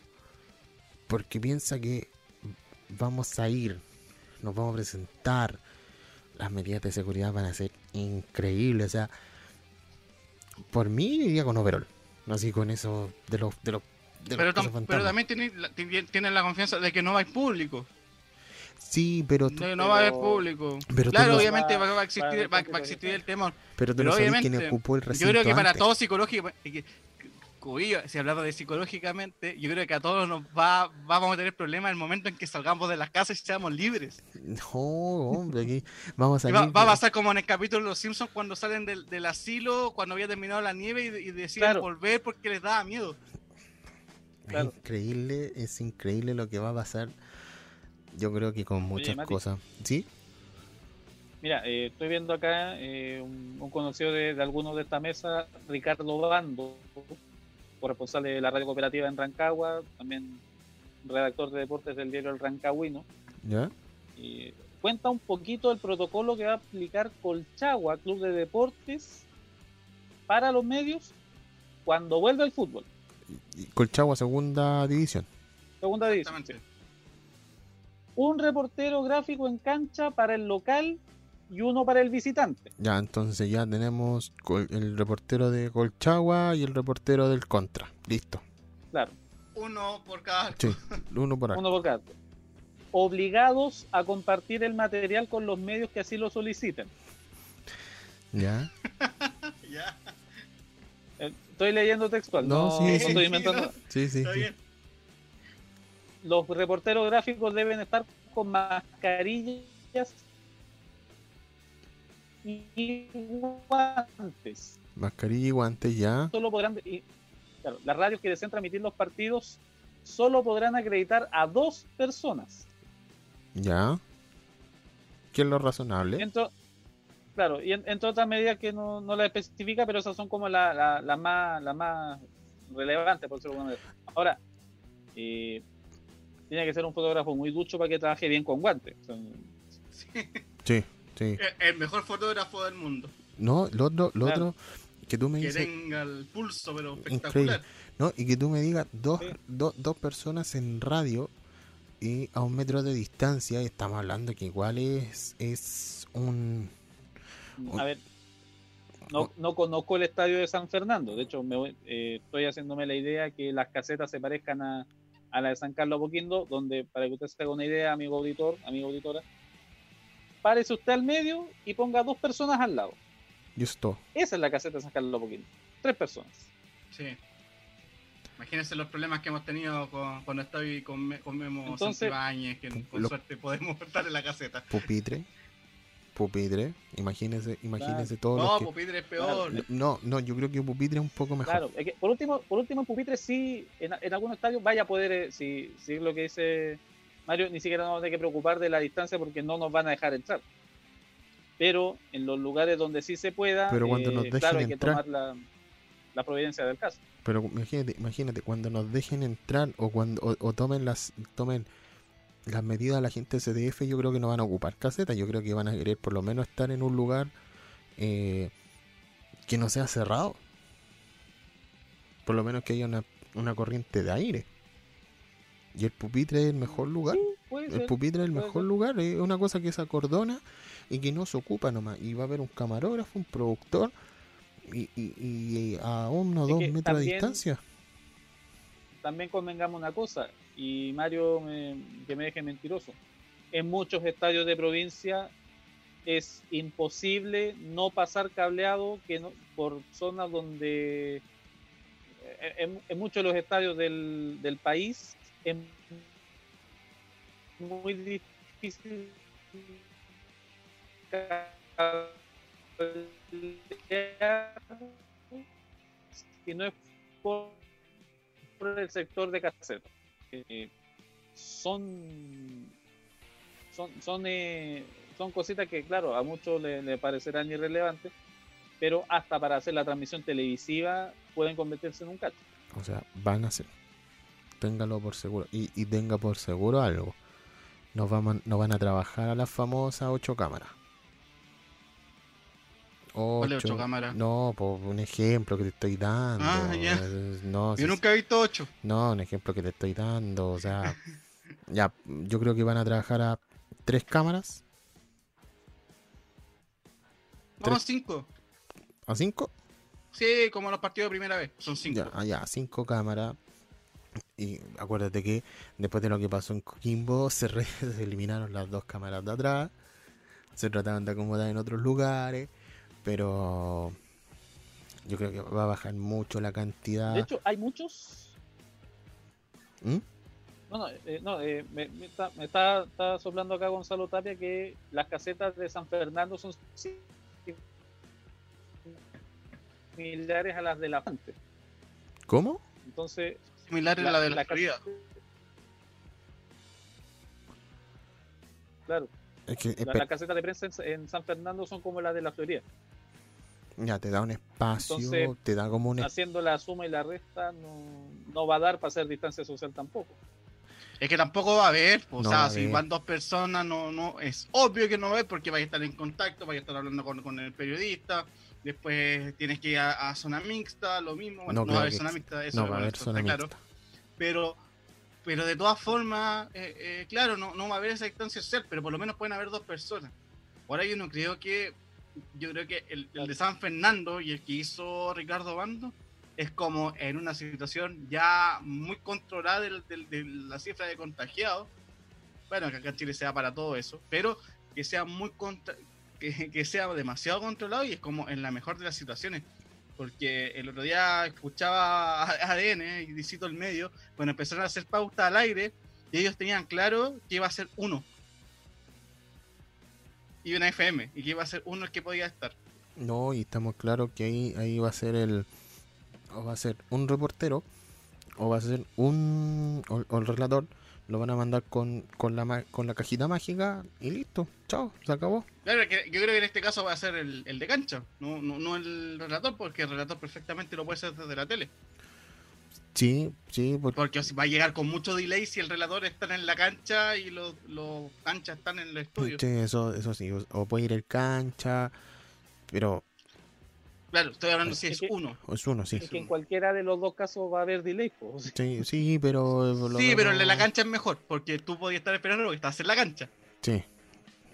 porque piensa que vamos a ir, nos vamos a presentar, las medidas de seguridad van a ser increíbles, o sea, Por mí iría con overall. Así con eso de los de los de los Pero, tam- cazafantasmas. pero también tienen tienen la confianza de que no va a haber público. Sí, pero tú, no va a haber público. Pero claro, no- obviamente Va- va, va a existir, va, va a existir el temor. pero tú Pero no sabes obviamente, quién ocupó el Yo recinto creo que para antes. todos psicológicamente, Cubillo, si hablamos de psicológicamente, yo creo que a todos nos va, vamos a tener problemas en el momento en que salgamos de las casas y seamos libres. No, hombre, aquí vamos a va, salir. va a pasar como en el capítulo de Los Simpsons cuando salen del, del asilo, cuando había terminado la nieve y, y deciden Claro. volver porque les daba miedo. Es Claro. increíble, es increíble lo que va a pasar. Yo creo que con muchas cosas. ¿Sí? Mira, eh, estoy viendo acá eh, un, un conocido de, de algunos de esta mesa, Ricardo Bando, corresponsal de la radio cooperativa en Rancagua, también redactor de deportes del diario El Rancagüino, ¿Ya? y cuenta un poquito el protocolo que va a aplicar Colchagua, Club de Deportes, para los medios cuando vuelva el fútbol. Y Colchagua, segunda división. Segunda división. Exactamente. Un reportero gráfico en cancha para el local y uno para el visitante. Ya, entonces ya tenemos el reportero de Colchagua y el reportero del Contra. Listo. Claro. Uno por cada. Sí, uno por uno por cada. Obligados a compartir el material con los medios que así lo soliciten. Ya. [LAUGHS] Ya, Eh, Estoy leyendo textual, No, no, sí, no sí. estoy inventando. Sí, sí, está sí. bien. Los reporteros gráficos deben estar con mascarillas y guantes. Mascarilla y guantes ya. Solo podrán, y, claro, las radios que deseen transmitir los partidos solo podrán acreditar a dos personas. Ya. ¿Qué es lo razonable? Entre, claro, y en- entre otras medidas que no, no las especifica, pero esas son como las la, la más, la más relevantes, por decirlo de alguna manera. Ahora, eh, tiene que ser un fotógrafo muy ducho para que trabaje bien con guantes. O sea, Sí. Sí, sí. El- mejor fotógrafo del mundo. No, lo otro, lo Claro. otro que tú me Que dices. tenga el pulso, pero Increíble. espectacular. No, y que tú me digas dos, Sí. do- dos personas en radio y a un metro de distancia, y estamos hablando que igual es, es un... a ver, no, no conozco el estadio de San Fernando. De hecho, me voy- eh, estoy haciéndome la idea que las casetas se parezcan a, a la de San Carlos Apoquindo, donde, para que usted se haga una idea, amigo auditor, amigo auditora, párese usted al medio y ponga dos personas al lado. Todo. Esa es la caseta de San Carlos Apoquindo. Tres personas. Sí. Imagínense los problemas que hemos tenido con, cuando estoy con, con Memo Entonces- Santibáñez, que con Lo- suerte podemos [LAUGHS] estar en la caseta. Pupitre. Pupitre. Imagínese, imagínese todo No, que... Pupitre es peor. No, no, yo creo que Pupitre es un poco mejor. Claro, es que por último, por último Pupitre sí, en, en algunos estadios vaya a poder, eh, si, si es lo que dice Mario, ni siquiera nos vamos a tener que preocupar de la distancia porque no nos van a dejar entrar. Pero en los lugares donde sí se pueda, Pero cuando nos eh, dejen claro, hay que entrar. tomar la, la providencia del caso. Pero imagínate, imagínate, cuando nos dejen entrar o cuando o, o tomen las tomen las medidas la gente de CDF, yo creo que no van a ocupar casetas, yo creo que van a querer por lo menos estar en un lugar eh, que no sea cerrado. Por lo menos que haya una, una corriente de aire. Y el pupitre es el mejor lugar. El ser. pupitre es el mejor ser. lugar, es una cosa que se acordona y que no se ocupa nomás. Y va a haber un camarógrafo, un productor y, y- y a uno o dos metros de distancia. También convengamos una cosa, y Mario me- que me deje mentiroso. En muchos estadios de provincia es imposible no pasar cableado que no, por zonas donde eh, en, en muchos de los estadios del, del país es muy difícil si no es por, por el sector de caseta. Eh, son son son eh, son cositas que claro a muchos le, le parecerán irrelevantes pero hasta para hacer la transmisión televisiva pueden convertirse en un cacho O sea, van a hacer. Téngalo por seguro. Y, y tenga por seguro algo. Nos, vamos, nos van a trabajar a las famosas ocho cámaras. ¿Cuál es ocho cámaras? No, por un ejemplo que te estoy dando. Ah, ya. Eh, No, Yo si- nunca he visto ocho. no, un ejemplo que te estoy dando. O sea, [LAUGHS] ya, yo creo que van a trabajar a tres cámaras. No, cinco. ¿A cinco? Sí, como los partidos de primera vez. Son cinco. Ya, ah, ya, cinco cámaras. Y acuérdate que después de lo que pasó en Coquimbo, se, re- [LAUGHS] se eliminaron las dos cámaras de atrás. Se trataban de acomodar en otros lugares. Pero yo creo que va a bajar mucho la cantidad. De hecho, hay muchos. ¿Mm? No, no, eh, no eh, me, me está, me está, está soplando acá Gonzalo Tapia que las casetas de San Fernando son similares a las de la fuente. ¿Cómo? Entonces, Similar a la de la, la Claro, Es que, la- las casetas de prensa en, en San Fernando son como las de la Florida. ya te da un espacio, Entonces, te da como un Haciendo la suma y la resta no, no va a dar para hacer distancia social tampoco. Es que tampoco va a haber, o No sea, va si van dos personas, no, no, es obvio que no va a haber porque vais a estar en contacto, vais a estar hablando con, con el periodista, después tienes que ir a, a zona mixta, lo mismo, bueno, No no, va a haber zona mixta, eso no va a haber zona está claro, mixta. pero, pero de todas formas, eh, eh, claro, no, no va a haber esa distancia social, pero por lo menos pueden haber dos personas. Ahora yo no creo que, yo creo que el, el de San Fernando y el que hizo Ricardo Bando es como en una situación ya muy controlada del- del- de, la cifra de contagiados. Bueno, que acá en Chile sea para todo eso, pero que sea muy contra- que, sea demasiado controlado y es como en la mejor de las situaciones. Porque el otro día escuchaba [LAUGHS] ADN y cito el medio, cuando empezaron a hacer pauta al aire, y ellos tenían claro que iba a ser uno. Y una FM, y que iba a ser uno el que podía estar. No, y estamos claros que ahí, ahí va a ser el. O va a ser un reportero, o va a ser un. O el relator, lo van a mandar con, con, la, con la cajita mágica y listo. Chao, se acabó. Claro, que yo creo que en este caso va a ser el, el de cancha, no, no, no el relator, porque el relator perfectamente lo puede hacer desde la tele. Sí, sí, porque. Porque va a llegar con mucho delay si el relator está en la cancha y los, los canchas están en el estudio. sí, eso, eso sí. O, o puede ir el cancha, pero. Claro, estoy hablando si Es es que- uno. Es uno, sí. Es que en cualquiera de los dos casos va a haber delay. pues. Sí, sí, pero. lo Sí, pero el de la cancha es mejor, porque tú podías estar esperando porque estás en la cancha. Sí,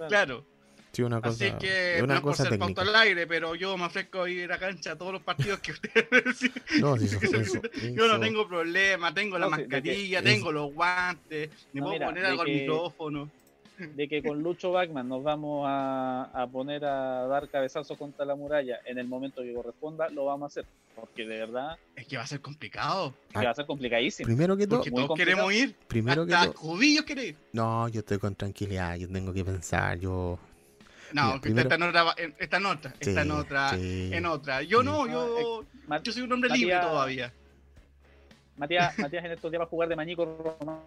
Claro. sí, una cosa. Así que es no una es por cosa ser pauta al aire, pero yo me ofrezco a ir a cancha a todos los partidos que [LAUGHS] ustedes. No, sí, eso, [LAUGHS] eso- Yo no tengo problema, tengo la No, que- mascarilla, es- tengo los guantes, me No, puedo mira, poner algo al que- micrófono. De que con Lucho Bachman nos vamos a, a poner a dar cabezazos contra la muralla en el momento que corresponda, lo vamos a hacer. Porque de verdad Es que va a ser complicado. que va a ser complicadísimo. Primero que todo, Porque todos queremos ir. primero que Hasta todo. Judillos quiere ir. No, yo estoy con tranquilidad, yo tengo que pensar, yo... No, Mira, que primero- está en otra, está en otra, Sí, está en otra, sí. en otra. Yo no, yo, Ma- yo soy un hombre Matías- libre todavía. Matías, Matías en estos días va a jugar de mañico romano.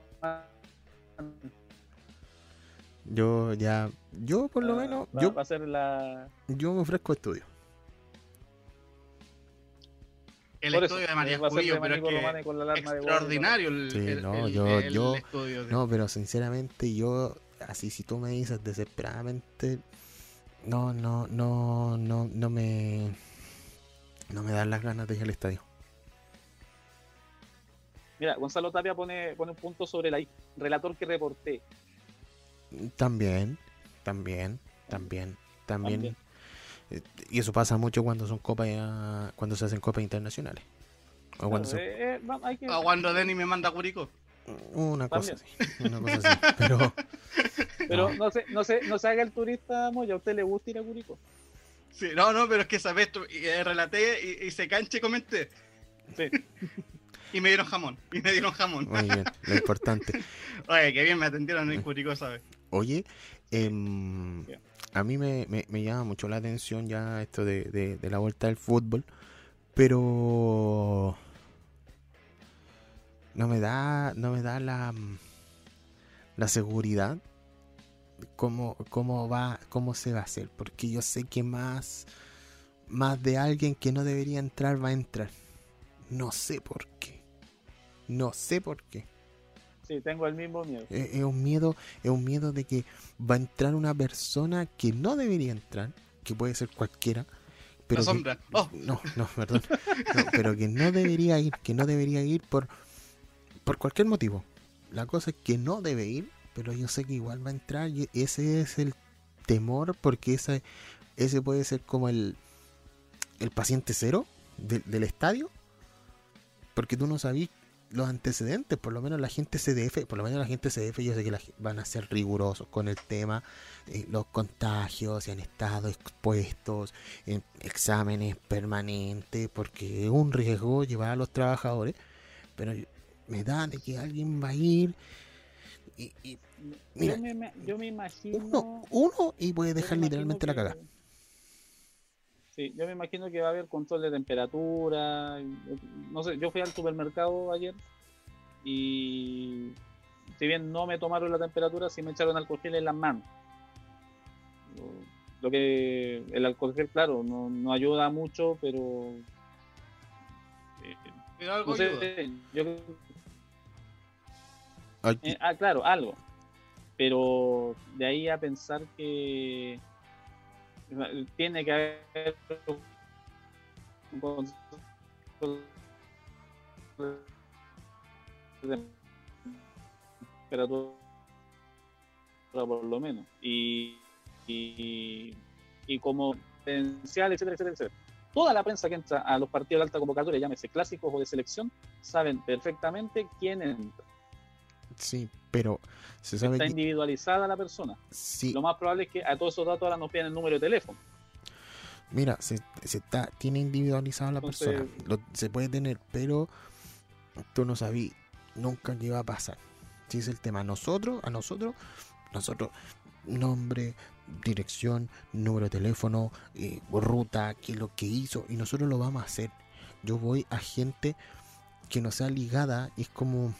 Yo ya, yo por lo Va- menos, va, yo, va a ser la. yo me ofrezco estudio. El por eso, estudio de María de Judillo, pero es Mañico que Romano con la alarma de gol. extraordinario el, Sí, el- no, el- yo- el yo- estudio. de- No, pero sinceramente yo, así si tú me dices desesperadamente, no, no, no, no, no me, no me dan las ganas de ir al estadio. Mira, Gonzalo Tapia pone, pone un punto sobre la I. Relator que reporté. También, también, también, también. También. Eh, Y eso pasa mucho cuando son copas, ya- cuando se hacen copas internacionales. O cuando se- Eh, eh, que- cuando Denny me manda a Curicó. Una cosa así, una cosa así. [LAUGHS] Pero Pero no. no, se, no, se, no se haga el turista moya. ¿A usted le gusta ir a Curicó? Sí, no, no, pero es que y, eh, relaté y, y se canche comenté. Sí. [LAUGHS] y me dieron jamón. Y me dieron jamón. muy bien, lo importante. [LAUGHS] Oye, qué bien me atendieron en Curicó, ¿sabes? Oye, em, a mí me, me- me llama mucho la atención ya esto de, de- de la vuelta del fútbol, pero no me da, no me da la, mm, la seguridad cómo, cómo va, cómo se va a hacer, porque yo sé que más, más de alguien que no debería entrar va a entrar. No sé por qué. No sé por qué. Sí, tengo el mismo miedo. Es, es un miedo, es un miedo de que va a entrar una persona que no debería entrar, que puede ser cualquiera, pero La que- sombra. Oh. no, no, perdón, No, pero que no debería ir, que no debería ir por por cualquier motivo. La cosa es que no debe ir, pero yo sé que igual va a entrar y ese es el temor porque ese ese puede ser como el el paciente cero del- del estadio, porque tú no sabías los antecedentes, por lo menos la gente CDF, por lo menos la gente CDF yo sé que la van a ser rigurosos con el tema, eh, los contagios, si han estado expuestos en exámenes permanentes, porque es un riesgo llevar a los trabajadores, pero me da de que alguien va a ir y, y Mira, yo, me, yo me imagino. uno, uno y puede dejar me literalmente la cagada. Sí, yo me imagino que va a haber control de temperatura. No sé, yo fui al supermercado ayer y si bien no me tomaron la temperatura, sí me echaron alcohol gel en las manos. Lo- que el alcohol gel, claro, no, no ayuda mucho, pero eh, Pero algo no sé, ayuda. yo eh, ah, claro, algo. Pero de ahí a pensar que tiene que haber un control de temperatura por lo menos. Y, y, y como potencial, etcétera, etcétera, etcétera. Toda la prensa que entra a los partidos de alta convocatoria, llámese clásicos o de selección, saben perfectamente quién entra. Sí, pero se sabe Está que individualizada la persona. sí, Lo más probable es que a todos esos datos ahora nos piden el número de teléfono. mira, se, se está, tiene individualizada la Entonces- persona, lo- se puede tener, pero tú no sabías nunca qué iba a pasar. Si es el tema, nosotros, a nosotros, nosotros, nombre, dirección, número de teléfono, eh, ruta, qué es lo que hizo, y nosotros lo vamos a hacer. Yo voy a gente que no sea ligada, y es como.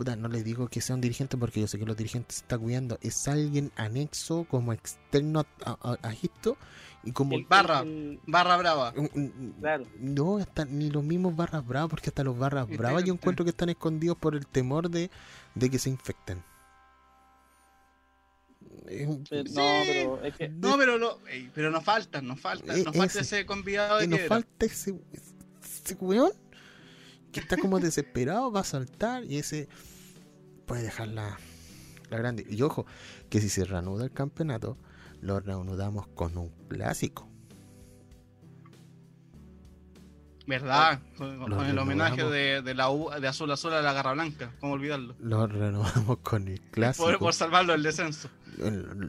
Puta, no les digo que sea un dirigente porque yo sé que los dirigentes se están cuidando. Es alguien anexo como externo a, a- a esto y como El- Barra. el- Barra brava. un- Claro. no, hasta ni los mismos barras bravas, porque hasta los barras Este- bravas yo encuentro que están escondidos por el temor de, de que se infecten. Eh, Sí. No, pero es que No, pero no, ey, pero nos faltan, nos falta, Eh, nos falta ese. ese convidado de y nos falta ese, ese weón que está como desesperado, va a saltar y ese puede dejar la, la grande. Y ojo, que si se reanuda el campeonato, lo reanudamos con un clásico. ¿Verdad? Con, con el homenaje renovamos. de, de la U, de azul a azul a la garra blanca, ¿cómo olvidarlo? Lo reanudamos con el clásico. Por, por salvarlo del descenso.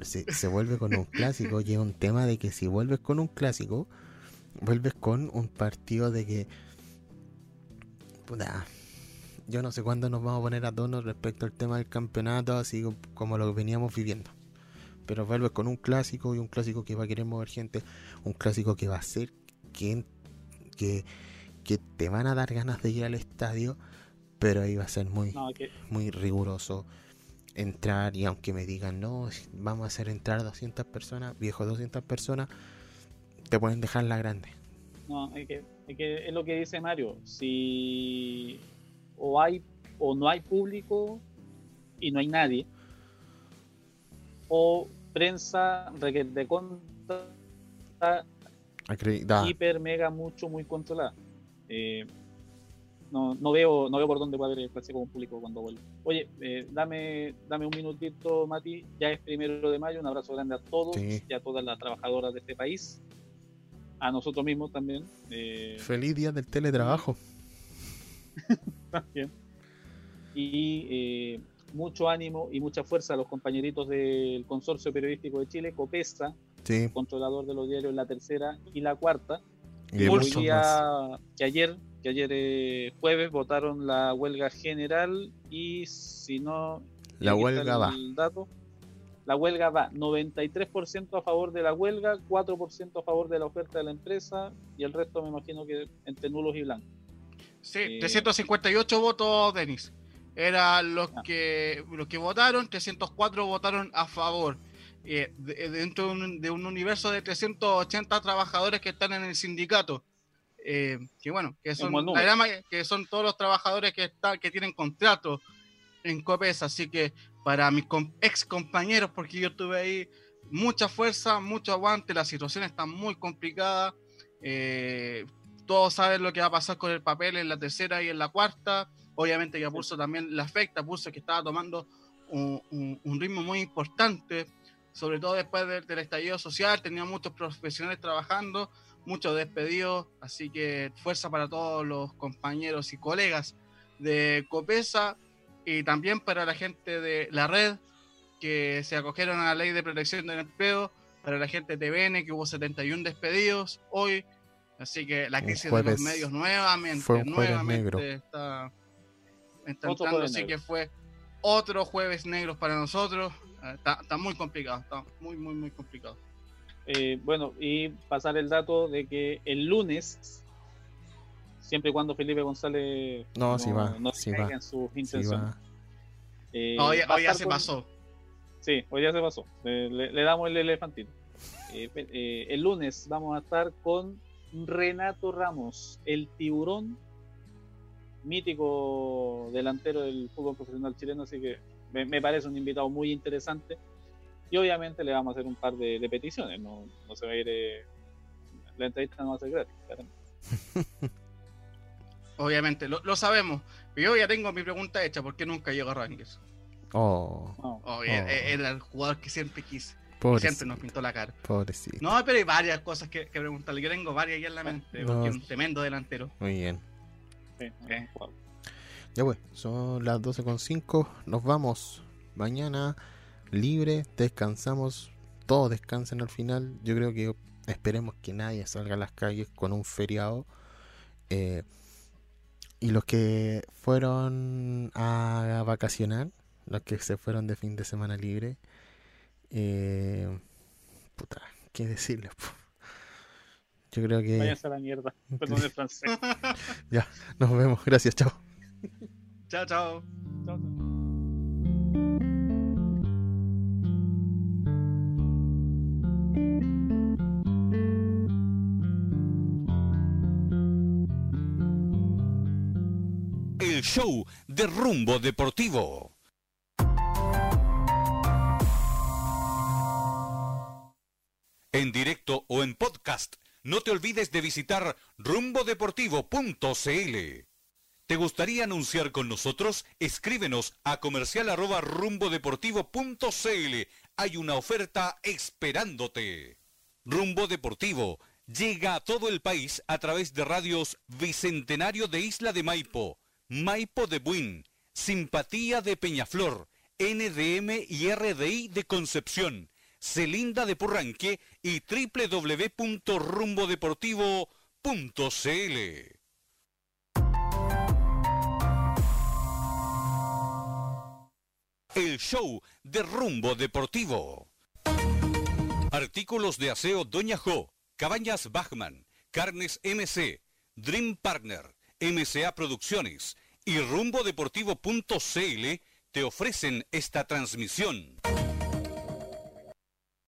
se, se vuelve con un clásico y es un tema de que si vuelves con un clásico, vuelves con un partido de que puta, yo no sé cuándo nos vamos a poner a tono respecto al tema del campeonato, así como lo veníamos viviendo. Pero vuelves con un clásico y un clásico que va a querer mover gente, un clásico que va a hacer que, que, que te van a dar ganas de ir al estadio, pero ahí va a ser muy, no, muy riguroso entrar y aunque me digan no vamos a hacer entrar 200 personas viejo 200 personas te pueden dejar la grande No, es que, que es lo que dice Mario. Si o hay o no hay público y no hay nadie, o prensa requete contra hiper mega mucho muy controlada. Eh, no, no veo no veo por dónde puede haber el clásico con público cuando vuelva. Oye, eh, dame dame un minutito, Mati. Ya es primero de mayo. Un abrazo grande a todos Sí. y a todas las trabajadoras de este país. A nosotros mismos también. eh, feliz día del teletrabajo [LAUGHS] también. Y eh, mucho ánimo y mucha fuerza a los compañeritos del Consorcio Periodístico de Chile, COPESA, sí controlador de los diarios La Tercera y La Cuarta. y Hoy día, que ayer, que ayer eh, jueves votaron la huelga general y si no... La huelga va. el dato, la huelga va 93% a favor de la huelga, 4% a favor de la oferta de la empresa y el resto me imagino que entre nulos y blancos. Sí, Eh, 358 votos, Denis. Eran los Ah. que los que votaron, 304 votaron a favor. Eh, de- dentro de un, de un universo de 380 trabajadores que están en el sindicato. Eh, que bueno, que son, la que son todos los trabajadores que, están que tienen contrato en COPES. Así que para mis ex compañeros, porque yo estuve ahí, mucha fuerza, mucho aguante. La situación está muy complicada. Eh, todos saben lo que va a pasar con el papel en la tercera y en la cuarta. Obviamente que a Pulso también le afecta, Pulso que estaba tomando un, un- un ritmo muy importante, sobre todo después de- del estallido social, tenía muchos profesionales trabajando, muchos despedidos, así que fuerza para todos los compañeros y colegas de Copesa y también para la gente de la red que se acogieron a la ley de protección del empleo, para la gente de TVN que hubo 71 despedidos hoy, así que la crisis de los medios nuevamente, nuevamente está, entrando, así que fue otro jueves negro para nosotros, ah, está, muy complicado, está muy, muy, muy complicado. Eh, bueno, y pasar el dato de que el lunes siempre y cuando Felipe González no, no, va, no se en sus intenciones. Eh, hoy, ya se pasó. Sí, hoy ya se pasó. Le, damos el elefantito. Eh, eh, el lunes vamos a estar con Renato Ramos, el tiburón mítico delantero del fútbol profesional chileno, así que me, parece un invitado muy interesante. Y obviamente le vamos a hacer un par de, peticiones, no, se va a ir. la entrevista no va a ser gratis, [LAUGHS] Obviamente, lo, sabemos. Pero yo ya tengo mi pregunta hecha, ¿por qué nunca llegó a Rangers? Oh. oh. oh era, el jugador que siempre quise. Siempre nos pintó la cara. Pobrecito. No, pero hay varias cosas que, preguntarle. Yo tengo varias ahí en la mente, porque es un tremendo delantero. Muy bien. Ya pues, son las 12.5. Nos vamos. Mañana libre, descansamos. Todos descansen al final. Yo creo que esperemos que nadie salga a las calles con un feriado. Eh, y los que fueron a vacacionar, los que se fueron de fin de semana libre, eh, puta, ¿qué decirles? Yo creo que. Váyanse a la mierda. [LAUGHS] Perdón el francés. [LAUGHS] ya, nos vemos. Gracias, chao. Chao, chao. Chao, chao. Show de rumbo deportivo. En directo o en podcast, no te olvides de visitar rumbodeportivo.cl. ¿Te gustaría anunciar con nosotros? Escríbenos a comercial rumbodeportivo.cl. Hay una oferta esperándote. Rumbo Deportivo llega a todo el país a través de radios Bicentenario de Isla de Maipo, Maipo de Buin, Simpatía de Peñaflor, NDM y RDI de Concepción, Celinda de Porranque y www.rumbodeportivo.cl. El show de Rumbo Deportivo. Artículos de aseo Doña Jo, Cabañas Bachman, Carnes MC, Dream Partner, MCA Producciones, y rumbodeportivo.cl te ofrecen esta transmisión.